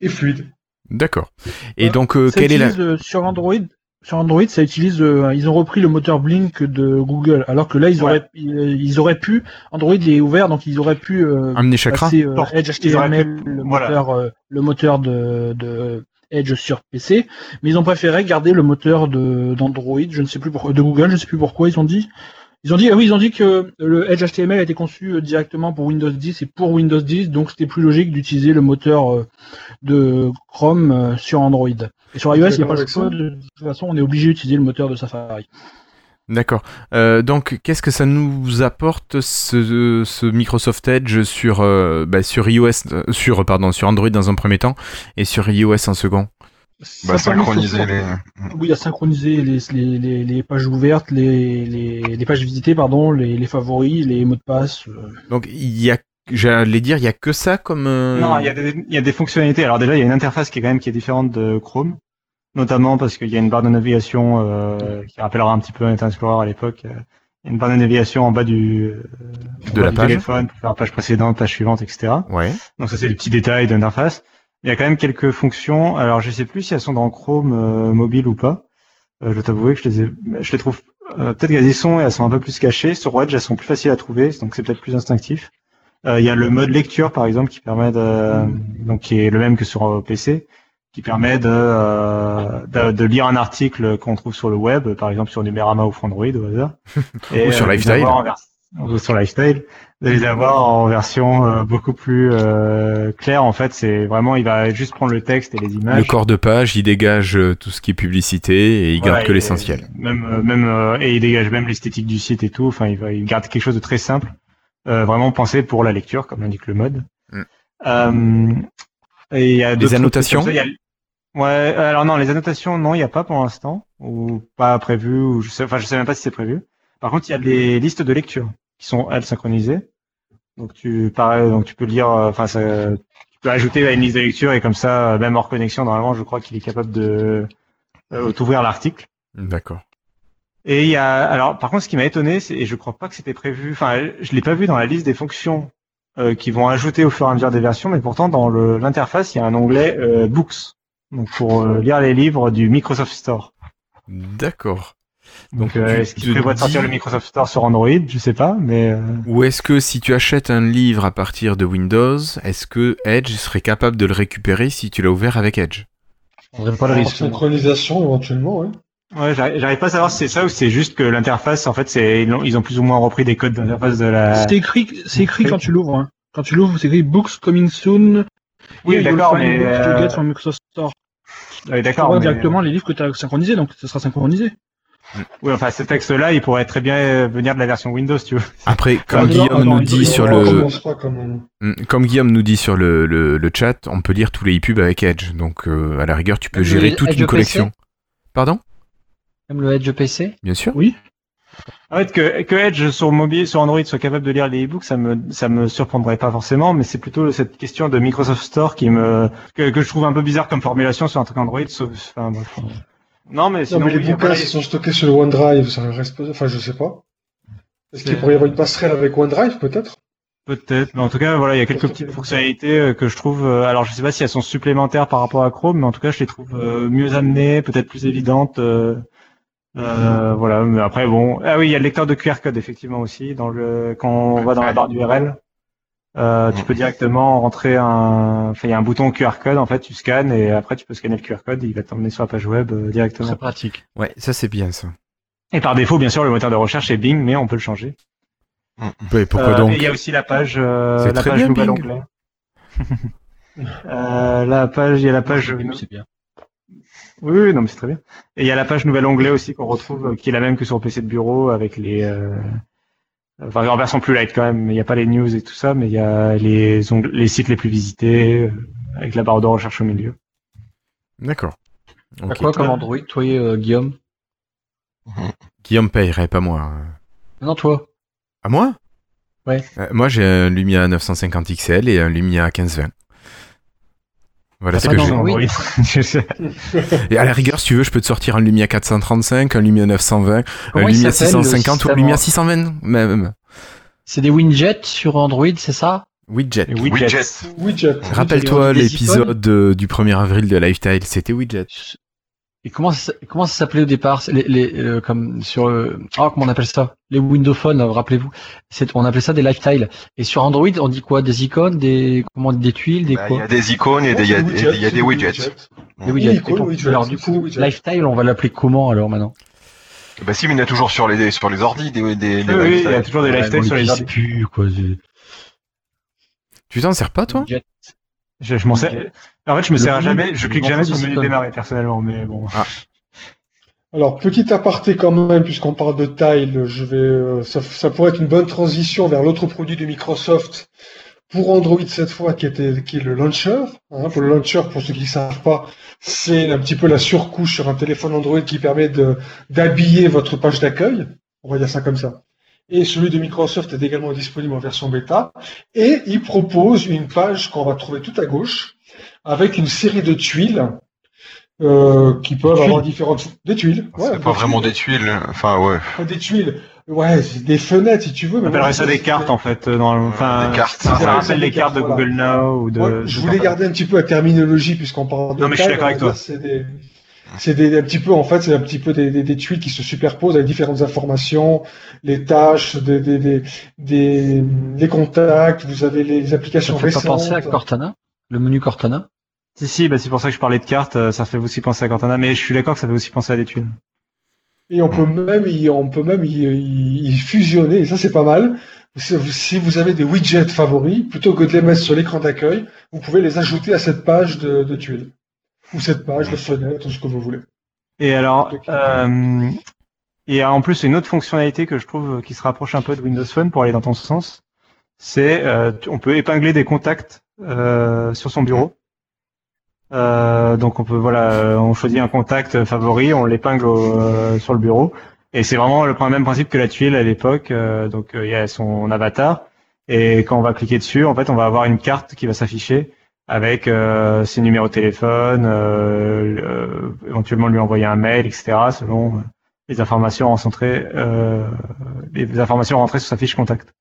Et fluide. D'accord. Et Ouais. donc, euh, quelle est la... euh, sur Android sur Android, ça utilise, euh, ils ont repris le moteur Blink de Google, alors que là, ils auraient, ils, ils auraient pu, Android est ouvert, donc ils auraient pu euh, Amener Chakra passer euh. Edge HTML, pu- le voilà. moteur, euh, le moteur de, de Edge sur PC, mais ils ont préféré garder le moteur de d'Android, je ne sais plus pourquoi, de Google, je ne sais plus pourquoi ils ont dit. Ils ont dit, ah oui, ils ont dit que le Edge HTML a été conçu euh, directement pour Windows 10 et pour Windows 10, donc c'était plus logique d'utiliser le moteur euh, de Chrome euh, sur Android. Et sur iOS, il n'y a pas le choix. De toute façon, on est obligé d'utiliser le moteur de Safari. D'accord. Euh, donc, qu'est-ce que ça nous apporte ce, ce Microsoft Edge sur euh, bah, sur iOS, euh, sur pardon, sur Android dans un premier temps et sur iOS en second? Bah, synchroniser les. Oui, à synchroniser les, les, les, les pages ouvertes, les, les, les pages visitées, pardon, les, les favoris, les mots de passe. euh. Donc, il y a, j'allais dire, il y a que ça comme. euh, Non, il y, a des, il y a des fonctionnalités. Alors déjà, il y a une interface qui est quand même qui est différente de Chrome, notamment parce qu'il y a une barre de navigation euh, qui rappellera un petit peu Internet Explorer à l'époque. Il y a une barre de navigation en bas du, euh, en De bas la du page. téléphone pour faire page précédente, page suivante, etc. Ouais. Donc ça, c'est des petits détails d'interface. Il y a quand même quelques fonctions. Alors, je sais plus si elles sont dans Chrome euh, mobile ou pas. Euh, je dois t'avouer que je les ai, je les trouve euh, peut-être qu'elles y sont et elles sont un peu plus cachées. Sur Edge, elles sont plus faciles à trouver, donc c'est peut-être plus instinctif. Il y a le mode lecture, par exemple, qui permet de, donc qui est le même que sur PC, qui permet de, de, de lire un article qu'on trouve sur le web, par exemple sur Numérama ou Frandroid au hasard. Ou sur Lifestyle. Ou sur Lifestyle, de les avoir en version euh, beaucoup plus euh, claire. En fait, c'est vraiment, il va juste prendre le texte et les images. Le corps de page, il dégage euh, tout ce qui est publicité et il garde que et- l'essentiel. Même, même, et il dégage même l'esthétique du site et tout. Enfin, il, va, il garde quelque chose de très simple, euh, vraiment pensé pour la lecture, comme indique le mode. Mm. Euh, et il y a Les annotations comme ça. Il y a- Ouais, alors non, les annotations, non, il n'y a pas pour l'instant, ou pas prévu, ou je sais, enfin, je sais même pas si c'est prévu. Par contre, il y a des listes de lecture qui sont elles synchronisées. Donc tu, pareil, donc tu peux lire, euh, enfin, ça, tu peux ajouter à une liste de lecture et comme ça, euh, même hors connexion, normalement, je crois qu'il est capable de euh, t'ouvrir l'article. D'accord. Et il y a, alors, par contre, ce qui m'a étonné, c'est, et je crois pas que c'était prévu, enfin, je l'ai pas vu dans la liste des fonctions euh, qui vont ajouter au fur et à mesure des versions, mais pourtant dans l'interface, il y a un onglet euh, Books, donc pour euh, lire les livres du Microsoft Store. D'accord. Donc, euh, est-ce qu'il prévoit de sortir dis- le Microsoft Store sur Android? Je sais pas, mais euh, Ou est-ce que si tu achètes un livre à partir de Windows, est-ce que Edge serait capable de le récupérer si tu l'as ouvert avec Edge? On pas le risque. synchronisation, éventuellement, ouais. ouais, j'arrive pas à savoir si c'est ça ou si c'est juste que l'interface, en fait, c'est ils ont, ils ont plus ou moins repris des codes d'interface de la. C'est écrit, c'est écrit quand tu l'ouvres. Hein. Quand tu l'ouvres, c'est écrit Books coming soon. Oui, d'accord, mais, euh, get from Microsoft Store. Ouais, d'accord. mais- directement les livres que tu as synchronisés, donc ça sera synchronisé. Oui, enfin, ce texte-là, il pourrait très bien euh, venir de la version Windows, tu vois. Après, comme non, Guillaume nous dit sur le. Mm, comme Guillaume nous dit sur le, le, le chat, on peut lire tous les e-pubs avec Edge. Donc, euh, à la rigueur, tu peux Même gérer le toute Edge une PC? collection. Pardon? Même le Edge PC Bien sûr. Oui. En fait, que, que Edge sur mobile, sur Android soit capable de lire les e-books, ça me, ça me surprendrait pas forcément, mais c'est plutôt cette question de Microsoft Store qui me, que, que je trouve un peu bizarre comme formulation sur un truc Android, sauf, enfin, bref. Non, mais Non, sinon, mais les oui, bouquins, après, s'ils sont stockés sur le OneDrive, ça reste enfin, je sais pas. Est-ce qu'il pourrait y avoir une passerelle avec OneDrive, peut-être? peut-être, mais en tout cas, voilà, il y a quelques petites fonctionnalités euh, que je trouve, euh, alors je sais pas si elles sont supplémentaires par rapport à Chrome, mais en tout cas, je les trouve euh, mieux amenées, peut-être plus évidentes, euh, euh, voilà, mais après, bon, ah oui, il y a le lecteur de QR code, effectivement, aussi, dans le, quand on va dans la barre d'URL. Euh, tu peux directement rentrer un, enfin, il y a un bouton QR code, en fait, tu scannes et après tu peux scanner le QR code, il va t'emmener sur la page web euh, directement. Très pratique. Ouais, ça c'est bien ça. Et par défaut, bien sûr, le moteur de recherche est Bing, mais on peut le changer. Ouais, pourquoi Euh, donc et Il y a aussi la page, euh, C'est la très page bien, nouvel Bing. onglet. euh, la page, il y a la page. C'est bien. Oui, oui, non, mais c'est très bien. Et il y a la page nouvel onglet aussi qu'on retrouve, qui est la même que sur le PC de bureau, avec les, euh, enfin, en version plus light quand même. Il n'y a pas les news et tout ça, mais il y a les ongles- les sites les plus visités, euh, avec la barre de recherche au milieu. D'accord. T'as Ok. quoi comme Android, toi, euh, Guillaume Guillaume payerait, pas moi. Non, toi. À moi? Ouais. Euh, moi j'ai un Lumia 950 XL et un Lumia 1520. Voilà T'as ce que j'ai. Oui. Et à la rigueur, si tu veux, je peux te sortir un Lumia 435, un Lumia 920, un Comment Lumia s'appelle, le 650 ou un Lumia en- 620 même. C'est des widgets sur Android, c'est ça? Widget. Widget. Widget. Rappelle-toi l'épisode euh, du 1er avril de Lifestyle, c'était Widget. Et comment ça, comment ça s'appelait au départ? Les, les, euh, comme sur euh, ah comment on appelle ça? Les Windows Phone, euh, rappelez-vous. C'est on appelait ça des lifestyle. Et sur Android, on dit quoi? Des icônes, des comment des tuiles, des Bah, Il y quoi a des icônes et des- il y a, des- il y a des widgets. Des widgets. Oui, icônes, Et pour- widgets, alors du coup, lifestyle, on va l'appeler comment alors maintenant? Bah si, mais il y en a toujours sur les sur les ordi des des, des Oui, oui, il y a toujours des Ouais, sur les ordi. Quoi. Tu t'en sers pas, toi? Je, je m'en sers. En fait, je me sers jamais, je clique jamais sur le menu démarrer personnellement, mais bon. Alors, petit aparté quand même, puisqu'on parle de Tile, je vais, euh, ça, ça pourrait être une bonne transition vers l'autre produit de Microsoft pour Android cette fois, qui était, qui est le launcher. Hein, pour le launcher, pour ceux qui ne savent pas, c'est un petit peu la surcouche sur un téléphone Android qui permet de, d'habiller votre page d'accueil. On va dire ça comme ça. Et celui de Microsoft est également disponible en version bêta. Et il propose une page qu'on va trouver tout à gauche, avec une série de tuiles euh, qui peuvent avoir différentes des tuiles. Ouais, C'est pas vraiment des tuiles. Enfin ouais. Des tuiles. Ouais, c'est des fenêtres si tu veux. On mais appellerait moi, ça des cartes en fait. euh, Dans, le- enfin, Des cartes. Ça, rappelle les des cartes de Google Now ou de. Je voulais garder un petit peu la terminologie puisqu'on parle de Non, mais je suis d'accord avec on toi. C'est des, c'est des, un petit peu, en fait, c'est un petit peu des, des, des tuiles qui se superposent avec différentes informations, les tâches, des, des, des, des, les contacts, vous avez les Ça applications te fait pas penser à Cortana Le menu Cortana Si, si, bah, c'est pour ça que je parlais de cartes, euh, ça fait aussi penser à Cortana, mais je suis d'accord que ça fait aussi penser à des tuiles. Et on peut même y, on peut même y, y- y fusionner, et ça c'est pas mal. Si vous- avez des widgets favoris, plutôt que de les mettre sur l'écran d'accueil, vous pouvez les ajouter à cette page de, de tuiles. Ou cette page de fenêtre, ou ce que vous voulez. Et alors, euh, il y a en plus une autre fonctionnalité que je trouve qui se rapproche un peu de Windows Phone pour aller dans ton sens. C'est, euh, on peut épingler des contacts sur son bureau. Euh, donc on peut voilà, euh, on choisit un contact favori, on l'épingle au- euh, sur le bureau. Et c'est vraiment le même principe que la tuile à l'époque. euh, donc euh, il y a son avatar. Et quand on va cliquer dessus, en fait, on va avoir une carte qui va s'afficher avec euh, ses numéros de téléphone, euh, euh, éventuellement lui envoyer un mail, etc. Selon euh, les informations rentrées, euh, les informations rentrées sur sa fiche contact.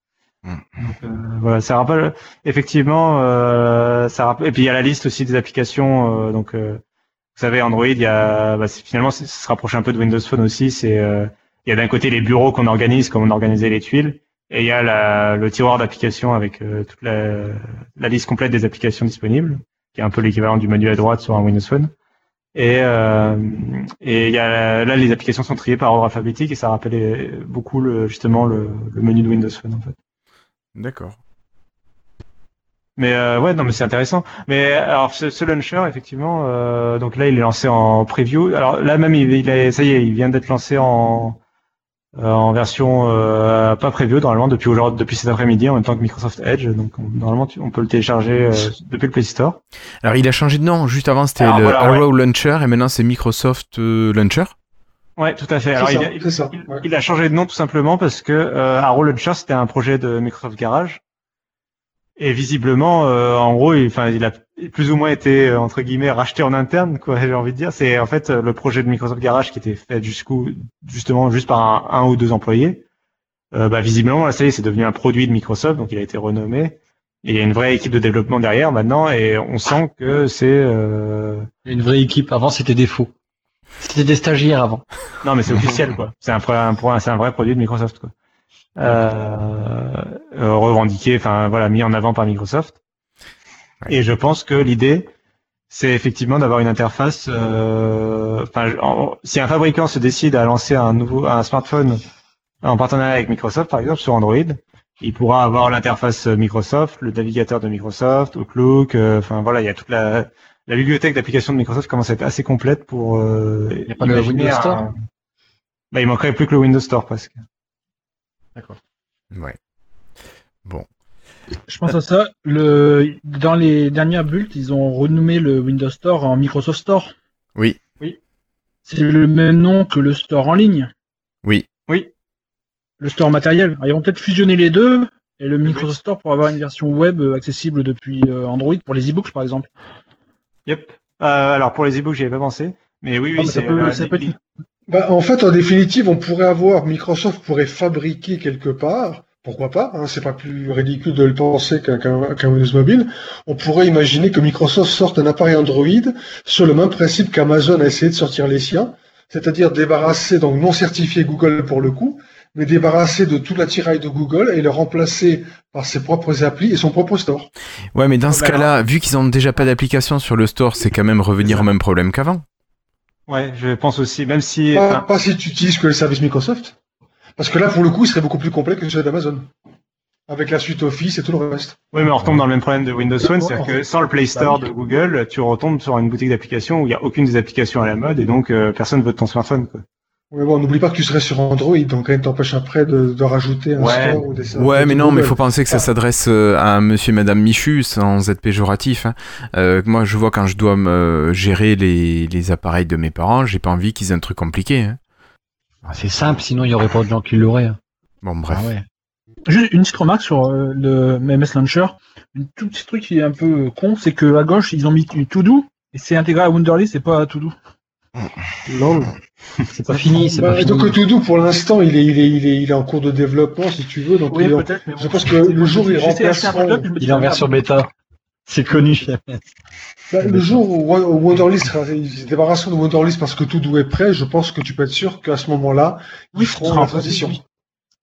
Mm. Euh, voilà, ça rappelle effectivement, euh, ça rappelle. Et puis il y a la liste aussi des applications. euh, donc, euh, vous savez, Android, il y a bah, finalement, ça se rapproche un peu de Windows Phone aussi. C'est euh, il y a d'un côté les bureaux qu'on organise, comme on organisait les tuiles, et il y a la, le tiroir d'applications avec toute la, la liste complète des applications disponibles, qui est un peu l'équivalent du menu à droite sur un Windows Phone. Et, et il y a, là, les applications sont triées par ordre alphabétique et ça rappelait beaucoup le, justement le, le menu de Windows Phone en fait. D'accord. Mais euh, ouais, non, mais c'est intéressant. Mais alors, ce, ce launcher, effectivement, euh, donc là, il est lancé en preview. Alors là, même, il, il est, ça y est, il vient d'être lancé en euh, en version euh, pas preview normalement depuis aujourd'hui, depuis cet après-midi, en même temps que Microsoft Edge. Donc on- normalement, tu- on peut le télécharger euh, depuis le Play Store. Alors, il a changé de nom. Juste avant, c'était le voilà, Arrow Launcher et maintenant, c'est Microsoft euh, Launcher. Ouais, tout à fait. Alors, ça, il, a- ça, il- ouais. il a changé de nom tout simplement parce que euh, Arrow Launcher, c'était un projet de Microsoft Garage. Et visiblement, euh, en gros, il, enfin, il a plus ou moins été euh, entre guillemets racheté en interne, quoi. J'ai envie de dire, c'est en fait le projet de Microsoft Garage qui était fait jusqu'où, justement, juste par un, un ou deux employés. Euh, bah, visiblement, là, ça y est, c'est devenu un produit de Microsoft, donc il a été renommé. Et il y a une vraie équipe de développement derrière maintenant, et on sent que c'est. Euh... Il y a une vraie équipe. Avant, c'était des faux. C'était des stagiaires avant. Non, mais c'est officiel, quoi. C'est un, vrai- un, pro- c'est un vrai produit de Microsoft, quoi. Euh, euh, revendiqué, enfin voilà, mis en avant par Microsoft. Et je pense que l'idée, c'est effectivement d'avoir une interface. euh, en- si un fabricant se décide à lancer un nouveau un smartphone en partenariat avec Microsoft, par exemple sur Android, il pourra avoir l'interface Microsoft, le navigateur de Microsoft, Outlook. euh, Enfin voilà, il y a toute la la bibliothèque d'applications de Microsoft commence à être assez complète pour. Euh, Il n'y a pas le imaginer Windows un- Store? Bah, il manquerait plus que le Windows Store presque. Ouais. Bon. Je pense à ça. Le, dans les dernières bulles, ils ont renommé le Windows Store en Microsoft Store. Oui. C'est le même nom que le store en ligne. Oui. Oui. Le store matériel. Alors, ils vont peut-être fusionner les deux et le Microsoft Store pour avoir une version web accessible depuis euh, Android pour les e-books par exemple. Yep. Euh, alors pour les e-books, j'y avais pas pensé, mais oui, oui, Ah, ça peut- euh, ça peut être- Bah, en fait, en définitive, on pourrait avoir, Microsoft pourrait fabriquer quelque part, pourquoi pas, hein, c'est pas plus ridicule de le penser qu'un qu'un- qu'un Windows Mobile, on pourrait imaginer que Microsoft sorte un appareil Android sur le même principe qu'Amazon a essayé de sortir les siens, c'est-à-dire débarrasser, donc non certifié Google pour le coup, mais débarrasser de tout l'attirail de Google et le remplacer par ses propres applis et son propre store. Ouais, mais dans ce bah cas-là, vu qu'ils ont déjà pas d'application sur le store, c'est quand même revenir au même problème qu'avant. Ouais, je pense aussi, même si. Pas, enfin, pas si tu utilises que le service Microsoft. Parce que là, pour le coup, il serait beaucoup plus complet que celui d'Amazon. Avec la suite Office et tout le reste. Oui, mais on retombe dans le même problème de Windows Phone, c'est-à-dire que sans le Play Store Bah de Google, tu retombes sur une boutique d'applications où il n'y a aucune des applications à la mode et donc euh, personne veut de ton smartphone. Quoi. Mais bon, n'oublie pas que tu serais sur Android, donc rien ne t'empêche après de, de rajouter un Ouais. store ou des services Ouais, mais non, mais Google. faut penser que ça Ah. s'adresse euh, à monsieur et madame Michu sans être péjoratif. hein. Euh, moi, je vois quand je dois me gérer les, les appareils de mes parents, j'ai pas envie qu'ils aient un truc compliqué. hein. Ah, C'est simple, sinon il y aurait pas de gens qui l'auraient. hein. Bon, bref. Ah ouais. Juste une petite remarque sur euh, le MS Launcher. Un tout petit truc qui est un peu con, c'est que à gauche, ils ont mis du To-Do et c'est intégré à Wunderlist et pas à To-Do. Lol. C'est pas fini, c'est Bah, pas donc fini. To-Do, pour l'instant, il est, il, est, il, est, il est en cours de développement, si tu veux. Donc Oui, il est en- peut-être, mais je pense que le jour où il remplaceront- Il est en version bêta. C'est connu. Bah, le jour où Wo- où Wonderlist se débarrasseront de Wonderlist parce que tout est prêt, je pense que tu peux être sûr qu'à ce moment-là, ils feront la transition. oui.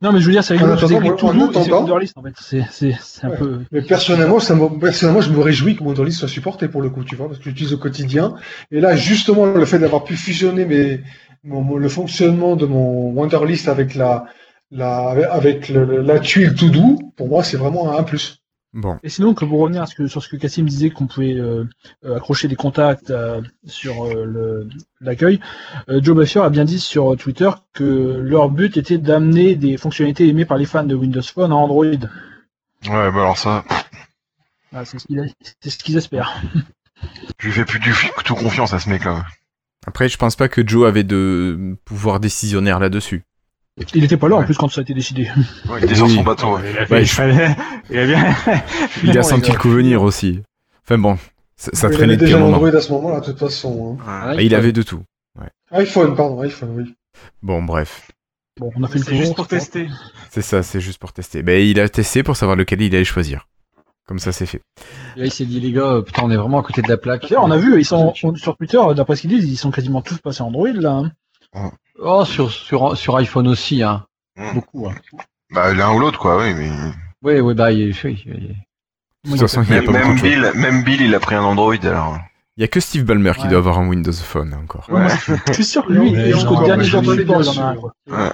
Non, mais je veux dire, c'est rigolo, En c'est attendant, en c'est fait. C'est, c'est, c'est un Ouais. peu. Mais personnellement, ça me- personnellement, je me réjouis que Wonderlist soit supporté pour le coup, tu vois, parce que j'utilise au quotidien. Et là, justement, le fait d'avoir pu fusionner mes, mon- mon- le fonctionnement de mon Wonderlist avec la, la, avec le- la tuile tout doux, pour moi, c'est vraiment un plus. Bon. Et sinon, que pour revenir à ce que, sur ce que Cassim disait, qu'on pouvait euh, euh, accrocher des contacts euh, sur euh, l'accueil, euh, Joe Buffer a bien dit sur Twitter que leur but était d'amener des fonctionnalités aimées par les fans de Windows Phone à Android. Ouais, bah alors ça, Ah, ce c'est ce qu'ils espèrent. je lui fais plus du tout confiance à ce mec-là. Après, je pense pas que Joe avait de pouvoir décisionnaire là-dessus. Il était pas là en plus quand ça a été décidé. Ouais, il était sur son bateau. ouais. Il a, Ouais, fait- il je- fallait- il a bien. Il a Non, senti le coup venir aussi. Enfin bon, ça, ça il traînait avait déjà un. Android à ce moment-là, de toute façon. Ouais. Et il avait de tout. hein. iPhone, pardon, iPhone, oui. Bon, bref. Bon, on a fait le C'est juste pour tester. C'est ça, c'est juste pour tester. Ben, il a testé pour savoir lequel il allait choisir. Comme ça, c'est fait. Là, il s'est dit, les gars, euh, putain, on est vraiment à côté de la plaque. On a vu, ils sont on- sur Twitter, d'après ce qu'ils disent, ils sont quasiment tous passés Android là. hein. Oh, sur, sur, sur iPhone aussi, hein. Mm. Beaucoup, hein. Bah, l'un ou l'autre, quoi, oui, mais. Oui, oui, bah, il, oui, il- De toute façon, il y a Même, pas beaucoup même de choix. Bill, même Bill, il a pris un Android, alors. Il y a que Steve Ballmer qui doit avoir un Windows Phone encore. Ouais. Je suis sûr que lui, dernier jour de pas il en a un. sûr. quoi. Ouais.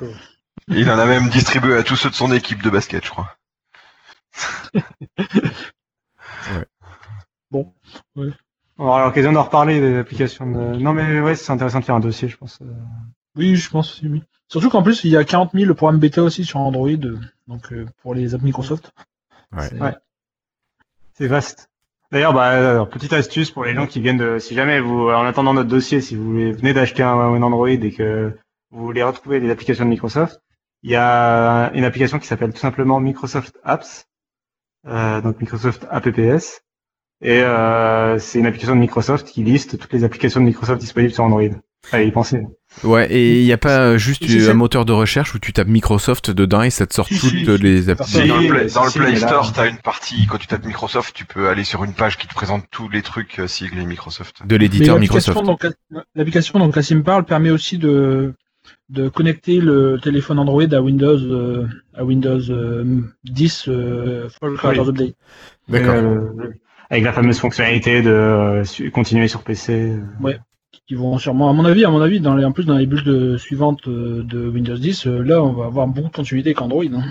Il en a même distribué à tous ceux de son équipe de basket, je crois. On aura l'occasion d'en reparler des applications de. Non, mais ouais, c'est intéressant de faire un dossier, je pense. Oui, je pense aussi, oui. Surtout qu'en plus, il y a 40 000 programmes bêta aussi sur Android, donc euh, pour les apps Microsoft. Ouais. C'est- Ouais. Vaste. D'ailleurs, bah, alors, petite astuce pour les gens qui viennent de, si jamais vous, en attendant notre dossier, si vous venez d'acheter un, un Android et que vous voulez retrouver des applications de Microsoft, il y a une application qui s'appelle tout simplement Microsoft Apps, euh, donc Microsoft Apps, et euh, c'est une application de Microsoft qui liste toutes les applications de Microsoft disponibles sur Android. Allez y penser. Ouais, et il n'y a pas euh, juste un moteur de recherche où tu tapes Microsoft dedans et ça te sort Si, toutes si, les applications. Dans le Play, dans le Store, t'as une partie, quand tu tapes Microsoft, tu peux aller sur une page qui te présente tous les trucs euh, siglés Microsoft. de l'éditeur Microsoft. l'application dont Cassim parle permet aussi de, de connecter le téléphone Android à Windows, euh, à Windows euh, 10 euh, Fall Creators Oui. Update. D'accord. Euh, avec la fameuse fonctionnalité de euh, continuer sur PC. euh. Qui vont sûrement, à mon avis, à mon avis, dans les, en plus dans les bulles de- suivantes euh, de Windows 10, euh, là, on va avoir beaucoup de continuité qu'Android. Hein.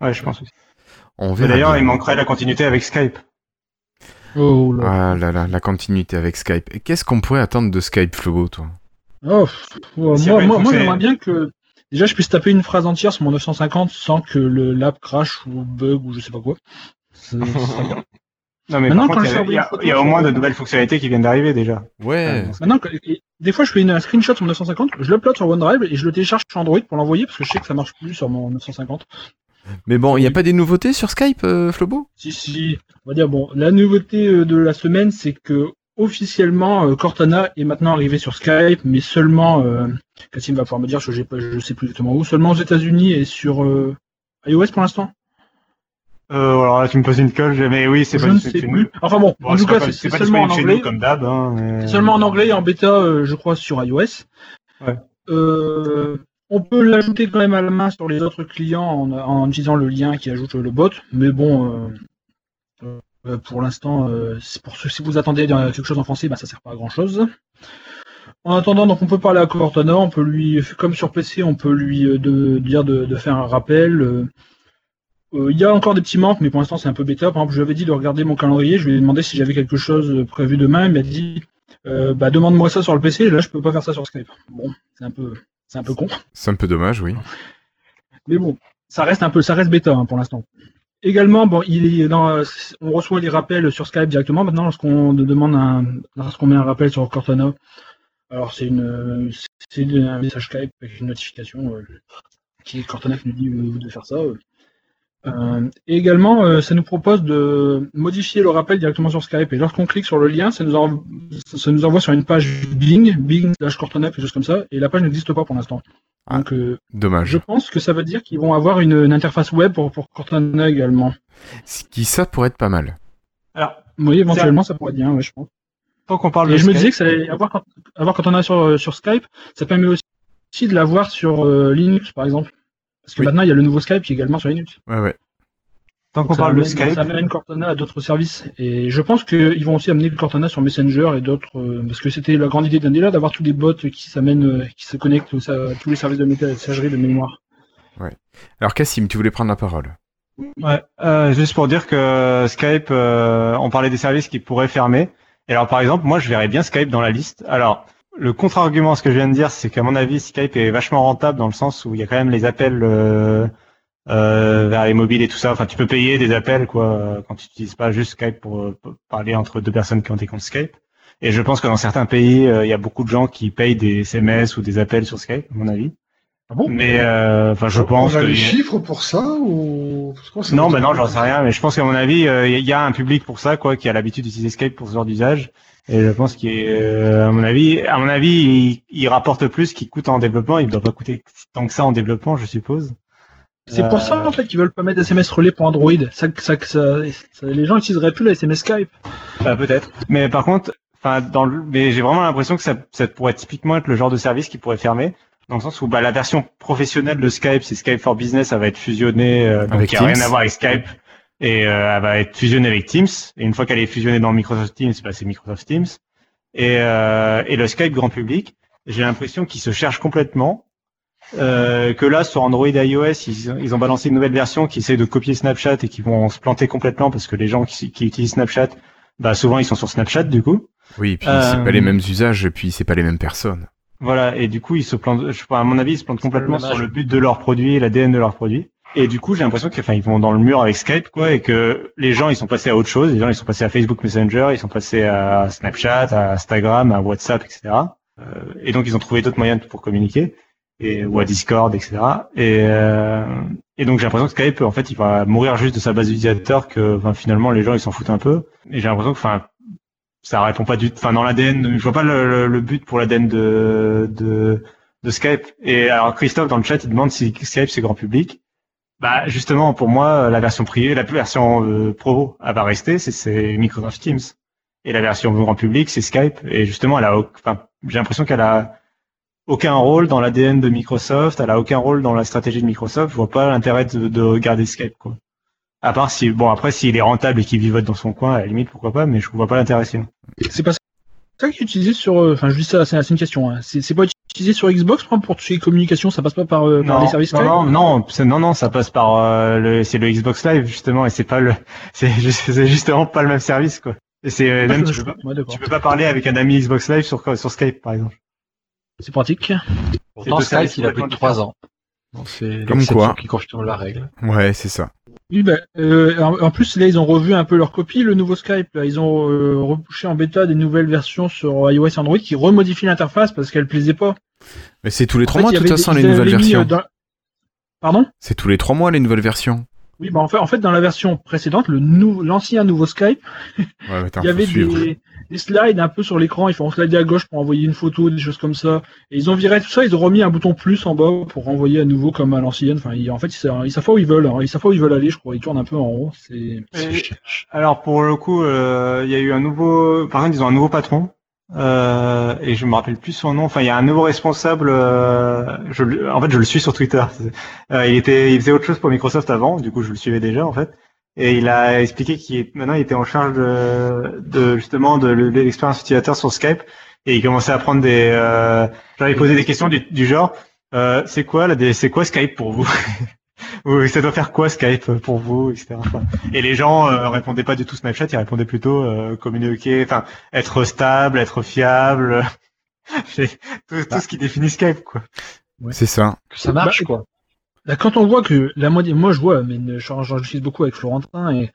Ouais, je pense aussi. On Mais verra D'ailleurs, bien. il manquerait la continuité avec Skype. Oh là. Ah là là, la continuité avec Skype. Et Qu'est-ce qu'on pourrait attendre de Skype, Flobo, toi? Oh, moi, moi, moi, j'aimerais bien que déjà je puisse taper une phrase entière sur mon 950 sans que le l'app crash ou bug ou je sais pas quoi. Non, mais Maintenant, par contre, il y a- y, a- y au moins de nouvelles fonctionnalités qui viennent d'arriver déjà. Ouais. Maintenant, que- et des fois, je fais une un screenshot sur mon 950, je l'upload sur OneDrive et je le télécharge sur Android pour l'envoyer parce que je sais que ça marche plus sur mon 950. Mais bon, il n'y a pas des nouveautés sur Skype, euh, Flobo? Si, si, on va dire, bon, la nouveauté euh, de la semaine, c'est que officiellement, euh, Cortana est maintenant arrivé sur Skype, mais seulement, euh, Cassim va pouvoir me dire, je, j'ai pas, je sais plus exactement où, seulement aux États-Unis et sur euh, iOS pour l'instant. Euh, alors là, tu me poses une colle, mais oui, c'est pas une- plus. Enfin bon, Bon, en tout cas, c'est, seulement en anglais. comme d'hab. Hein, mais- seulement en anglais et en bêta, euh, je crois, sur iOS. Ouais. Euh, on peut l'ajouter quand même à la main sur les autres clients en, en utilisant le lien qui ajoute le bot, mais bon, pour l'instant, c'est pour ceux, si vous attendez quelque chose en français, bah, ça sert pas à grand chose. En attendant, donc on peut parler à Cortana, on peut lui, comme sur PC, on peut lui de, dire de, de faire un rappel. Euh, Il y a encore des petits manques, mais pour l'instant c'est un peu bêta. Par exemple, je lui avais dit de regarder mon calendrier, je lui ai demandé si j'avais quelque chose prévu demain. Il m'a dit euh, bah, demande-moi ça sur le PC. Là, je peux pas faire ça sur Skype. Bon, c'est un peu, c'est un peu con. C'est un peu dommage, oui. Mais bon, ça reste un peu, ça reste bêta hein, pour l'instant. Également, bon, il est dans, on reçoit les rappels sur Skype directement maintenant lorsqu'on demande un, lorsqu'on met un rappel sur Cortana. Alors c'est une, c'est un message Skype avec une notification euh, qui est Cortana qui nous dit euh, de faire ça. euh. Euh, et également, euh, ça nous propose de modifier le rappel directement sur Skype. Et lorsqu'on clique sur le lien, ça nous, envoie, ça nous envoie sur une page Bing, Bing slash Cortana, quelque chose comme ça. Et la page n'existe pas pour l'instant. Ah. Donc, euh, Dommage. je pense que ça veut dire qu'ils vont avoir une, une interface web pour, pour Cortana également. Ce qui, ça pourrait être pas mal. Alors, Oui, éventuellement, ça pourrait être bien, ouais, je pense. tant qu'on parle Et de je me disais que ça allait avoir, quand- avoir Cortana sur, sur Skype, ça permet aussi de l'avoir sur euh, Linux, par exemple. Parce que Oui. maintenant, il y a le nouveau Skype qui est également sur Linux. Ouais, ouais. tant qu'on Ça parle de amène- Skype, Ça amène Cortana à d'autres services. Et je pense qu'ils vont aussi amener Cortana sur Messenger et d'autres, euh, parce que c'était la grande idée d'Andela d'avoir tous les bots qui s'amènent, euh, qui se connectent aux- à tous les services de messagerie de mémoire. Alors, Cassim, tu voulais prendre la parole. Ouais, euh, juste pour dire que Skype, euh, on parlait des services qui pourraient fermer. Et alors, par exemple, moi, je verrais bien Skype dans la liste. Alors, le contre-argument à ce que je viens de dire, c'est qu'à mon avis, Skype est vachement rentable dans le sens où il y a quand même les appels euh, euh, vers les mobiles et tout ça. Enfin, tu peux payer des appels quoi euh, quand tu n'utilises pas juste Skype pour, euh, pour parler entre deux personnes qui ont des comptes Skype. Et je pense que dans certains pays, euh, il y a beaucoup de gens qui payent des SMS ou des appels sur Skype, à mon avis. Ah bon? Mais euh, enfin, je pense On a que les chiffres pour ça ou Parce non, dit non, j'en sais rien, mais je pense qu'à mon avis, euh, il y a un public pour ça, quoi, qui a l'habitude d'utiliser Skype pour ce genre d'usage. Et je pense qu'il, est, euh, à mon avis, à mon avis, il, il rapporte plus qu'il coûte en développement. Il ne doit pas coûter tant que ça en développement, je suppose. C'est Euh, pour ça, en fait, qu'ils veulent pas mettre SMS relais pour Android. Ça, ça, ça, ça- les gens utiliseraient plus la SMS Skype. Bah, peut-être. Mais par contre, enfin, dans le, mais j'ai vraiment l'impression que ça, ça pourrait typiquement être le genre de service qui pourrait fermer. Dans le sens où bah, la version professionnelle de Skype, c'est Skype for Business, ça va être fusionné, euh, donc Avec il n'y a rien à voir avec Skype, et euh, elle va être fusionnée avec Teams. Et une fois qu'elle est fusionnée dans Microsoft Teams, bah, c'est Microsoft Teams. Et, euh, et le Skype grand public, j'ai l'impression qu'ils se cherchent complètement. Euh, que là sur Android et iOS, ils, ils ont balancé une nouvelle version qui essaie de copier Snapchat et qui vont se planter complètement parce que les gens qui, qui utilisent Snapchat, bah souvent ils sont sur Snapchat du coup. Oui, et puis Euh, c'est pas les mêmes usages, et puis c'est pas les mêmes personnes. Voilà, et du coup, ils se plantent, je sais pas, à mon avis, ils se plantent complètement sur le but de leur produit, l'ADN de leur produit. Et du coup, j'ai l'impression qu'ils enfin, vont dans le mur avec Skype, quoi, et que les gens, ils sont passés à autre chose. Les gens, ils sont passés à Facebook Messenger, ils sont passés à Snapchat, à Instagram, à WhatsApp, etc. Euh, et donc, ils ont trouvé d'autres moyens pour communiquer, et, ou à Discord, etc. Et, euh, et donc, j'ai l'impression que Skype, en fait, il va mourir juste de sa base d'utilisateurs, que finalement, les gens, ils s'en foutent un peu. Et j'ai l'impression que, enfin, ça répond pas du enfin dans l'ADN je vois pas le, le- le but pour l'ADN de, de de Skype et alors Christophe dans le chat il demande si Skype c'est grand public bah justement pour moi la version privée la version euh, pro elle va rester c'est Microsoft Teams et la version grand public c'est Skype et justement elle a enfin j'ai l'impression qu'elle a aucun rôle dans l'ADN de Microsoft elle a aucun rôle dans la stratégie de Microsoft je vois pas l'intérêt de, de regarder Skype quoi à part si bon après s'il est rentable et qu'il vivote dans son coin à la limite pourquoi pas mais je vois pas l'intérêt sinon C'est pas ça qui est utilisé sur. euh, Enfin, je dis ça, c'est une question. Hein. C'est pas utilisé sur Xbox, par exemple, pour tout ce qui est communication, ça passe pas par, euh, par les services non, Skype non, non, non, non, ça passe par euh, le, c'est le Xbox Live justement, et c'est pas le, c'est juste- c'est justement pas le même service quoi. Et c'est euh, même tu peux, pas, ouais, d'accord. tu peux pas parler avec un ami Xbox Live sur sur Skype par exemple. C'est pratique. Pourtant, Skype, il a plus de complètement 3 ans. Donc c'est Comme quoi. qui confirme la règle. Ouais, c'est ça. Oui, ben, euh, en, en plus, là, ils ont revu un peu leur copie, le nouveau Skype. Là, ils ont euh, repoussé en bêta des nouvelles versions sur iOS et Android qui remodifient l'interface parce qu'elle plaisait pas. Mais c'est tous les En trois fait, mois, de toute façon, les nouvelles versions. euh, dans- Pardon? C'est tous les trois mois, les nouvelles versions. Oui, bah en fait, en fait, dans la version précédente, le nou- l'ancien nouveau Skype, Ouais, il y avait des, des slides un peu sur l'écran. Il faut en slider à gauche pour envoyer une photo, des choses comme ça. Et ils ont viré tout ça. Ils ont remis un bouton plus en bas pour renvoyer à nouveau comme à l'ancienne. Enfin, ils- en fait, ils savent, ils savent pas où ils veulent. hein. Ils savent pas où ils veulent aller. Je crois. Ils tournent un peu en rond. C'est. Et- alors pour le coup, euh, il y a eu un nouveau, par contre ils ont un nouveau patron. Euh, et je me rappelle plus son nom. Enfin, il y a un nouveau responsable. euh, je, en fait, je le suis sur Twitter. Euh, il était, il faisait autre chose pour Microsoft avant. Du coup, je le suivais déjà en fait. Et il a expliqué qu'il maintenant il était en charge de, de justement de, l'expérience utilisateur sur Skype. et il commençait à prendre des, genre il posait des questions du, du genre, euh, c'est quoi la, c'est quoi Skype pour vous? Ou ça doit faire quoi Skype pour vous, etc. Et les gens euh, répondaient pas du tout Snapchat, ils répondaient plutôt euh, communiquer, enfin être stable, être fiable, C'est tout, tout ce qui définit Skype quoi. C'est ça. Que ça marche, Bah, quoi. Là, quand on voit que la moitié, moi je vois, mais j'en j'en discute beaucoup avec Florentin et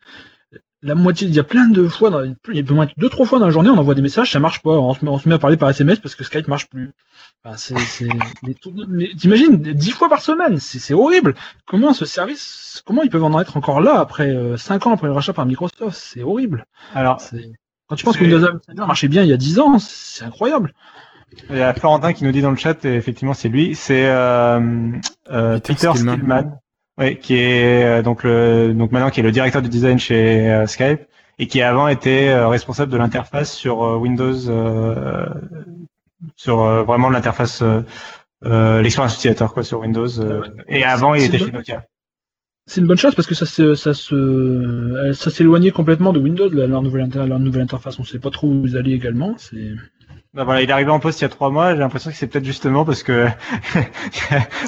la moitié, il y a plein de fois, dans, il y a au moins deux trois fois dans la journée, on envoie des messages, ça marche pas, on se met, on se met à parler par SMS parce que Skype marche plus. Enfin, c'est, c'est, les tours de- mais t'imagines, dix fois par semaine, c'est, c'est horrible. Comment ce service, comment ils peuvent en être encore là après euh, cinq ans après le rachat par Microsoft, c'est horrible. Alors C'est- Quand tu penses que Windows Upside marchait bien il y a 10 ans, c'est incroyable. Il y a Florentin qui nous dit dans le chat, et effectivement c'est lui, c'est euh, euh, Peter Peter Stillman. Stillman, qui est euh, donc le donc maintenant qui est le directeur du design chez euh, Skype et qui avant était euh, responsable de l'interface sur Windows, euh, sur euh, vraiment l'interface, euh, l'expérience utilisateur quoi sur Windows. et avant il était chez Nokia. C'est une bonne chose parce que ça se, ça se, ça s'éloignait complètement de Windows, leur nouvelle, inter- leur nouvelle interface. On sait pas trop où ils allaient également. C'est, Ben voilà, il est arrivé en poste il y a trois mois. J'ai l'impression que c'est peut-être justement parce que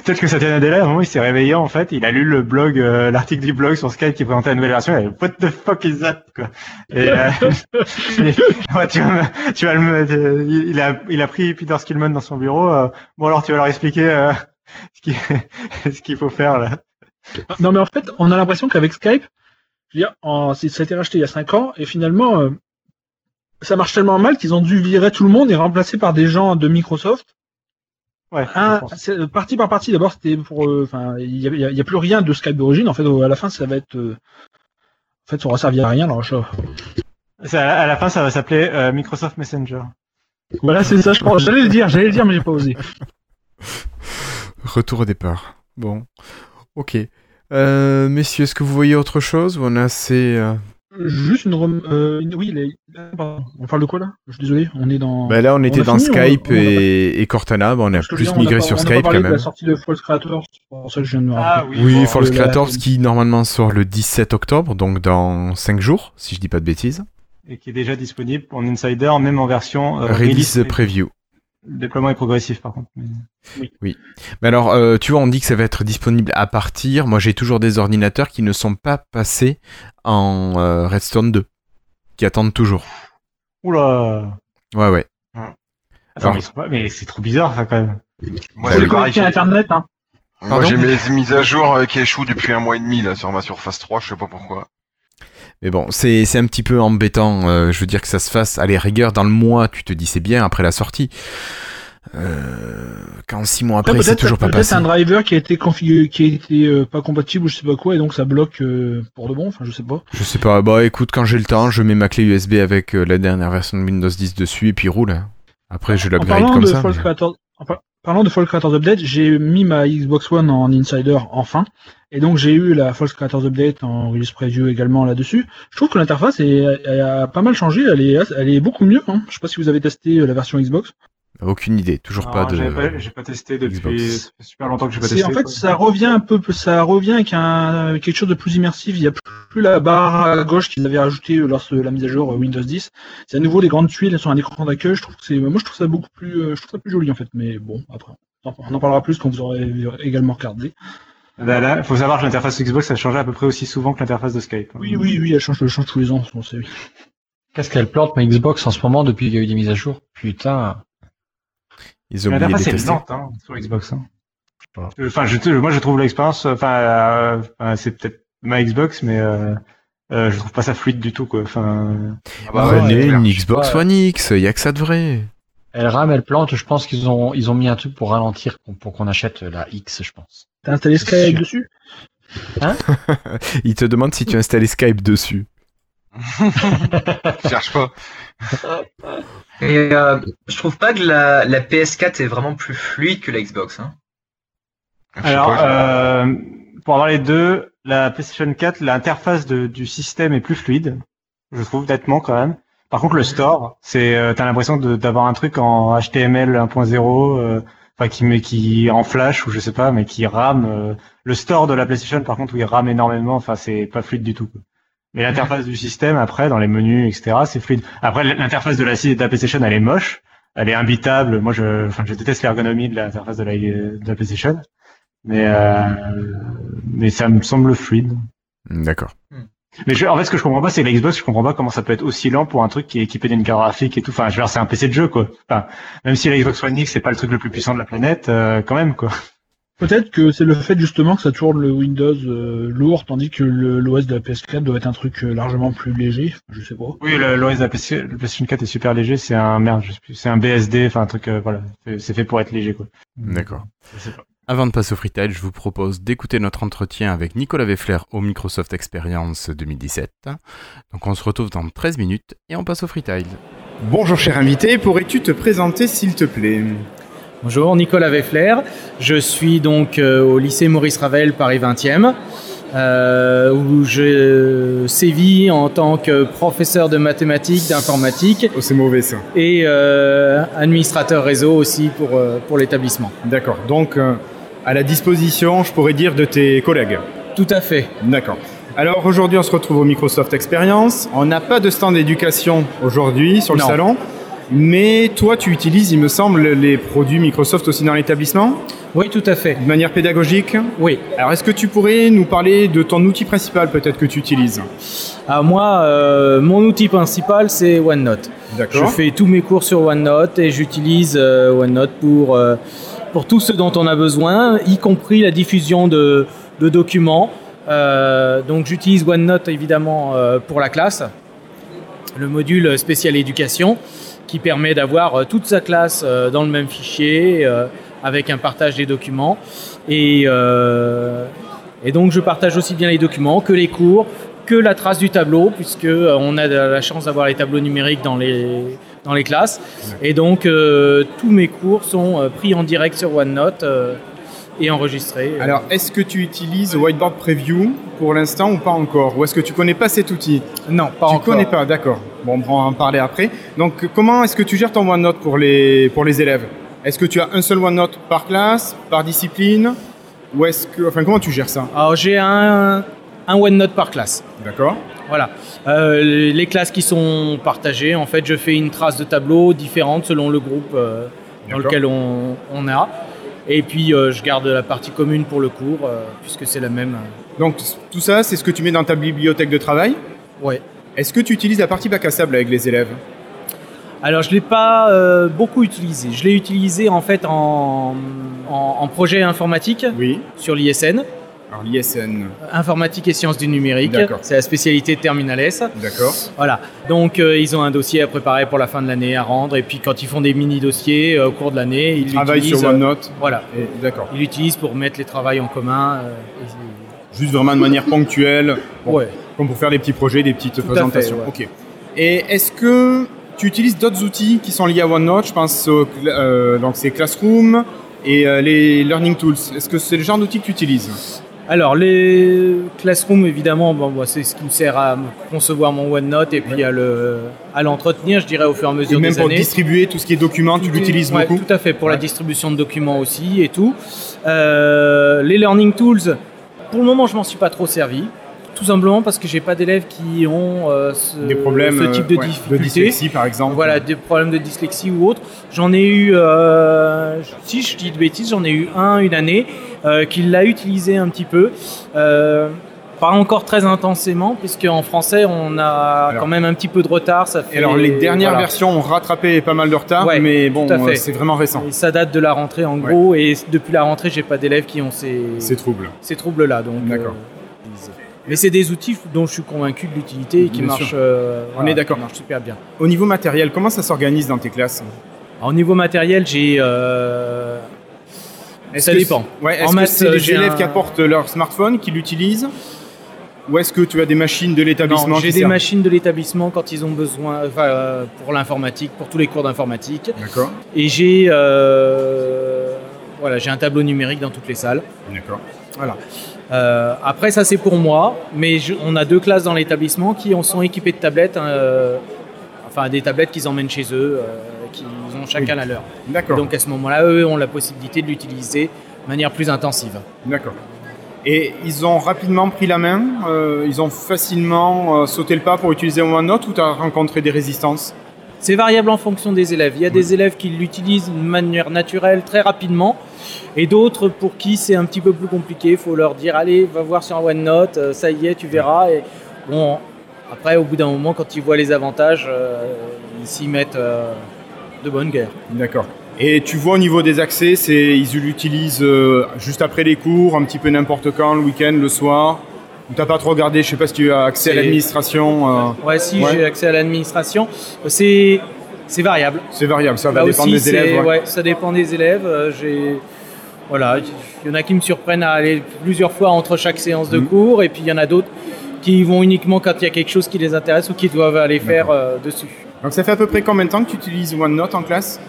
peut-être que Satya Nadella, à un moment, il s'est réveillé en fait. Il a lu le blog, euh, l'article du blog sur Skype qui présentait la nouvelle version. Il a What the fuck is that quoi Et, euh, tu vas, tu vas le, il a, il a pris Peter Skillman dans son bureau. euh, bon alors, tu vas leur expliquer euh, ce qu'il ce qu'il faut faire là. Non, mais en fait, on a l'impression qu'avec Skype, je veux dire, en- ça a été racheté il y a 5 ans, et finalement, ça marche tellement mal qu'ils ont dû virer tout le monde et remplacer par des gens de Microsoft. Ouais. Un, c'est- euh, partie par partie, d'abord, c'était pour, euh, enfin, il y, a- il y a- il y a plus rien de Skype d'origine. En fait, à la fin, ça va être, euh, en fait, ça aura servi à rien, leur achat. Ça, à la fin, ça va s'appeler euh, Microsoft Messenger. Voilà, c'est ça, je pense. J'allais le dire, j'allais le dire, mais j'ai pas osé. Retour au départ. Bon. Ok. Euh, messieurs, est-ce que vous voyez autre chose? Ou on a assez... Juste une, rem- euh, une- oui, les- on parle de quoi là? Je suis désolé, on est dans. Bah là, on était dans fini, Skype on a pas- et, et Cortana. Bah, on a Parce plus a migré pas- sur on a pas Skype quand de même. la sortie de False Creators, pour ça que je viens de me Ah rappeler. Oui, bon, False Creators la- qui normalement sort le 17 octobre, donc dans 5 jours, si je dis pas de bêtises. Et qui est déjà disponible en Insider, même en version euh, Release preview. Le déploiement est progressif par contre. Mais alors, euh, tu vois, on dit que ça va être disponible à partir. Moi, j'ai toujours des ordinateurs qui ne sont pas passés en euh, Redstone 2, qui attendent toujours. Oula Ouais, ouais. Attends, Alors- mais, ils sont pas- mais c'est trop bizarre ça quand même. Moi, à Internet, hein. Moi, j'ai mes mises à jour euh, qui échouent depuis un mois et demi là sur ma Surface 3, je sais pas pourquoi. Mais bon, c'est un petit peu embêtant. euh, je veux dire que ça se fasse à les rigueurs dans le mois, tu te dis c'est bien après la sortie. Euh, quand 6 mois après, c'est peut-être toujours pas peut-être passé. un driver qui a été configuré, qui a été euh, pas compatible ou je sais pas quoi, et donc ça bloque euh, pour de bon. Enfin, je sais pas. Je sais pas. Bah écoute, quand j'ai le temps, je mets ma clé USB avec la dernière version de Windows 10 dessus et puis roule. Après, je l'upgrade comme de ça. Mais- en par- parlant de False Creators Update, j'ai mis ma Xbox One en Insider enfin, et donc j'ai eu la False Creators Update en release preview également là-dessus. Je trouve que l'interface a pas mal changé, elle est, elle est beaucoup mieux. Hein. Je sais pas si vous avez testé euh, la version Xbox. Aucune idée, toujours pas de. j'avais pas- J'ai pas testé depuis Xbox. super longtemps que j'ai pas testé. en fait, quoi. ça revient un peu, ça revient avec un quelque chose de plus immersif. Il y a plus la barre à gauche qu'ils avaient rajoutée lors de la mise à jour euh, Windows 10. C'est à nouveau des grandes tuiles sur un écran d'accueil. Je trouve que c'est, moi, je trouve ça beaucoup plus, euh, je trouve ça plus joli en fait. Mais bon, après, on en parlera plus quand vous aurez également regardé. Là, là, faut savoir que l'interface Xbox a changé à peu près aussi souvent que l'interface de Skype. Oui, oui, oui, elle change, elle change tous les ans. on sait, oui. Qu'est-ce qu'elle plante ma Xbox en ce moment depuis qu'il y a eu des mises à jour? Putain. Ils ont L'interface est lente hein, sur Xbox. Hein. Enfin, je, moi, je trouve l'expérience. Enfin, euh, enfin, c'est peut-être ma Xbox, mais euh, euh, je trouve pas ça fluide du tout, quoi. Enfin, Ah bah ouais, une Xbox pas. One X, y a que ça de vrai. Elle rame, elle plante. Je pense qu'ils ont, ils ont mis un truc pour ralentir, pour qu'on achète la X, je pense. T'as installé Skype dessus? Il te demande si tu as installé Skype dessus. Cherche pas. Et euh, je trouve pas que la, la PS4 est vraiment plus fluide que la Xbox. Hein. Alors, pas, euh, pour avoir les deux, la PlayStation 4, l'interface du système est plus fluide, je trouve nettement quand même. Par contre, le store, c'est, euh, t'as l'impression d'avoir un truc en HTML 1.0, euh, enfin qui met qui en flash ou je sais pas, mais qui rame. euh, le store de la PlayStation, par contre, où il rame énormément, enfin c'est pas fluide du tout. quoi. Mais l'interface du système, après, dans les menus, etc., c'est fluide. Après, l'interface de la, de la PlayStation, elle est moche. elle est imbitable. Moi, je, enfin, je déteste l'ergonomie de l'interface de la, de la PlayStation, mais euh, mais ça me semble fluide. D'accord. Mais je, en fait, ce que je comprends pas, c'est que la Xbox, je comprends pas comment ça peut être aussi lent pour un truc qui est équipé d'une carte graphique et tout. Enfin, je veux dire, c'est un PC de jeu, quoi. Enfin, même si la Xbox One X, c'est pas le truc le plus puissant de la planète, euh, quand même, quoi. Peut-être que c'est le fait justement que ça tourne le Windows euh, lourd, tandis que l'OS de la PS4 doit être un truc euh, largement plus léger. Je sais pas. Oui, l'OS de la PC, le PlayStation 4 est super léger. C'est un merde, je sais plus, c'est un BSD, enfin un truc, euh, voilà, c'est- c'est fait pour être léger, quoi. D'accord. Je sais pas. Avant de passer au freetail, je vous propose d'écouter notre entretien avec Nicolas Weffler au Microsoft Experience 2017. Donc on se retrouve dans 13 minutes et on passe au freetail. Bonjour cher invité, pourrais-tu te présenter s'il te plaît? Bonjour, Nicolas Weffler. Je suis donc euh, au lycée Maurice Ravel, Paris 20e, euh, où je sévis en tant que professeur de mathématiques, d'informatique. Oh, c'est mauvais ça. Et euh, administrateur réseau aussi pour, pour l'établissement. D'accord, donc euh, à la disposition, je pourrais dire, de tes collègues. Tout à fait. D'accord. Alors aujourd'hui, on se retrouve au Microsoft Experience. On n'a pas de stand d'éducation aujourd'hui sur le Non. salon. Mais toi, tu utilises, il me semble, les produits Microsoft aussi dans l'établissement? Oui, tout à fait. De manière pédagogique? Oui. Alors, est-ce que tu pourrais nous parler de ton outil principal peut-être que tu utilises? Alors moi, euh, mon outil principal, c'est OneNote. D'accord. Je fais tous mes cours sur OneNote et j'utilise euh, OneNote pour, euh, pour tout ce dont on a besoin, y compris la diffusion de, documents. Euh, donc j'utilise OneNote évidemment euh, pour la classe, le module spécial éducation qui permet d'avoir euh, toute sa classe dans le même fichier avec un partage des documents. Et, et donc je partage aussi bien les documents que les cours, que la trace du tableau, puisque on a la chance d'avoir les tableaux numériques dans les, dans les classes. Et donc euh, tous mes cours sont euh, pris en direct sur OneNote euh, et enregistrés. Alors, est-ce que tu utilises Whiteboard Preview pour l'instant ou pas encore? Ou est-ce que tu connais pas cet outil? Non, pas tu encore. connais pas, d'accord. Bon, on va en parler après. Donc, comment est-ce que tu gères ton OneNote pour les, pour les élèves? Est-ce que tu as un seul OneNote par classe, par discipline? Ou est-ce que. Enfin, comment tu gères ça? Alors j'ai un, un OneNote par classe. D'accord. Voilà. Euh, les classes qui sont partagées, en fait, je fais une trace de tableau différente selon le groupe euh, dans lequel on, on a. Et puis, euh, je garde la partie commune pour le cours, puisque c'est la même. Donc, tout ça, c'est ce que tu mets dans ta bibliothèque de travail? Ouais. Est-ce que tu utilises la partie bac à sable avec les élèves? Alors, je ne l'ai pas euh, beaucoup utilisé. Je l'ai utilisé, en fait, en, en, en projet informatique Oui. sur l'ISN. Alors, l'ISN. Informatique et sciences du numérique. D'accord. C'est la spécialité de Terminal S. D'accord. Voilà. Donc, euh, ils ont un dossier à préparer pour la fin de l'année, à rendre. Et puis, quand ils font des mini-dossiers euh, au cours de l'année, ils Travail l'utilisent, sur euh, OneNote. Voilà. D'accord. Ils l'utilisent pour mettre les travails en commun. et- Juste vraiment de manière ponctuelle. Bon, Ouais. Comme pour faire des petits projets, des petites présentations. fait, ouais. Ok. Et est-ce que tu utilises d'autres outils qui sont liés à OneNote? Je pense euh, donc c'est Classroom et euh, les Learning Tools. Est-ce que c'est le genre d'outils que tu utilises? Alors, les Classroom, évidemment, bon, c'est ce qui me sert à concevoir mon OneNote et puis à le à l'entretenir, je dirais, au fur et à Et mesure même des pour années. distribuer tout ce qui est documents, tu l'utilises Ouais, beaucoup Tout à fait, pour la distribution de documents aussi et tout. Euh, les Learning Tools, pour le moment, je m'en suis pas trop servi. Tout simplement parce que j'ai pas d'élèves qui ont euh, ce, Des problèmes ce type de euh, dyslexie par exemple. Voilà, des problèmes de dyslexie ou autre. J'en ai eu, euh, si je dis de bêtises, j'en ai eu un une année qui l'a utilisé un petit peu. Pas encore très intensément, puisque en français on a Alors- quand même un petit peu de retard. Ça fait, alors les dernières voilà. versions ont rattrapé pas mal de retard, Ouais, mais bon, c'est vraiment récent. Et ça date de la rentrée en gros, et depuis la rentrée, j'ai pas d'élèves qui ont ces, Ces troubles. ces troubles-là. Donc, D'accord. Mais c'est des outils dont je suis convaincu de l'utilité et qui Bien marchent. euh, On voilà, est d'accord. qui marchent super bien. Au niveau matériel, comment ça s'organise dans tes classes Alors, au niveau matériel, j'ai. euh, ça dépend. Ouais, est-ce que c'est les élèves un- qui apportent leur smartphone, qui l'utilisent Ou est-ce que tu as des machines de l'établissement j'ai des servent machines de l'établissement quand ils ont besoin, enfin, euh, pour l'informatique, pour tous les cours d'informatique. D'accord. Et j'ai, euh, voilà, j'ai un tableau numérique dans toutes les salles. D'accord. Voilà. Euh, après, ça c'est pour moi, mais je- on a deux classes dans l'établissement qui en sont équipées de tablettes, euh, enfin des tablettes qu'ils emmènent chez eux, euh, qu'ils ont chacun Oui. la leur. D'accord. Donc à ce moment-là, eux ont la possibilité de l'utiliser de manière plus intensive. D'accord. Et ils ont rapidement pris la main, euh, ils ont facilement sauté le pas pour utiliser OneNote ou tu as rencontré des résistances? C'est variable en fonction des élèves. Il y a des élèves qui l'utilisent de manière naturelle très rapidement et d'autres pour qui c'est un petit peu plus compliqué. Il faut leur dire allez, va voir sur OneNote, euh, ça y est, tu verras. Et bon, après, au bout d'un moment, quand ils voient les avantages, euh, ils s'y mettent euh, de bonne guerre. D'accord. Et tu vois au niveau des accès, ils l'utilisent euh, juste après les cours, un petit peu n'importe quand, le week-end, le soir? Tu n'as pas trop regardé, je sais pas si tu as accès à l'administration. euh, Ouais, si j'ai accès à l'administration, c'est c'est variable. C'est variable, ça va Là dépendre aussi, des élèves. c'est- ouais. ouais, ça dépend des élèves. Euh, J'ai voilà, il y en a qui me surprennent à aller plusieurs fois entre chaque séance de Mhm. cours, et puis il y en a d'autres qui y vont uniquement quand il y a quelque chose qui les intéresse ou qui doivent aller faire euh, dessus. Donc ça fait à peu près combien de temps que tu utilises OneNote en classe?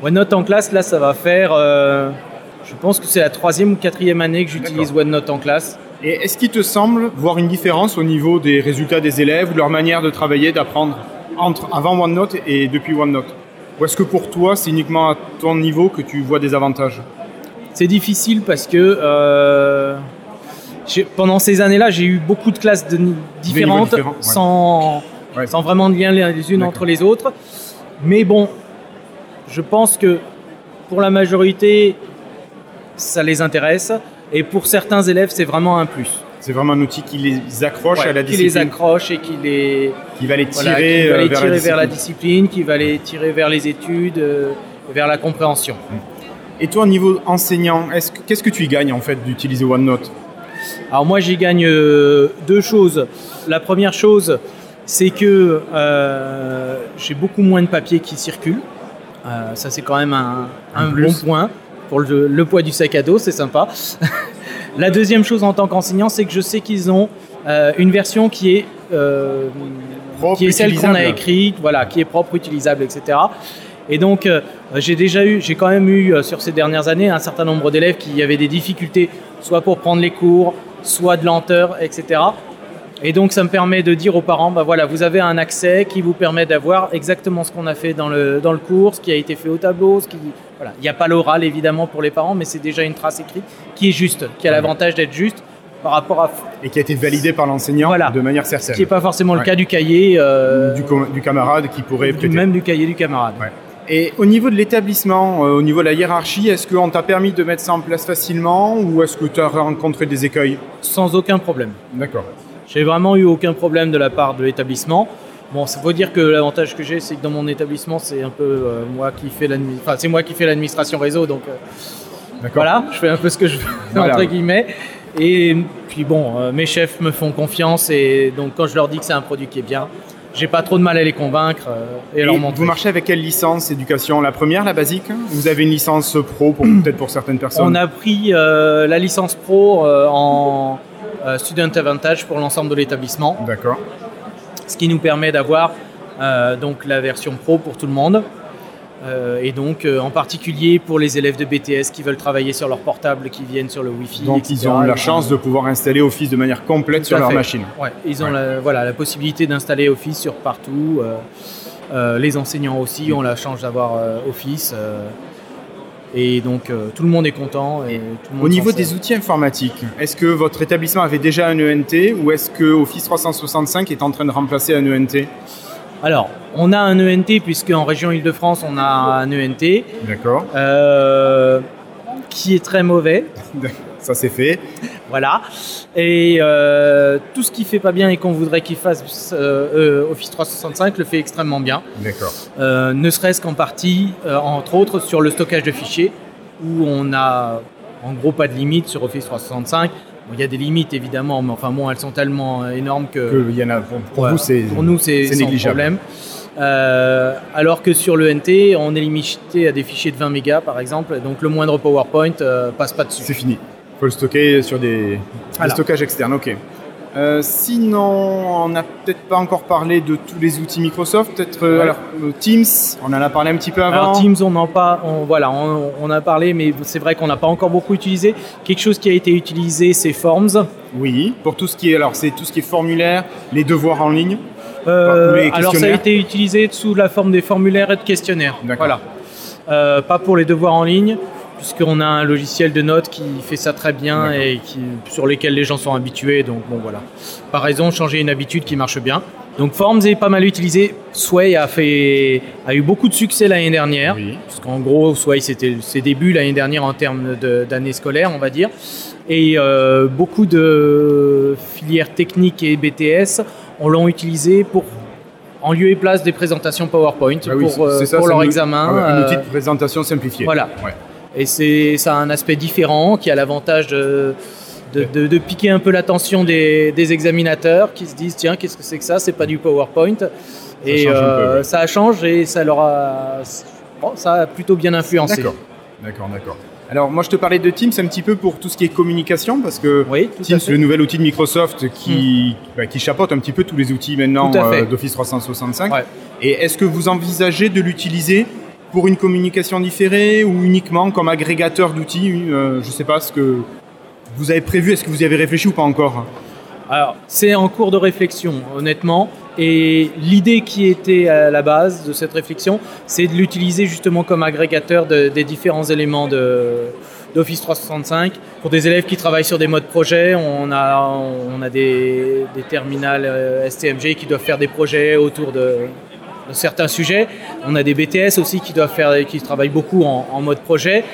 OneNote en classe, là, ça va faire. euh, je pense que c'est la troisième ou quatrième année que j'utilise OneNote en classe. Et est-ce qu'il te semble voir une différence au niveau des résultats des élèves ou de leur manière de travailler, d'apprendre entre avant OneNote et depuis OneNote? Ou est-ce que pour toi, c'est uniquement à ton niveau que tu vois des avantages? C'est difficile parce que euh, pendant ces années-là, j'ai eu beaucoup de classes de- différentes ouais. sans, sans vraiment de lien les unes entre les autres. Mais bon, je pense que pour la majorité, ça les intéresse. Et pour certains élèves, c'est vraiment un plus. C'est vraiment un outil qui les accroche Ouais, à la qui discipline. les accroche et qui les Qui va les voilà, tirer, qui va euh, les vers, tirer la vers la discipline. qui va les tirer vers les études, euh, vers la compréhension. Et toi, au niveau enseignant, est-ce que- qu'est-ce que tu y gagnes en fait d'utiliser OneNote? Alors moi j'y gagne euh, deux choses. La première chose, c'est que euh, j'ai beaucoup moins de papier qui circule. Ça c'est quand même un, bon point pour le, le poids du sac à dos, c'est sympa. La deuxième chose en tant qu'enseignant, c'est que je sais qu'ils ont euh, une version qui est, euh, Propre, qui est celle qu'on a utilisable. écrite, voilà, qui est propre, utilisable, etc. Et donc, euh, j'ai déjà eu, j'ai quand même eu euh, sur ces dernières années un certain nombre d'élèves qui avaient des difficultés, soit pour prendre les cours, soit de lenteur, etc. Et donc, ça me permet de dire aux parents, bah voilà, vous avez un accès qui vous permet d'avoir exactement ce qu'on a fait dans le, dans le cours, ce qui a été fait au tableau, ce qui, voilà. Il n'y a pas l'oral évidemment pour les parents, mais c'est déjà une trace écrite qui est juste, qui a l'avantage d'être juste par rapport à Et qui a été validé par l'enseignant de manière certaine. ce qui n'est pas forcément le cas du cahier, euh, du, camarade qui pourrait du- prêter. même du cahier du camarade. Et au niveau de l'établissement, euh, au niveau de la hiérarchie, est-ce qu'on t'a permis de mettre ça en place facilement ou est-ce que tu as rencontré des écueils? Sans aucun problème. D'accord. J'ai vraiment eu aucun problème de la part de l'établissement. Bon, ça faut dire que l'avantage que j'ai, c'est que dans mon établissement, c'est un peu euh, moi qui fais l'admi- enfin, c'est moi qui fais l'administration réseau, donc euh, voilà, je fais un peu ce que je veux Voilà. entre guillemets. Et puis bon, euh, mes chefs me font confiance et donc quand je leur dis que c'est un produit qui est bien, j'ai pas trop de mal à les convaincre euh, et, à leur montrer. vous marchez avec quelle licence éducation? La première, la basique? Vous avez une licence pro pour peut-être pour certaines personnes? On a pris la licence pro en Student Advantage pour l'ensemble de l'établissement. D'accord. Ce qui nous permet d'avoir euh, donc la version pro pour tout le monde. Euh, et donc euh, en particulier pour les élèves de BTS qui veulent travailler sur leur portable, qui viennent sur le Wi-Fi. Donc etc. ils ont la chance de pouvoir installer Office de manière complète sur leur machine. Ouais, ils ont La, voilà, la possibilité d'installer Office sur partout. euh, euh, les enseignants aussi ont la chance d'avoir euh, Office. Et donc euh, tout le monde est content. Et tout le monde Au niveau des outils informatiques, est-ce que votre établissement avait déjà un ENT ou est-ce que Office 365 est en train de remplacer un ENT Alors, on a un ENT puisque en région Île-de-France on a un ENT. D'accord. Euh, qui est très mauvais. Ça c'est fait. Voilà. Et euh, tout ce qui fait pas bien et qu'on voudrait qu'il fasse euh, euh, Office 365 le fait extrêmement bien. D'accord. Euh, ne serait-ce qu'en partie, entre autres, sur le stockage de fichiers, où on a en gros pas de limite sur Office 365. Bon, Il y a des limites évidemment, mais enfin bon, elles sont tellement énormes que. Que y en a, pour, pour nous c'est négligeable. problème. Euh, alors que sur le NT, on est limité à des fichiers de 20 mégas par exemple, donc le moindre PowerPoint euh, passe pas dessus. C'est fini. Faut le stocker sur des, des Voilà. stockages externes. Ok. Euh, sinon, on n'a peut-être pas encore parlé de tous les outils Microsoft. Peut-être euh, Ouais. alors, euh, Teams, on en a parlé un petit peu avant. Alors Teams, on en pas, on, voilà, on, on a parlé, mais c'est vrai qu'on n'a pas encore beaucoup utilisé. Quelque chose qui a été utilisé, c'est Forms. Oui, pour tout ce qui est alors c'est tout ce qui est formulaire, les devoirs en ligne. Alors ça a été utilisé sous la forme des formulaires et de questionnaires. Voilà. Pas pour les devoirs en ligne, puisqu'on a un logiciel de notes qui fait ça très bien et qui, sur lesquels les gens sont habitués. Donc bon voilà. Par raison, changer une habitude qui marche bien. Donc Forms est pas mal utilisé. Sway a fait a eu beaucoup de succès l'année dernière. Parce qu'en gros, Sway c'était ses débuts l'année dernière en termes d'année scolaire, on va dire. Et euh, beaucoup de filières techniques et BTS on l'ont utilisé pour en lieu et place des présentations PowerPoint Ah oui, pour, euh, ça, pour leur un- examen. ah ouais, Un euh, outil de présentation simplifié. voilà. Ouais. Et c'est, ça a un aspect différent qui a l'avantage de, de, de- de piquer un peu l'attention des, des examinateurs qui se disent tiens, qu'est-ce que c'est que ça? C'est pas du PowerPoint. et change un peu, euh, ouais. ça change et ça leur a, bon, ça a plutôt bien influencé. D'accord, d'accord, d'accord. Alors moi je te parlais de Teams un petit peu pour tout ce qui est communication parce que Teams, fait. le nouvel outil de Microsoft qui, bah, qui chapeaute un petit peu tous les outils maintenant euh, d'Office 365. Et est-ce que vous envisagez de l'utiliser pour une communication différée ou uniquement comme agrégateur d'outils euh, Je sais pas ce que vous avez prévu, est-ce que vous y avez réfléchi ou pas encore? Alors, c'est en cours de réflexion, honnêtement. Et l'idée qui était à la base de cette réflexion, c'est de l'utiliser justement comme agrégateur de- des différents éléments de, d'Office 365. Pour des élèves qui travaillent sur des modes projet, on a, on a des, des terminals euh, STMG qui doivent faire des projets autour de certains sujets. On a des BTS aussi qui doivent faire, qui travaillent beaucoup en, en mode projet.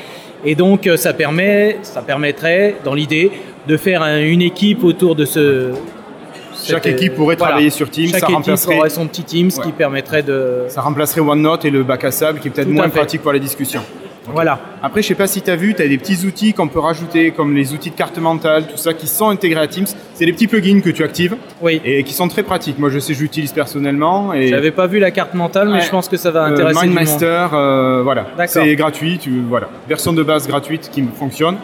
Et donc, euh, ça permet, ça permettrait, dans l'idée, de faire un- une équipe autour de ce. Chaque cette- équipe pourrait voilà. travailler sur Teams, Chaque ça équipe remplacerait- aurait son petit Teams qui permettrait de. Ça remplacerait OneNote et le bac à sable qui est peut-être moins pratique pour la Voilà. Après, je sais pas si tu as vu, tu as des petits outils qu'on peut rajouter, comme les outils de carte mentale, tout ça, qui sont intégrés à Teams. C'est des petits plugins que tu actives oui. et qui sont très pratiques. Moi, je sais, je l'utilise personnellement. Et... J'avais pas vu la carte mentale, mais Ouais. je pense que ça va Euh, intéresser monde. Mindmaster, euh, voilà. C'est gratuit, tu, voilà. Version de base gratuite qui fonctionne.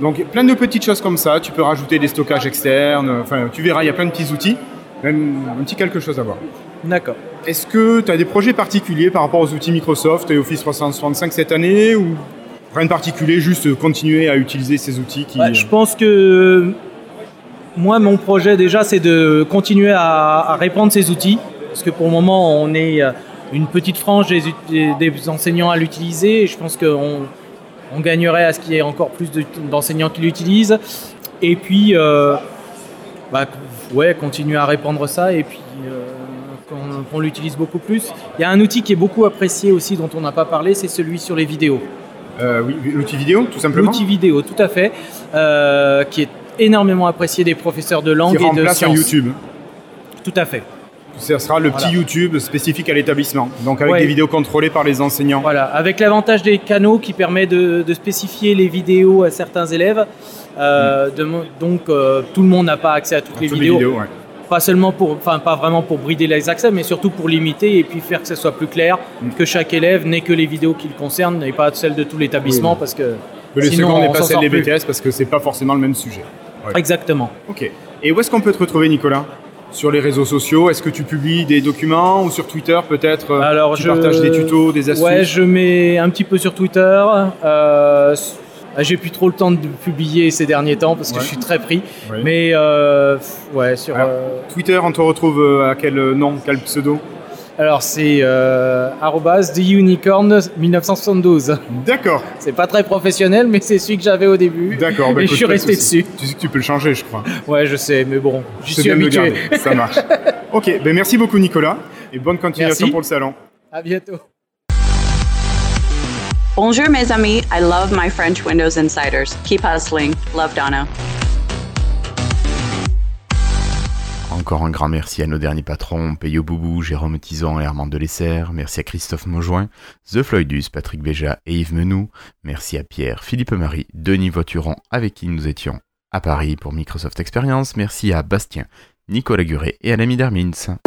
Donc, plein de petites choses comme ça. Tu peux rajouter des stockages externes. Enfin, tu verras, il y a plein de petits outils. Même un petit quelque chose à voir. D'accord. Est-ce que tu as des projets particuliers par rapport aux outils Microsoft et Office 365 cette année ou rien de particulier, juste continuer à utiliser ces outils qui... Je pense que moi, mon projet déjà, c'est de continuer à, répandre ces outils. Parce que pour le moment, on est euh, une petite frange des, enseignants à l'utiliser. Et je pense qu'on on gagnerait à ce qu'il y ait encore plus de- d'enseignants qui l'utilisent. Et puis, euh, bah, ouais, continuer à répandre ça. Et puis, euh, qu'on l'utilise beaucoup plus. Il y a un outil qui est beaucoup apprécié aussi, dont on n'a pas parlé, c'est celui sur les vidéos. Euh, oui, l'outil vidéo, tout simplement L'outil vidéo, tout à fait, euh, qui est énormément apprécié des professeurs de langue Qui et de sciences. YouTube. Tout à fait. Ce sera le petit. YouTube spécifique à l'établissement. Donc avec Ouais. des vidéos contrôlées par les enseignants. Voilà, avec l'avantage des canaux qui permet de, de spécifier les vidéos à certains élèves. Euh, de mo- donc tout le monde n'a pas accès à toutes les Toutes les vidéos. vidéos, ouais. Pas seulement pour, enfin pas vraiment pour brider les accès, mais surtout pour limiter et puis faire que ce soit plus clair, Mm. que chaque élève n'ait que les vidéos qui le concernent et pas celles de tout l'établissement Oui. parce que les sinon secondes pas s'en celle sort des. BTS parce que c'est pas forcément le même sujet. Ouais. Exactement. Ok. Et où est-ce qu'on peut te retrouver, Nicolas? Sur les réseaux sociaux Est-ce que tu publies des documents ou sur Twitter peut-être euh, Alors, tu je... partages des tutos, des astuces? Ouais, je mets un petit peu sur Twitter. Euh, j'ai plus trop le temps de publier ces derniers temps parce que Ouais. je suis très pris. Mais euh, ouais, sur. Alors, euh, Twitter, on te retrouve euh, à quel nom, quel pseudo? Alors c'est euh, arrobase The Unicorn 1972. D'accord. C'est pas très professionnel, mais c'est celui que j'avais au début. D'accord. bah et je suis resté dessus. Tu sais que tu peux le changer, je crois. Ouais, je sais, mais bon, j'y C'est suis habitué. Ça marche. ok, ben merci beaucoup, Nicolas. Et bonne continuation Merci. pour le salon. À bientôt. Bonjour mes amis, I love my French Windows Insiders. Keep hustling. Love Donna. Encore un grand merci à nos derniers patrons, Peyo Boubou, Jérôme Tison et Armand Delesser. Merci à Christophe Maujoin, The Floydus, Patrick Béja et Yves Menou. Merci à Pierre, Philippe Marie, Denis Voituron, avec qui nous étions à Paris pour Microsoft Experience. Merci à Bastien, Nicolas Guret et à l'ami Dermins.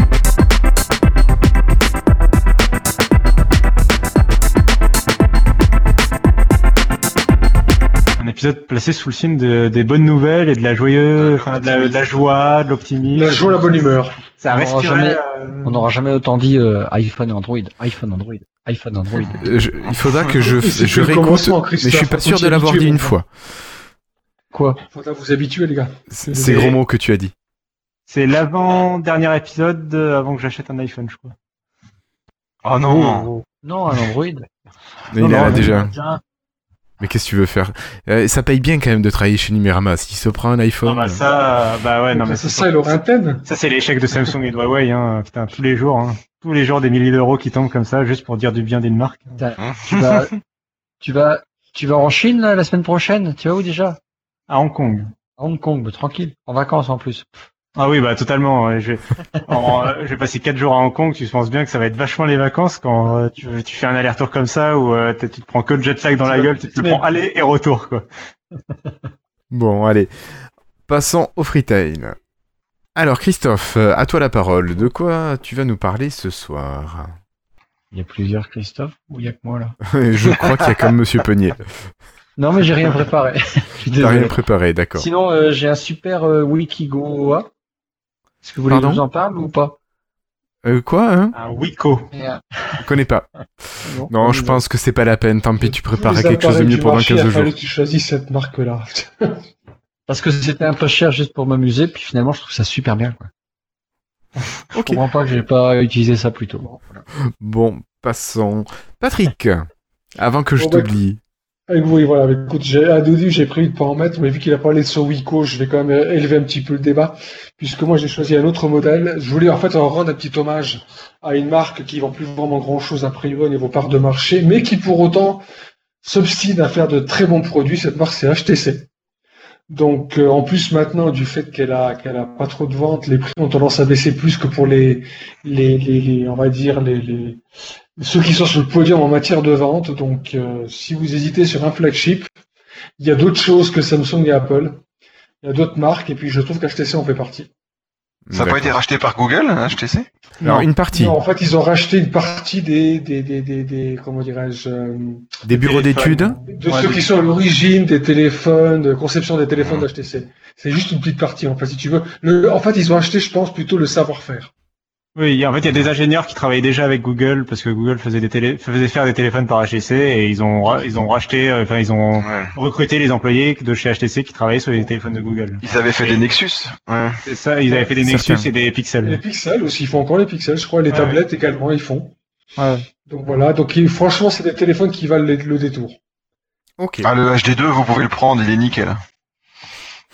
Épisode placé sous le signe de- des bonnes nouvelles et de la joyeuse, de, la, de la joie, de l'optimisme. La joie, la bonne humeur. Ça On n'aura jamais, euh, on n'aura jamais autant dit euh, iPhone et Android, iPhone Android, iPhone Android. Euh, je- il faudra que je, je réécoute, mais je suis pas sûr de l'avoir dit une fois. Quoi? Faudra vous habituer, les gars. C'est ces gros mots que tu as dit. C'est l'avant-dernier épisode euh, avant que j'achète un iPhone, je crois. Oh non Non, un Android. Mais il en a déjà. Mais qu'est-ce que tu veux faire? Euh, Ça paye bien quand même de travailler chez Numérama. S'il se prend un iPhone. Non, bah ça, bah ouais, non, mais c'est ça, il aurait un thème. Ça, c'est l'échec de Samsung et de Huawei, hein. Putain, tous les jours, hein. Tous les jours, des milliers d'euros qui tombent comme ça, juste pour dire du bien d'une marque. Tu vas, tu vas, tu vas en Chine là, la semaine prochaine? Tu vas où déjà? À Hong Kong. À Hong Kong, bah, tranquille, en vacances en plus. Ah oui, bah totalement. Je vais, en- euh, je vais passer quatre jours à Hong Kong. Tu penses bien que ça va être vachement les vacances quand euh, tu, tu fais un aller-retour comme ça où euh, tu te prends que le jet lag dans la gueule, tu te le prends aller et retour quoi. Bon, allez. Passons au freetail. Alors, Christophe, à toi la parole. De quoi tu vas nous parler ce soir? Il y a plusieurs Christophe ou il y a que moi là? Je crois qu'il y a comme Monsieur Peunier. Non mais j'ai rien préparé. Je suis T'as désolé. rien préparé, d'accord. Sinon, euh, j'ai un super euh, Wikigoa. Est-ce que vous voulez que Pardon je vous en parle ou pas? Euh, quoi, hein? Un Wiko. Je connais pas. Non, Non, je pense que c'est pas la peine. Tant pis, tu prépareras Les quelque chose de mieux pendant marché, 15 il a jours. fallu que tu choisisses cette marque-là. Parce que c'était un peu cher juste pour m'amuser, puis finalement je trouve ça super bien. Quoi. Je comprends pas que j'ai pas utilisé ça plus tôt. Bon, voilà. Bon, passons. Patrick, avant que je Bon, bah, t'oublie. Avec vous, voilà. Écoute, j'ai, à début, j'ai prévu de pas en mettre, mais vu qu'il a parlé de son Wiko, je vais quand même élever un petit peu le débat, puisque moi, j'ai choisi un autre modèle. Je voulais, en fait, en rendre un petit hommage à une marque qui vend plus vraiment grand chose a priori au niveau part de marché, mais qui, pour autant, s'obstine à faire de très bons produits. Cette marque, c'est HTC. Donc, euh, en plus, maintenant, du fait qu'elle a, qu'elle a pas trop de ventes, les prix ont tendance à baisser plus que pour les, les, les, les- on va dire, les, les, ceux qui sont sur le podium en matière de vente. Donc, euh, si vous hésitez sur un flagship, il y a d'autres choses que Samsung et Apple. Il y a d'autres marques, et puis je trouve qu'HTC en fait partie. Ça n'a pas été racheté par Google, hein, HTC Alors, Non. une partie. Non, en fait, ils ont racheté une partie des, des, des, des, des comment dirais-je, euh, Des bureaux d'études de ceux qui sont à l'origine des téléphones, de conception des téléphones d'HTC. C'est juste une petite partie, en fait, si tu veux. Le, en fait, ils ont acheté, je pense, plutôt le savoir-faire. Oui, en fait, il y a des ingénieurs qui travaillaient déjà avec Google parce que Google faisait des télé, faisait faire des téléphones par HTC et ils ont, ils ont racheté, euh, enfin, ils ont recruté les employés de chez HTC qui travaillaient sur les téléphones de Google. Ils avaient fait des Nexus. Ouais. C'est ça, ils avaient fait des Certains. Nexus et des Les Pixels. pixels aussi, ils font encore les pixels, je crois, les Ouais, tablettes également, ils font. Ouais. Donc voilà, donc franchement, c'est des téléphones qui valent le, le détour. Ok. Ah, le HD2, vous pouvez le prendre, il est nickel.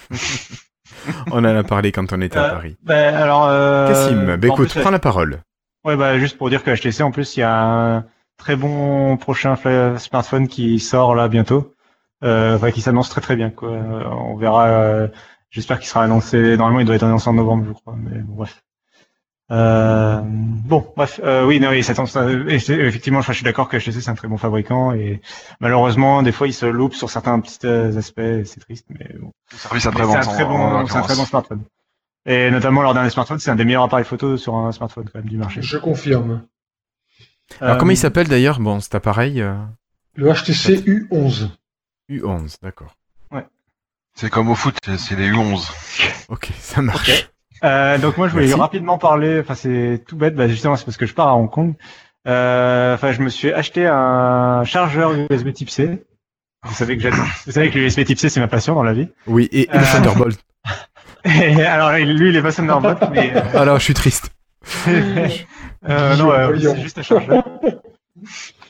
On en a parlé quand on était à Euh, Paris. Ben, alors, euh, Cassim, bah écoute, plus, prends la parole. Ouais, bah, juste pour dire que HTC, en plus, il y a un très bon prochain smartphone qui sort là bientôt, euh, enfin, qui s'annonce très très bien, quoi. Euh, On verra, euh, j'espère qu'il sera annoncé, normalement, il doit être annoncé en novembre, je crois, mais bon, bref. Euh, bon, bref, euh, oui, non, oui, ça effectivement, je suis d'accord que HTC c'est un très bon fabricant et malheureusement, des fois, il se loupe sur certains petits euh, aspects, c'est triste, mais bon. C'est un très bon, c'est un très bon smartphone. Et notamment leur dernier smartphone, c'est un des meilleurs appareils photo sur un smartphone quand même du marché. Je confirme. Alors, Euh, comment il s'appelle d'ailleurs? Bon, cet appareil euh, Le HTC U11. U11, d'accord. C'est comme au foot, c'est- c'est les U11. Ok, ça marche. Euh, donc moi je voulais Merci. rapidement parler, enfin c'est tout bête, bah justement c'est parce que je pars à Hong Kong. Euh, Enfin je me suis acheté un chargeur USB Type C. Vous savez que j'adore. Vous savez que l'USB Type C c'est ma passion dans la vie. Oui, et, et le Euh, Thunderbolt. Et alors lui il est pas Thunderbolt mais euh, Alors, je suis triste. euh, non euh, c'est juste un chargeur.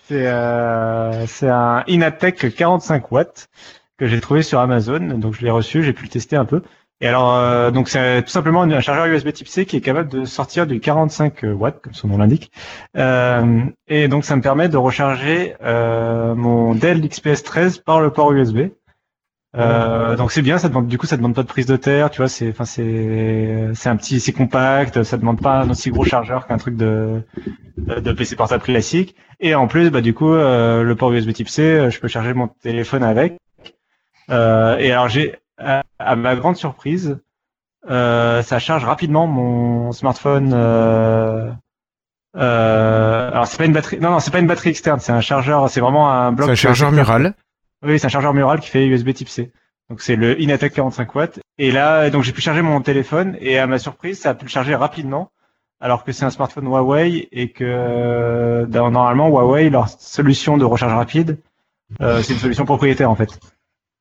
C'est euh, c'est un Inatech 45 watts que j'ai trouvé sur Amazon, donc je l'ai reçu, j'ai pu le tester un peu. Et alors, euh, donc c'est tout simplement un chargeur USB Type C qui est capable de sortir du 45 watts, comme son nom l'indique. Euh, et donc ça me permet de recharger euh, mon Dell XPS 13 par le port USB. Euh, donc c'est bien, ça demande du coup ça demande pas de prise de terre, tu vois, c'est enfin c'est c'est un petit c'est compact, ça demande pas un aussi gros chargeur qu'un truc de de PC portable classique. Et en plus, bah du coup, euh, le port USB Type C, euh, je peux charger mon téléphone avec. Euh, et alors j'ai, à, ma grande surprise, euh, ça charge rapidement mon smartphone. Euh, euh, alors c'est pas une batterie, non non, c'est pas une batterie externe, c'est un chargeur, c'est vraiment un bloc. C'est un chargeur mural. Oui, c'est un chargeur mural qui fait USB Type C. Donc c'est le Inatech 45 watts. Et là, donc j'ai pu charger mon téléphone et à ma surprise, ça a pu le charger rapidement, alors que c'est un smartphone Huawei et que euh, normalement Huawei leur solution de recharge rapide, euh, c'est une solution propriétaire en fait.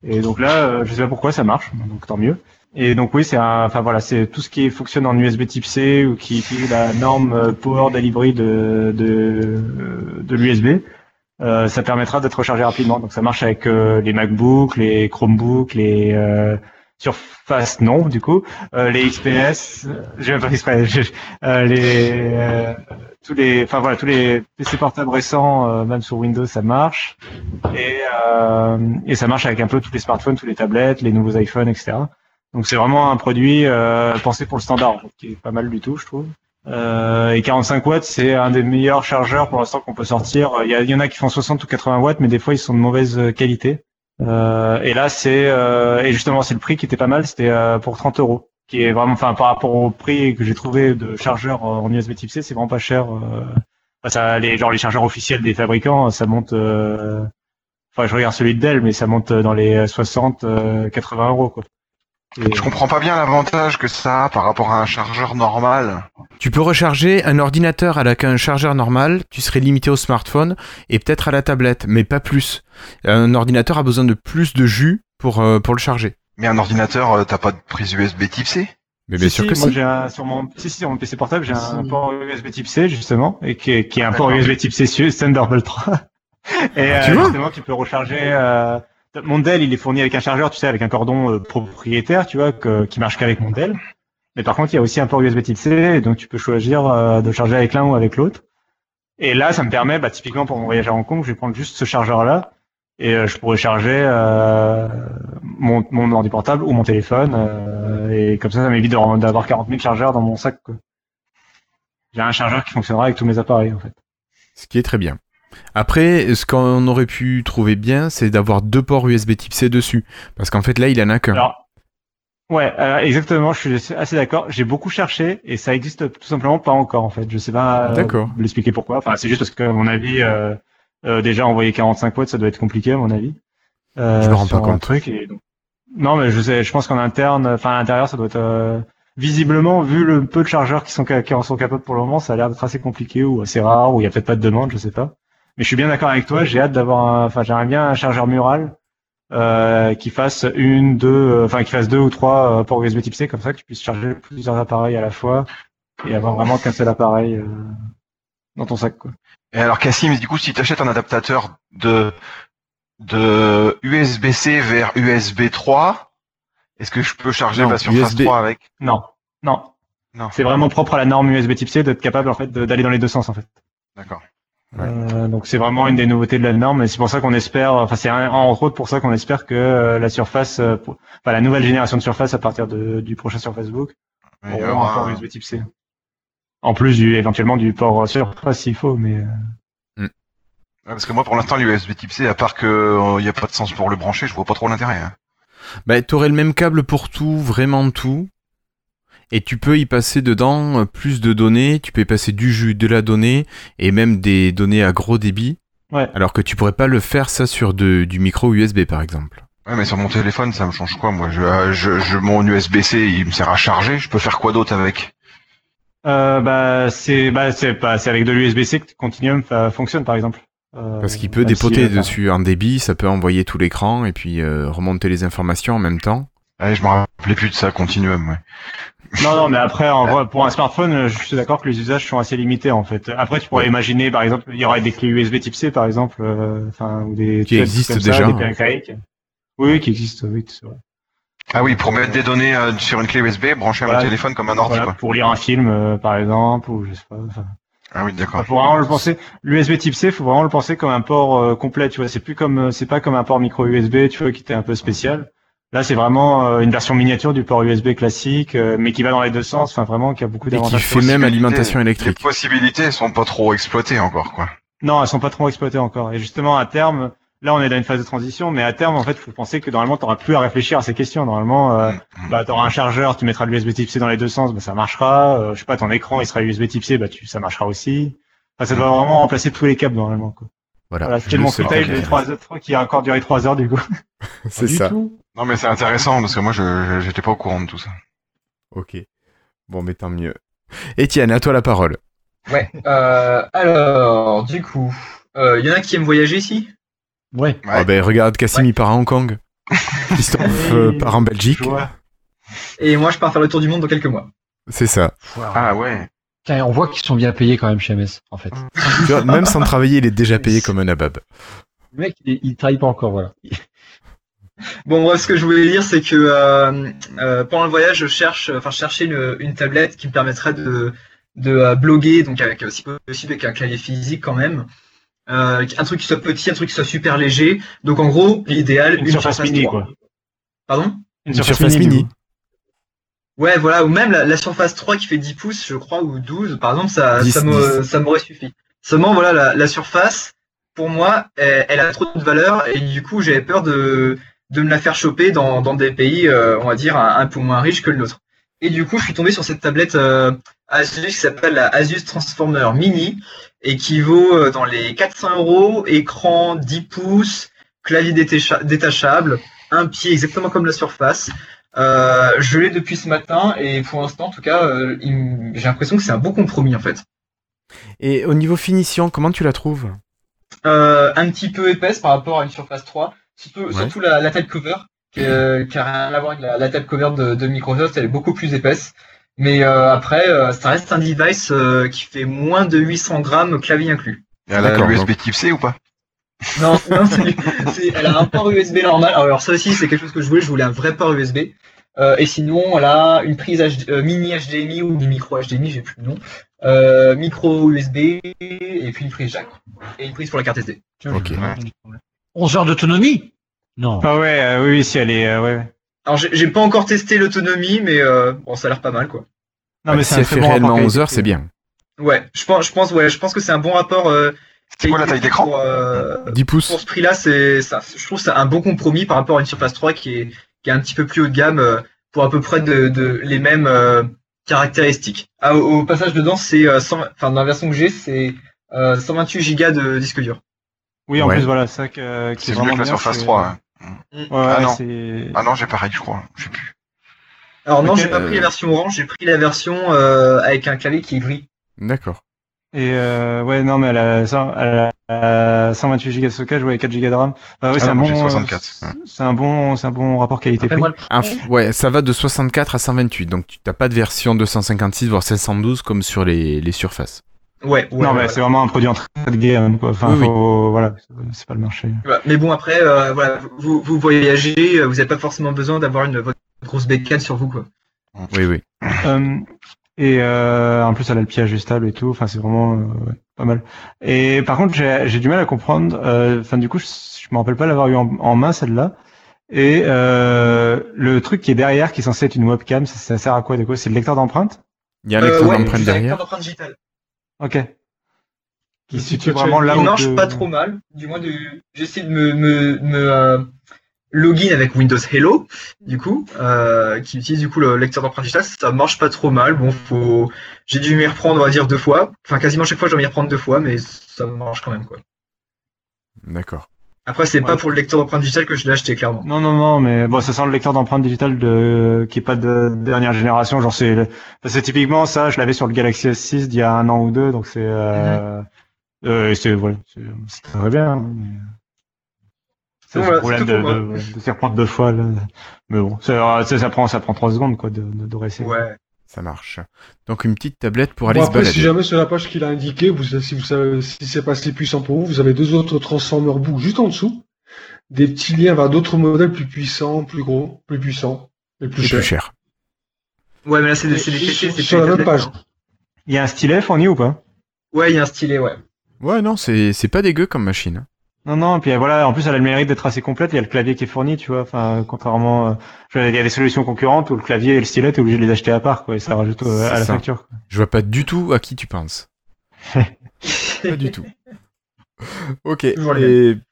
Et donc là, euh, je sais pas pourquoi ça marche, donc tant mieux. Et donc oui, c'est enfin voilà, c'est tout ce qui fonctionne en USB Type C ou qui utilise la norme euh, Power Delivery de de, de l'USB. euh, ça permettra d'être rechargé rapidement. Donc ça marche avec euh, les MacBooks, les Chromebooks, les euh, Surface non du coup, euh, les XPS, j'ai même pas exprès, euh, les euh, tous les, enfin voilà, tous les PC portables récents, euh, même sur Windows, ça marche. Et euh, et ça marche avec un peu tous les smartphones, tous les tablettes, les nouveaux iPhones, etc. Donc c'est vraiment un produit pensé pour le standard, qui est pas mal du tout, je trouve. Euh, et 45 watts, c'est un des meilleurs chargeurs pour l'instant qu'on peut sortir. Il y, en a qui font 60 ou 80 watts, mais des fois ils sont de mauvaise qualité. Euh, et là, c'est euh, et justement c'est le prix qui était pas mal, c'était euh, pour 30 euros, qui est vraiment, enfin par rapport au prix que j'ai trouvé de chargeurs en USB Type C, c'est vraiment pas cher. euh. Ça, les genre les chargeurs officiels des fabricants, ça monte. Enfin, je regarde celui de Dell, mais ça monte dans les 60, euh, 80 euros quoi. Je comprends pas bien l'avantage que ça a par rapport à un chargeur normal. Tu peux recharger un ordinateur avec un chargeur normal, tu serais limité au smartphone et peut-être à la tablette, mais pas plus. Un ordinateur a besoin de plus de jus pour, euh, pour le charger. Mais un ordinateur, euh, t'as pas de prise USB Type C? Mais bien Si, sûr si, que moi si. j'ai un, sur mon, si, si, sur mon PC portable, j'ai un port USB Type C justement, et qui est, qui est un port USB Type C sur Thunderbolt 3. et Ah, tu euh, vois justement, tu peux recharger. Mon Dell, il est fourni avec un chargeur, tu sais, avec un cordon euh, propriétaire, tu vois, que, qui marche qu'avec mon Dell. Mais par contre, il y a aussi un port USB Type C, donc tu peux choisir euh, de charger avec l'un ou avec l'autre. Et là, ça me permet, bah, typiquement pour mon voyage à Hong Kong, je vais prendre juste ce chargeur-là, et euh, je pourrais charger mon, mon ordi portable ou mon téléphone, et comme ça, ça m'évite d'avoir 40 000 chargeurs dans mon sac. J'ai un chargeur qui fonctionnera avec tous mes appareils, en fait. Ce qui est très bien. Après, ce qu'on aurait pu trouver bien, c'est d'avoir deux ports USB type C dessus. Parce qu'en fait, là, il en a qu'un. Ouais, euh, exactement, je suis assez d'accord. J'ai beaucoup cherché et ça existe tout simplement pas encore en fait. Je sais pas euh, l'expliquer pourquoi. Enfin, c'est juste parce que à mon avis, euh, euh, déjà envoyer 45 watts, ça doit être compliqué à mon avis. Euh, Je me rends pas compte. Truc et donc- Non, mais je sais, je pense qu'en interne, enfin à l'intérieur, ça doit être euh, visiblement vu le peu de chargeurs qui sont qui en sont capables pour le moment, ça a l'air d'être assez compliqué ou assez rare ou il y a peut-être pas de demande, je sais pas. Mais je suis bien d'accord avec toi. J'ai hâte d'avoir, un- enfin j'aimerais bien un chargeur mural euh, qui fasse une, deux, euh, enfin qui fasse deux ou trois euh, ports USB Type C comme ça que tu puisses charger plusieurs appareils à la fois et avoir vraiment qu'un seul appareil euh, dans ton sac quoi. Et alors Cassim, du coup, si tu achètes un adaptateur de de USB-C vers USB 3, est-ce que je peux charger Non, ma Surface USB. 3 avec? Non, non, Non. c'est vraiment propre à la norme USB Type C d'être capable en fait d'aller dans les deux sens en fait. D'accord. Euh, donc c'est vraiment une des nouveautés de la norme et c'est pour ça qu'on espère, enfin c'est un- entre autres pour ça qu'on espère que euh, la Surface, euh, pour- enfin la nouvelle génération de Surface à partir de, du prochain Surface Book aura aura un port USB Type C. En plus du éventuellement du port Surface s'il faut, mais euh, Ouais, parce que moi, pour l'instant, l'USB Type C, à part que il n'y a pas de sens pour le brancher, je vois pas trop l'intérêt. hein. Bah, t'aurais le même câble pour tout, vraiment tout. Et tu peux y passer dedans euh, plus de données, tu peux y passer du jus, de la donnée, et même des données à gros débit. Ouais. Alors que tu pourrais pas le faire ça sur de- du micro USB par exemple. Ouais, mais sur mon téléphone, ça me change quoi Moi, je, euh, je, je mon USB-C, il me sert à charger. Je peux faire quoi d'autre avec? Euh, bah c'est bah c'est pas c'est avec de l'USB-C que Continuum fonctionne par exemple. Euh, Parce qu'il peut dépoter si, dessus un débit, ça peut envoyer tout l'écran et puis euh, remonter les informations en même temps. Allez, je me rappelais plus de ça, Continuum. Ouais. Non, non, mais après, en vrai, pour un smartphone, euh, je suis d'accord que les usages sont assez limités, en fait. Après, tu pourrais imaginer, par exemple, il y aurait des clés USB Type C, par exemple, euh, enfin, ou des Qui existent comme ça, déjà. des périphériques. Oui, oui, qui existent, oui, c'est vrai. Ah oui, pour mettre des données euh, sur une clé USB, brancher Voilà. mon téléphone comme un ordi. Voilà, quoi. pour lire un film, euh, par exemple, ou je sais pas. Ah oui, d'accord. Faut vraiment le penser. L'USB Type C, faut vraiment le penser comme un port euh, complet. Tu vois, c'est plus comme, c'est pas comme un port micro USB, tu vois, qui était un peu spécial. Là, c'est vraiment euh, une version miniature du port USB classique, euh, mais qui va dans les deux sens. Enfin, vraiment, qui a beaucoup Et qui d'avantages. fait même alimentation Les électrique. possibilités sont pas trop exploitées encore, quoi. Non, elles sont pas trop exploitées encore. Et justement, à terme, là, on est dans une phase de transition, mais à terme, en fait, faut penser que normalement, t'auras plus à réfléchir à ces questions. Normalement, euh, bah, t'auras un chargeur, tu mettras l'USB Type C dans les deux sens, bah, ça marchera. Euh, je sais pas, ton écran, il sera USB Type C, bah, tu, ça marchera aussi. Enfin, ça doit vraiment remplacer tous les câbles normalement. Quoi. Voilà. Voilà, c'était le mon footage de bien. 3 heures, qui a encore duré 3 heures du coup. C'est ça. tout. Non, mais c'est intéressant parce que moi, je j'étais pas au courant de tout ça. Ok. Bon, mais tant mieux. Étienne, à toi la parole. Ouais. Euh, alors, du coup, il y en a qui aiment voyager ici? Ouais. Ah ben regarde, Cassim il part à Hong Kong. Christophe euh, part en Belgique. Et moi, je pars faire le tour du monde dans quelques mois. C'est ça. Ah ouais. Tiens, on voit qu'ils sont bien payés quand même chez MS, en fait. Tu vois, même sans travailler, il est déjà payé comme un abab. Le mec, il, il travaille pas encore, voilà. Bon, bref, ce que je voulais dire, c'est que euh, euh, pendant le voyage, je cherche, enfin, je cherchais une, une tablette qui me permettrait de, de euh, bloguer, donc avec si possible avec un clavier physique quand même. Euh, un truc qui soit petit, un truc qui soit super léger. Donc en gros, l'idéal, Une surface mini, 3. quoi. Pardon? Une surface surface mini. mini. Ouais, voilà, ou même la, la surface 3 qui fait 10 pouces, je crois, ou 12, par exemple, ça, 10, ça me- 10. ça m'aurait suffi. Seulement, voilà, la, la surface, pour moi, elle, elle a trop de valeur, et du coup, j'avais peur de, de me la faire choper dans, dans des pays, euh, on va dire, un, un peu moins riches que le nôtre. Et du coup, je suis tombé sur cette tablette euh, Asus qui s'appelle la Asus Transformer Mini, et qui vaut euh, dans les 400 euros, écran 10 pouces, clavier détacha- détachable, un pied exactement comme la surface. Euh, je l'ai depuis ce matin et pour l'instant, en tout cas, j'ai l'impression que c'est un beau compromis en fait. Et au niveau finition, comment tu la trouves? Un petit peu épaisse par rapport à une Surface 3, surtout, Ouais. surtout la, la tête cover, qui, euh, qui a rien à voir avec la, la tête cover de, de Microsoft, elle est beaucoup plus épaisse. Mais euh, après, euh, ça reste un device euh, qui fait moins de 800 grammes, clavier inclus. Et elle a l'USB donc- Type C ou pas? Non, non c'est- c'est- elle a un port USB normal. Alors ça aussi, c'est quelque chose que je voulais. Je voulais un vrai port USB. Euh, et sinon, elle a une prise HD euh, mini HDMI ou micro HDMI, j'ai plus le nom. Euh, micro USB et puis une prise jack et une prise pour la carte SD. Ok. 11 heures d'autonomie? Non. Ah ouais, euh, oui, oui, si elle est, euh, ouais. Alors j'ai pas encore testé l'autonomie, mais euh, bon, ça a l'air pas mal quoi. Non, Ouais, mais si c'est un elle fait bon réellement rapport 11 heures, c'est bien. Ouais, je pense, je pense, ouais, je pense que c'est un bon rapport. Euh, C'est quoi la taille d'écran? pour, euh, 10 pouces. pour ce prix-là, c'est ça. Je trouve que c'est un bon compromis par rapport à une Surface 3 qui est, qui est un petit peu plus haut de gamme pour à peu près de, de les mêmes euh, caractéristiques. Ah, au, au passage dedans, c'est euh, 100 enfin dans la version que j'ai, c'est euh, 128 Go de disque dur. Oui, en Ouais. plus, voilà, ça que, qui C'est est mieux vraiment que la bien, Surface c'est- 3. hein. Ouais, ouais, Ah non. Ah non, j'ai pareil, je crois. Je sais plus. Alors non, j'ai pas euh, pris la version orange, j'ai pris la version euh, avec un clavier qui est gris. D'accord. Et euh, ouais, non, mais elle a, ça- elle a 128 Go de stockage, ouais, 4 Go de RAM. Bah, ouais, Ah c'est un bon. j'ai euh, 64. C'est un bon, c'est un bon rapport qualité Après prix. moi, le Un f- ouais, ça va de 64 à 128, donc tu n'as pas de version 256 voire 712 comme sur les, les surfaces. Ouais, ouais, non, mais c'est vraiment un produit entrée de gamme, quoi. Enfin, Oui, oui. faut, voilà, c'est pas le marché. Mais bon, après, euh, voilà, vous, vous voyagez, euh, vous n'avez pas forcément besoin d'avoir une votre grosse bécane sur vous, quoi. Oui, oui. Euh, et euh, en plus, elle a le pied ajustable et tout. Enfin, c'est vraiment euh, ouais, pas mal. Et par contre, j'ai du mal à comprendre. euh, Enfin, du coup, je, je me rappelle pas l'avoir eu en, en main celle-là. Et euh, le truc qui est derrière, qui est censé être une webcam, ça, ça sert à quoi, du coup? C'est le lecteur d'empreinte Il y a un Euh, lecteur ouais, d'empreinte c'est un derrière. lecteur d'empreinte digitale. Ok. Qui Le se situe petit vraiment là il marche pas trop mal. Du moins, j'essaie de me, me, me euh, login avec Windows Hello, du coup, euh, qui utilise du coup le lecteur d'empreinte digitale. Ça marche pas trop mal. Bon, faut, j'ai dû m'y reprendre, on va dire deux fois. Enfin, quasiment chaque fois, je dois m'y reprendre deux fois, mais ça marche quand même, quoi. D'accord. Après, c'est Ouais. pas pour le lecteur d'empreinte digitale que je l'ai acheté, clairement. Non, non, non, mais bon, ça sent le lecteur d'empreinte digitale de qui est pas de dernière génération. Genre, c'est le- c'est typiquement ça. Je l'avais sur le Galaxy S6 d'il y a un an ou deux, donc c'est euh, euh, c'est voilà, c'est très bien. hein, mais... C'est Voilà, le problème c'est de, de, de s'y reprendre deux fois. Là. Mais bon, ça, ça, ça prend ça prend trois secondes quoi de, de, de réessayer. Ouais. Ça marche. Donc une petite tablette pour aller Bon, se après, balader. si jamais sur la page qu'il a indiqué, vous, si vous savez, si c'est pas assez puissant pour vous, vous avez deux autres transformers book juste en dessous. Des petits liens vers d'autres modèles plus puissants, plus gros, plus puissants, et plus C'est chers. plus cher. Ouais, mais là, c'est des, c'est des Sur- PC, c'est sur la même page. hein. Il y a un stylet fourni ou pas? Ouais, il y a un stylet, ouais. Ouais, non, c'est c'est pas dégueu comme machine. Non, non, puis voilà, en plus elle a le mérite d'être assez complète, il y a le clavier qui est fourni, tu vois, enfin, contrairement, euh, il y a des solutions concurrentes où le clavier et le stylet, t'es obligé de les acheter à part, quoi, et ça rajoute euh, à la ça. facture. quoi. Je vois pas du tout à qui tu penses. pas du tout. Ok. Et-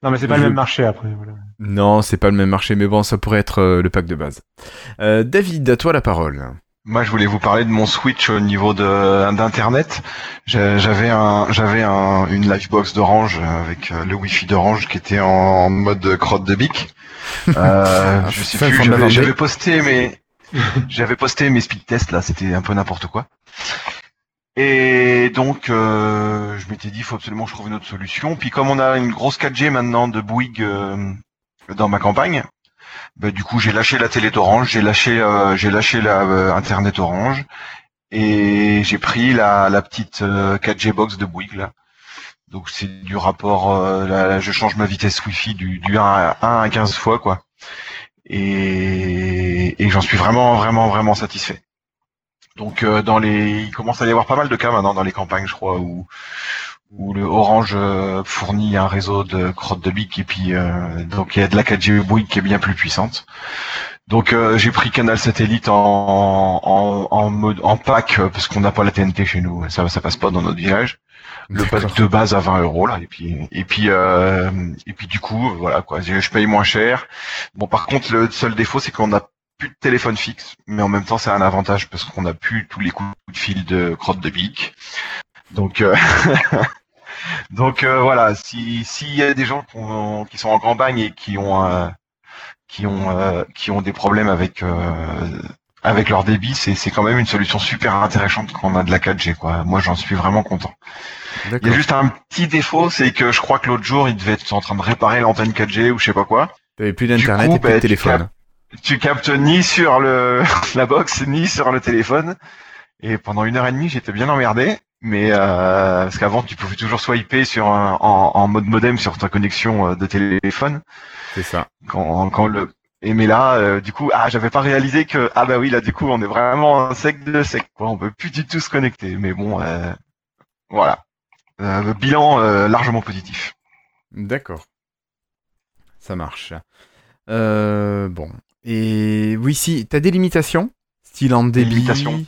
Non, mais c'est pas Je- le même marché après, voilà. Non, c'est pas le même marché, mais bon, ça pourrait être euh, le pack de base. Euh, David, à toi la parole. Moi, je voulais vous parler de mon Switch au niveau de d'internet. J'a- J'avais un, j'avais un, une Livebox d'Orange avec euh, le Wi-Fi d'Orange qui était en mode crotte de bic. Euh, je sais plus. j'avais posté mes, j'avais posté mes speed tests là. C'était un peu n'importe quoi. Et donc, euh, je m'étais dit, il faut absolument que je trouve une autre solution. Puis comme on a une grosse 4G maintenant de Bouygues euh, dans ma campagne, bah, du coup, j'ai lâché la télé d'Orange, j'ai lâché, euh, j'ai lâché la euh, Internet Orange, et j'ai pris la, la petite euh, 4G box de Bouygues là. Donc c'est du rapport, euh, là, je change ma vitesse Wi-Fi du, du 1 à 1 à 15 fois quoi. Et, et j'en suis vraiment vraiment vraiment satisfait. Donc euh, dans les, il commence à y avoir pas mal de cas maintenant dans les campagnes, je crois, où où le Orange euh, fournit un réseau de crottes de bic et puis euh, donc il y a de la 4G Bouygues qui est bien plus puissante. Donc euh, j'ai pris Canal Satellite en, en, en mode en pack parce qu'on n'a pas la TNT chez nous, ça ça passe pas dans notre village. Le pack de base à 20 euros là et puis et puis euh, et puis du coup voilà quoi, je je paye moins cher. Bon par contre le seul défaut c'est qu'on a plus de téléphone fixe, mais en même temps c'est un avantage parce qu'on a plus tous les coups de fil de crottes de bic. Donc euh, donc euh, voilà, si s'il y a des gens qui, ont- qui sont en campagne et qui ont euh, qui ont euh, qui ont des problèmes avec euh, avec leur débit, c'est c'est quand même une solution super intéressante quand on a de la 4G quoi. Moi j'en suis vraiment content. Il y a juste un petit défaut, c'est que je crois que l'autre jour il devait être en train de réparer l'antenne 4G ou je sais pas quoi. T'avais plus d'internet coup, et plus bah, de tu téléphone. Tu captes ni sur le la box ni sur le téléphone. Et pendant une heure et demie, j'étais bien emmerdé. Mais euh, parce qu'avant, tu pouvais toujours swiper sur un- en, en mode modem sur ta connexion euh, de téléphone. C'est ça. Quand, quand le et mais là, euh, du coup, ah, j'avais pas réalisé que ah bah oui, là du coup, on est vraiment un sec de sec. Quoi. On peut plus du tout se connecter. Mais bon, euh, voilà. Euh, bilan largement positif. D'accord. Ça marche. Euh, bon. Et oui, si, t'as des limitations? Style en débit? Limitations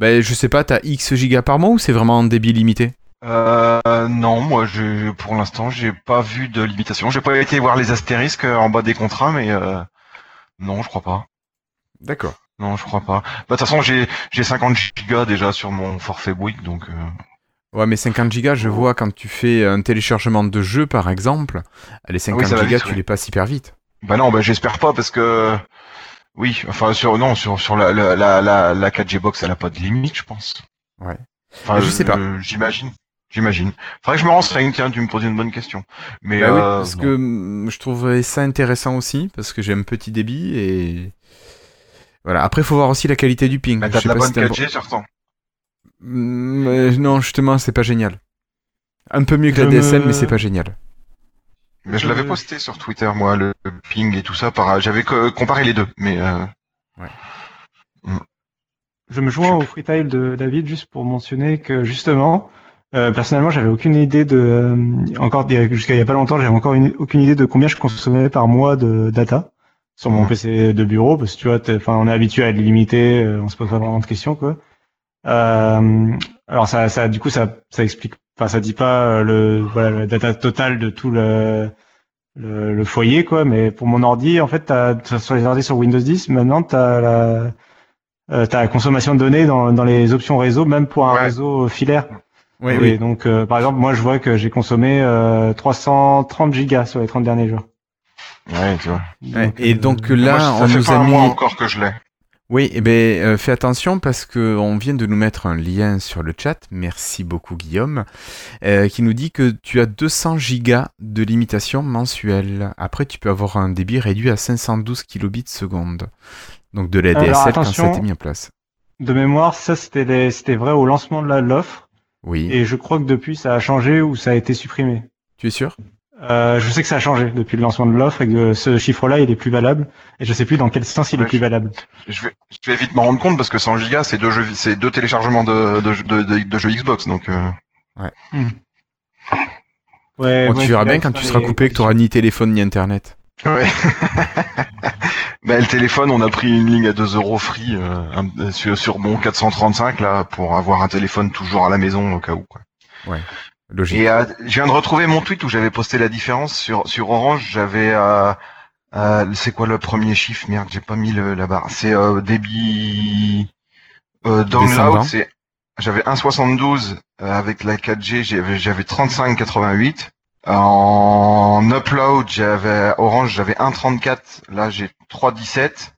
Ben, je sais pas, t'as X gigas par mois ou c'est vraiment en débit limité? Euh, non, moi, je, pour l'instant, j'ai pas vu de limitation. J'ai pas été voir les astérisques euh, en bas des contrats, mais euh, non, je crois pas. D'accord. Non, je crois pas. Bah, De toute façon, j'ai j'ai 50 gigas déjà sur mon forfait Bouygues, donc. euh, Ouais, mais 50 gigas, je vois quand tu fais un téléchargement de jeu, par exemple, les 50 Ah va gigas, vite, tu oui. les passes hyper vite. Bah non, bah j'espère pas parce que oui, enfin sur non sur sur la la la, la, la 4G box, elle a pas de limite, je pense. Ouais. Enfin, Mais je sais pas. euh, J'imagine. J'imagine. Faudrait que je me renseigne, tiens, tu me poses une bonne question. Mais Bah oui, euh, parce non. que hum, je trouvais ça intéressant aussi, parce que j'ai un petit débit et. Voilà. Après, il faut voir aussi la qualité du ping. Bah, t'as de la pas bonne si t'as un 4G sur ton. Hum, euh, non, justement, c'est pas génial. Un peu mieux que la DSL, me- mais c'est pas génial. Mais je l'avais posté sur Twitter, moi, le ping et tout ça. Par... J'avais co- comparé les deux, mais euh, Je me joins au freetail de David juste pour mentionner que justement, euh, personnellement, j'avais aucune idée de, euh, encore jusqu'à il y a pas longtemps, j'avais encore une- aucune idée de combien je consommais par mois de data sur mon PC de bureau, parce que tu vois, t'es- enfin, on est habitué à être limité, euh, on se pose pas vraiment de questions, quoi. Euh, alors ça, ça, du coup, ça, ça explique, enfin, ça dit pas euh, le, voilà, la data totale de tout le, le, le foyer, quoi. Mais pour mon ordi, en fait, t'as, sur les ordi sur Windows 10, maintenant, t'as la, euh, t'as la consommation de données dans, dans les options réseau, même pour un réseau filaire. Oui, oui. donc, euh, par exemple, moi, je vois que j'ai consommé euh, 330 gigas sur les 30 derniers jours. Ouais, tu vois. Ouais, et donc là, Moi, ça on fait nous pas a un mis. mois encore que je l'ai. Oui, eh ben, euh, fais attention parce que on vient de nous mettre un lien sur le chat. Merci beaucoup, Guillaume, euh, qui nous dit que tu as 200 gigas de limitation mensuelle. Après, tu peux avoir un débit réduit à 512 kilobits seconde. Donc de la DSL quand ça a été mis en place. De mémoire, ça, c'était vrai au lancement de la- l'offre. Oui. Et je crois que depuis, ça a changé ou ça a été supprimé. Tu es sûr? Euh, je sais que ça a changé depuis le lancement de l'offre et que ce chiffre-là, il est plus valable. Et je sais plus dans quel sens il est plus valable. Je vais, je vais vite m'en rendre compte parce que 100 gigas, c'est deux jeux, c'est deux téléchargements de, de, de, de- de jeux Xbox, donc. Euh... Ouais. Ouais, Bon, ouais, tu verras bien quand tu seras coupé que tu n'auras ni téléphone ni internet. Ouais. bah, le téléphone, on a pris une ligne à 2 euros free euh, sur, sur mon 435 là pour avoir un téléphone toujours à la maison au cas où. Quoi. Ouais. Logique. Et euh, je viens de retrouver mon tweet où j'avais posté la différence sur sur Orange. J'avais euh, euh, c'est quoi le premier chiffre? Merde, j'ai pas mis le, la barre. C'est euh, débit euh, download. C'est j'avais 1,72 euh, avec la 4G. J'avais j'avais 35,88. En upload, j'avais Orange, j'avais 1,34. Là, j'ai 3,17.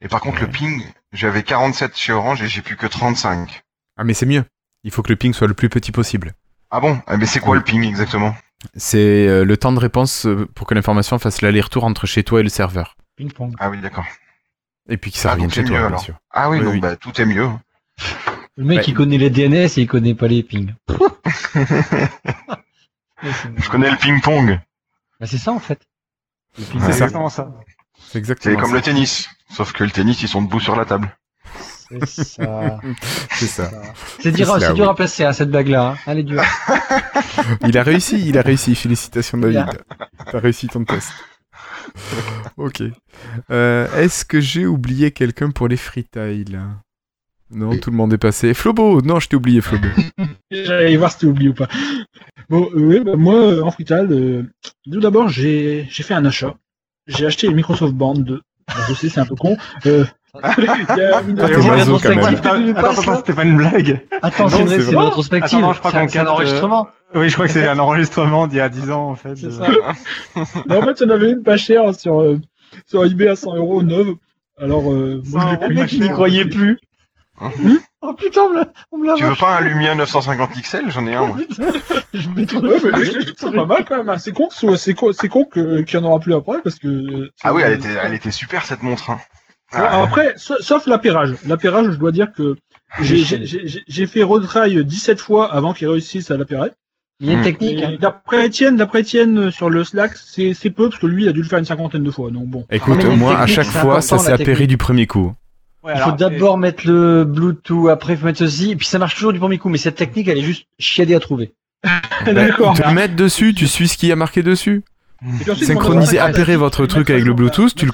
Et par contre, le ping, j'avais 47 chez Orange et j'ai plus que 35. Ah, mais c'est mieux. Il faut que le ping soit le plus petit possible. Ah bon? Mais c'est quoi le ping exactement? C'est euh, le temps de réponse euh, pour que l'information fasse l'aller-retour entre chez toi et le serveur. Ping-pong. Ah oui, d'accord. Et puis que ça Ah, revienne chez toi, mieux bien alors. sûr. Ah oui, Oui, donc oui. bah, tout est mieux. Le mec, Ouais. il connaît les DNS et il connaît pas les pings. Je connais le ping-pong. Bah, c'est ça, en fait. C'est C'est ça. exactement ça. C'est exactement C'est comme ça. le tennis. Sauf que le tennis, ils sont debout sur la table. C'est ça. C'est ça. C'est dur, C'est dur à placer, hein, cette blague-là. Hein. Elle est dure. Il a réussi, il a réussi. Félicitations David. T'as réussi ton test. ok. Euh, Est-ce que j'ai oublié quelqu'un pour les freetiles? Non, tout le monde est passé. Flobo Non, je t'ai oublié, Flobo. J'allais voir si tu oublié ou pas. Bon, euh, bah, moi, euh, en freestyle, euh, tout d'abord, j'ai fait un achat. J'ai acheté les Microsoft Band 2. Je sais, c'est un peu con. Euh, il y a une- Ah, nous Attends, c'était pas une blague. Attends, c'est vrai, c'est une rétrospective. C'est un- euh, enregistrement. Oui, je crois que c'est un enregistrement d'il y a 10 ans, en fait. C'est Euh, ça. En fait, il y en avait une pas chère sur, euh, sur eBay à 100 euros neuve. Alors, euh, moi, je l'ai n'y croyais plus. Oh putain, on me l'a- on me l'a Tu veux pas un Lumia 950 XL J'en ai un, moi. Je me mets Ouais, mais je trouve ça pas mal quand même. hein. C'est con, que ce soit- c'est con, c'est con que- qu'il y en aura plus après parce que. Ah oui, elle était, elle était super, cette montre. hein. Ah, Après, sa- sauf l'appairage. L'appairage, je dois dire que j'ai- j'ai j'ai- j'ai fait retry 17 fois avant qu'il réussisse à l'appairer. Il y a une Hmm. technique. Hein. D'après Étienne, d'après Étienne euh, sur le Slack, c'est c'est peu parce que lui il a dû le faire une cinquantaine de fois. Donc bon. Écoute, mais les moi, à chaque c'est fois, ça s'est appairé du premier coup. Ouais, Il faut d'abord mettre le Bluetooth, après il faut mettre ceci, et puis ça marche toujours du premier coup, mais cette technique, elle est juste chiadée à trouver. D'accord. Te mettre dessus, tu suis ce qu'il y a marqué dessus. Ensuite, Synchroniser, appairer votre truc avec le Bluetooth, tu le.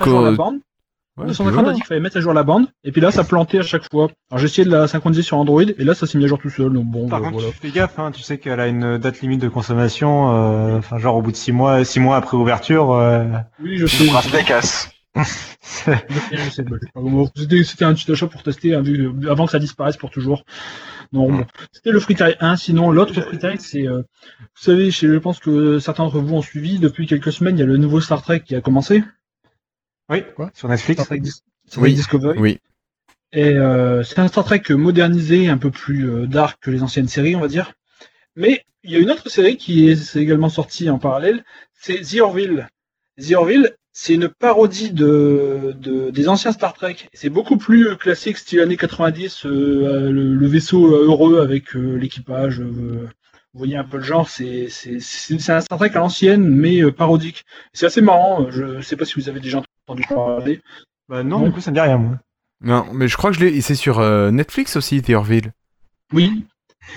Ouais, son écran voilà. t'a dit qu'il fallait mettre à jour la bande, et puis là ça plantait à chaque fois. Alors j'ai essayé de la synchroniser sur Android, et là ça s'est mis à jour tout seul. Donc bon, Par bah, contre, voilà. tu fais gaffe, hein, tu sais qu'elle a une date limite de consommation, euh, enfin genre au bout de 6 mois, six mois après ouverture. euh, Oui, je sais. Bracelet casse. C'était un petit achat pour tester hein, vu- avant que ça disparaisse pour toujours. Non, bon. C'était le FreeTile 1. Sinon, l'autre FreeTile, c'est, euh, vous savez, je pense que certains d'entre vous ont suivi depuis quelques semaines. Il y a le nouveau Star Trek qui a commencé. Oui, Quoi? Sur Netflix. Star Trek, Dis- Star Trek Oui. Discovery. Oui. Et euh, c'est un Star Trek modernisé, un peu plus euh, dark que les anciennes séries, on va dire. Mais il y a une autre série qui est, également sortie en parallèle, c'est The Orville. The Orville, c'est une parodie de, de- des anciens Star Trek. C'est beaucoup plus euh, classique, style années 90, euh, euh, le, le vaisseau heureux avec euh, l'équipage. euh, vous voyez un peu le genre, c'est c'est- c'est- c'est un Star Trek à l'ancienne, mais euh, parodique. C'est assez marrant, je sais pas si vous avez déjà entendu parler. Bah non, du coup ça me dit rien moi. Non, mais je crois que je l'ai. C'est sur euh, Netflix aussi, The Orville. Oui,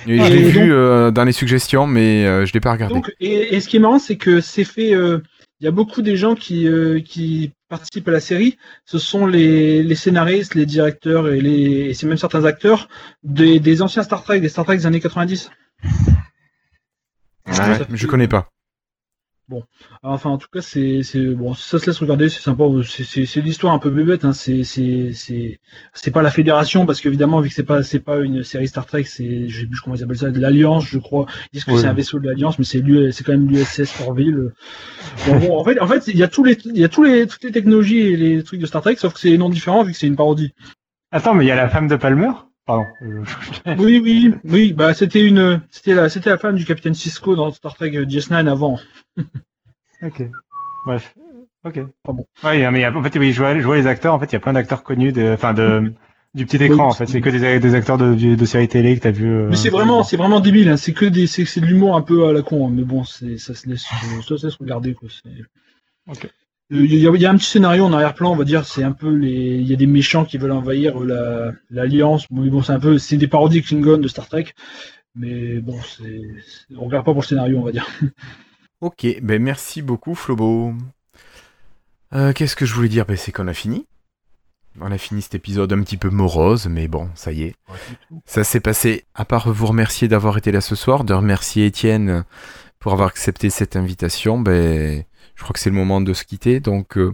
Et Ah, je l'ai et vu euh, dans les suggestions, mais euh, je l'ai pas regardé. Donc, et, et ce qui est marrant, c'est que c'est fait. euh, Il y a beaucoup des gens qui, euh, qui participent à la série. Ce sont les, les scénaristes, les directeurs et, les, et c'est même certains acteurs des, des anciens Star Trek, des Star Trek des années 90. Ouais, je connais pas. Enfin, en tout cas, c'est, c'est bon, ça se laisse regarder, c'est sympa. C'est, c'est, c'est l'histoire un peu bébête. Hein. C'est, c'est, c'est, c'est pas la fédération parce qu'évidemment, vu que c'est pas, c'est pas une série Star Trek, c'est, je sais plus comment ils appellent ça, de l'Alliance, je crois. Ils disent que Oui. c'est un vaisseau de l'Alliance, mais c'est c'est quand même l'USS Orville. Bon, bon, en fait, en fait, il y a tous les, il y a tous les, toutes les technologies et les trucs de Star Trek, sauf que c'est des noms différents vu que c'est une parodie. Attends, mais il y a la femme de Palmer Pardon. euh, Oui, oui, oui. Bah, c'était une, c'était la, c'était la femme du capitaine Cisco dans Star Trek DS9 avant. ok. Bref. Ok. Bon. Ouais, mais a- en fait, oui, je vois, je vois les acteurs. En fait, il y a plein d'acteurs connus, de, enfin de du petit écran. En fait, c'est que des, des acteurs de, de, séries télé que t'as vu. euh, Mais c'est vraiment, c'est vraiment débile. Hein. C'est que des, c'est, c'est de l'humour un peu à la con. hein. Mais bon, c'est, ça se laisse, euh, ça se laisse regarder quoi. C'est... Ok. Euh, Il y, a, il y a un petit scénario en arrière-plan, on va dire. C'est un peu les, il y a des méchants qui veulent envahir la, l'alliance. Bon, bon, c'est un peu, c'est des parodies Klingon de Star Trek. Mais bon, c'est, c'est- on regarde pas pour le scénario, on va dire. Ok, ben merci beaucoup Flobo. Euh, Qu'est-ce que je voulais dire? Ben, C'est qu'on a fini. On a fini cet épisode un petit peu morose, mais bon, ça y est. Ça s'est passé. À part vous remercier d'avoir été là ce soir, de remercier Étienne pour avoir accepté cette invitation, ben, je crois que c'est le moment de se quitter. Donc, euh,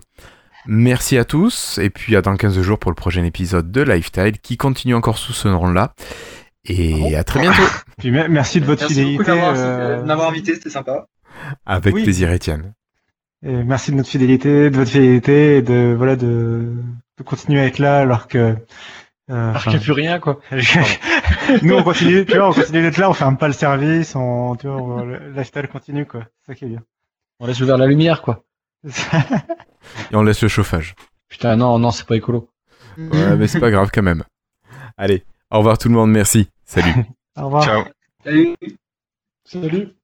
merci à tous. Et puis à dans 15 jours pour le prochain épisode de Lifestyle qui continue encore sous ce nom-là. Et à très bientôt. Puis merci de votre Merci fidélité. m'avoir euh, de m'avoir invité, c'était sympa. Avec Oui. plaisir, Étienne. et merci de notre fidélité, de votre fidélité, et de voilà de, de continuer à être là alors que. euh, Alors qu'il n'y a plus rien, quoi. Nous on continue, tu vois, on continue d'être là, on ferme pas le service, on, tu vois, on- le lifestyle continue quoi. C'est ça qui est bien. On laisse ouvert la lumière, quoi. Et on laisse le chauffage. Putain, non, non, c'est pas écolo. Ouais, mais c'est pas grave quand même. Allez, Au revoir tout le monde, merci. Salut. Au revoir. Ciao. Salut. Salut.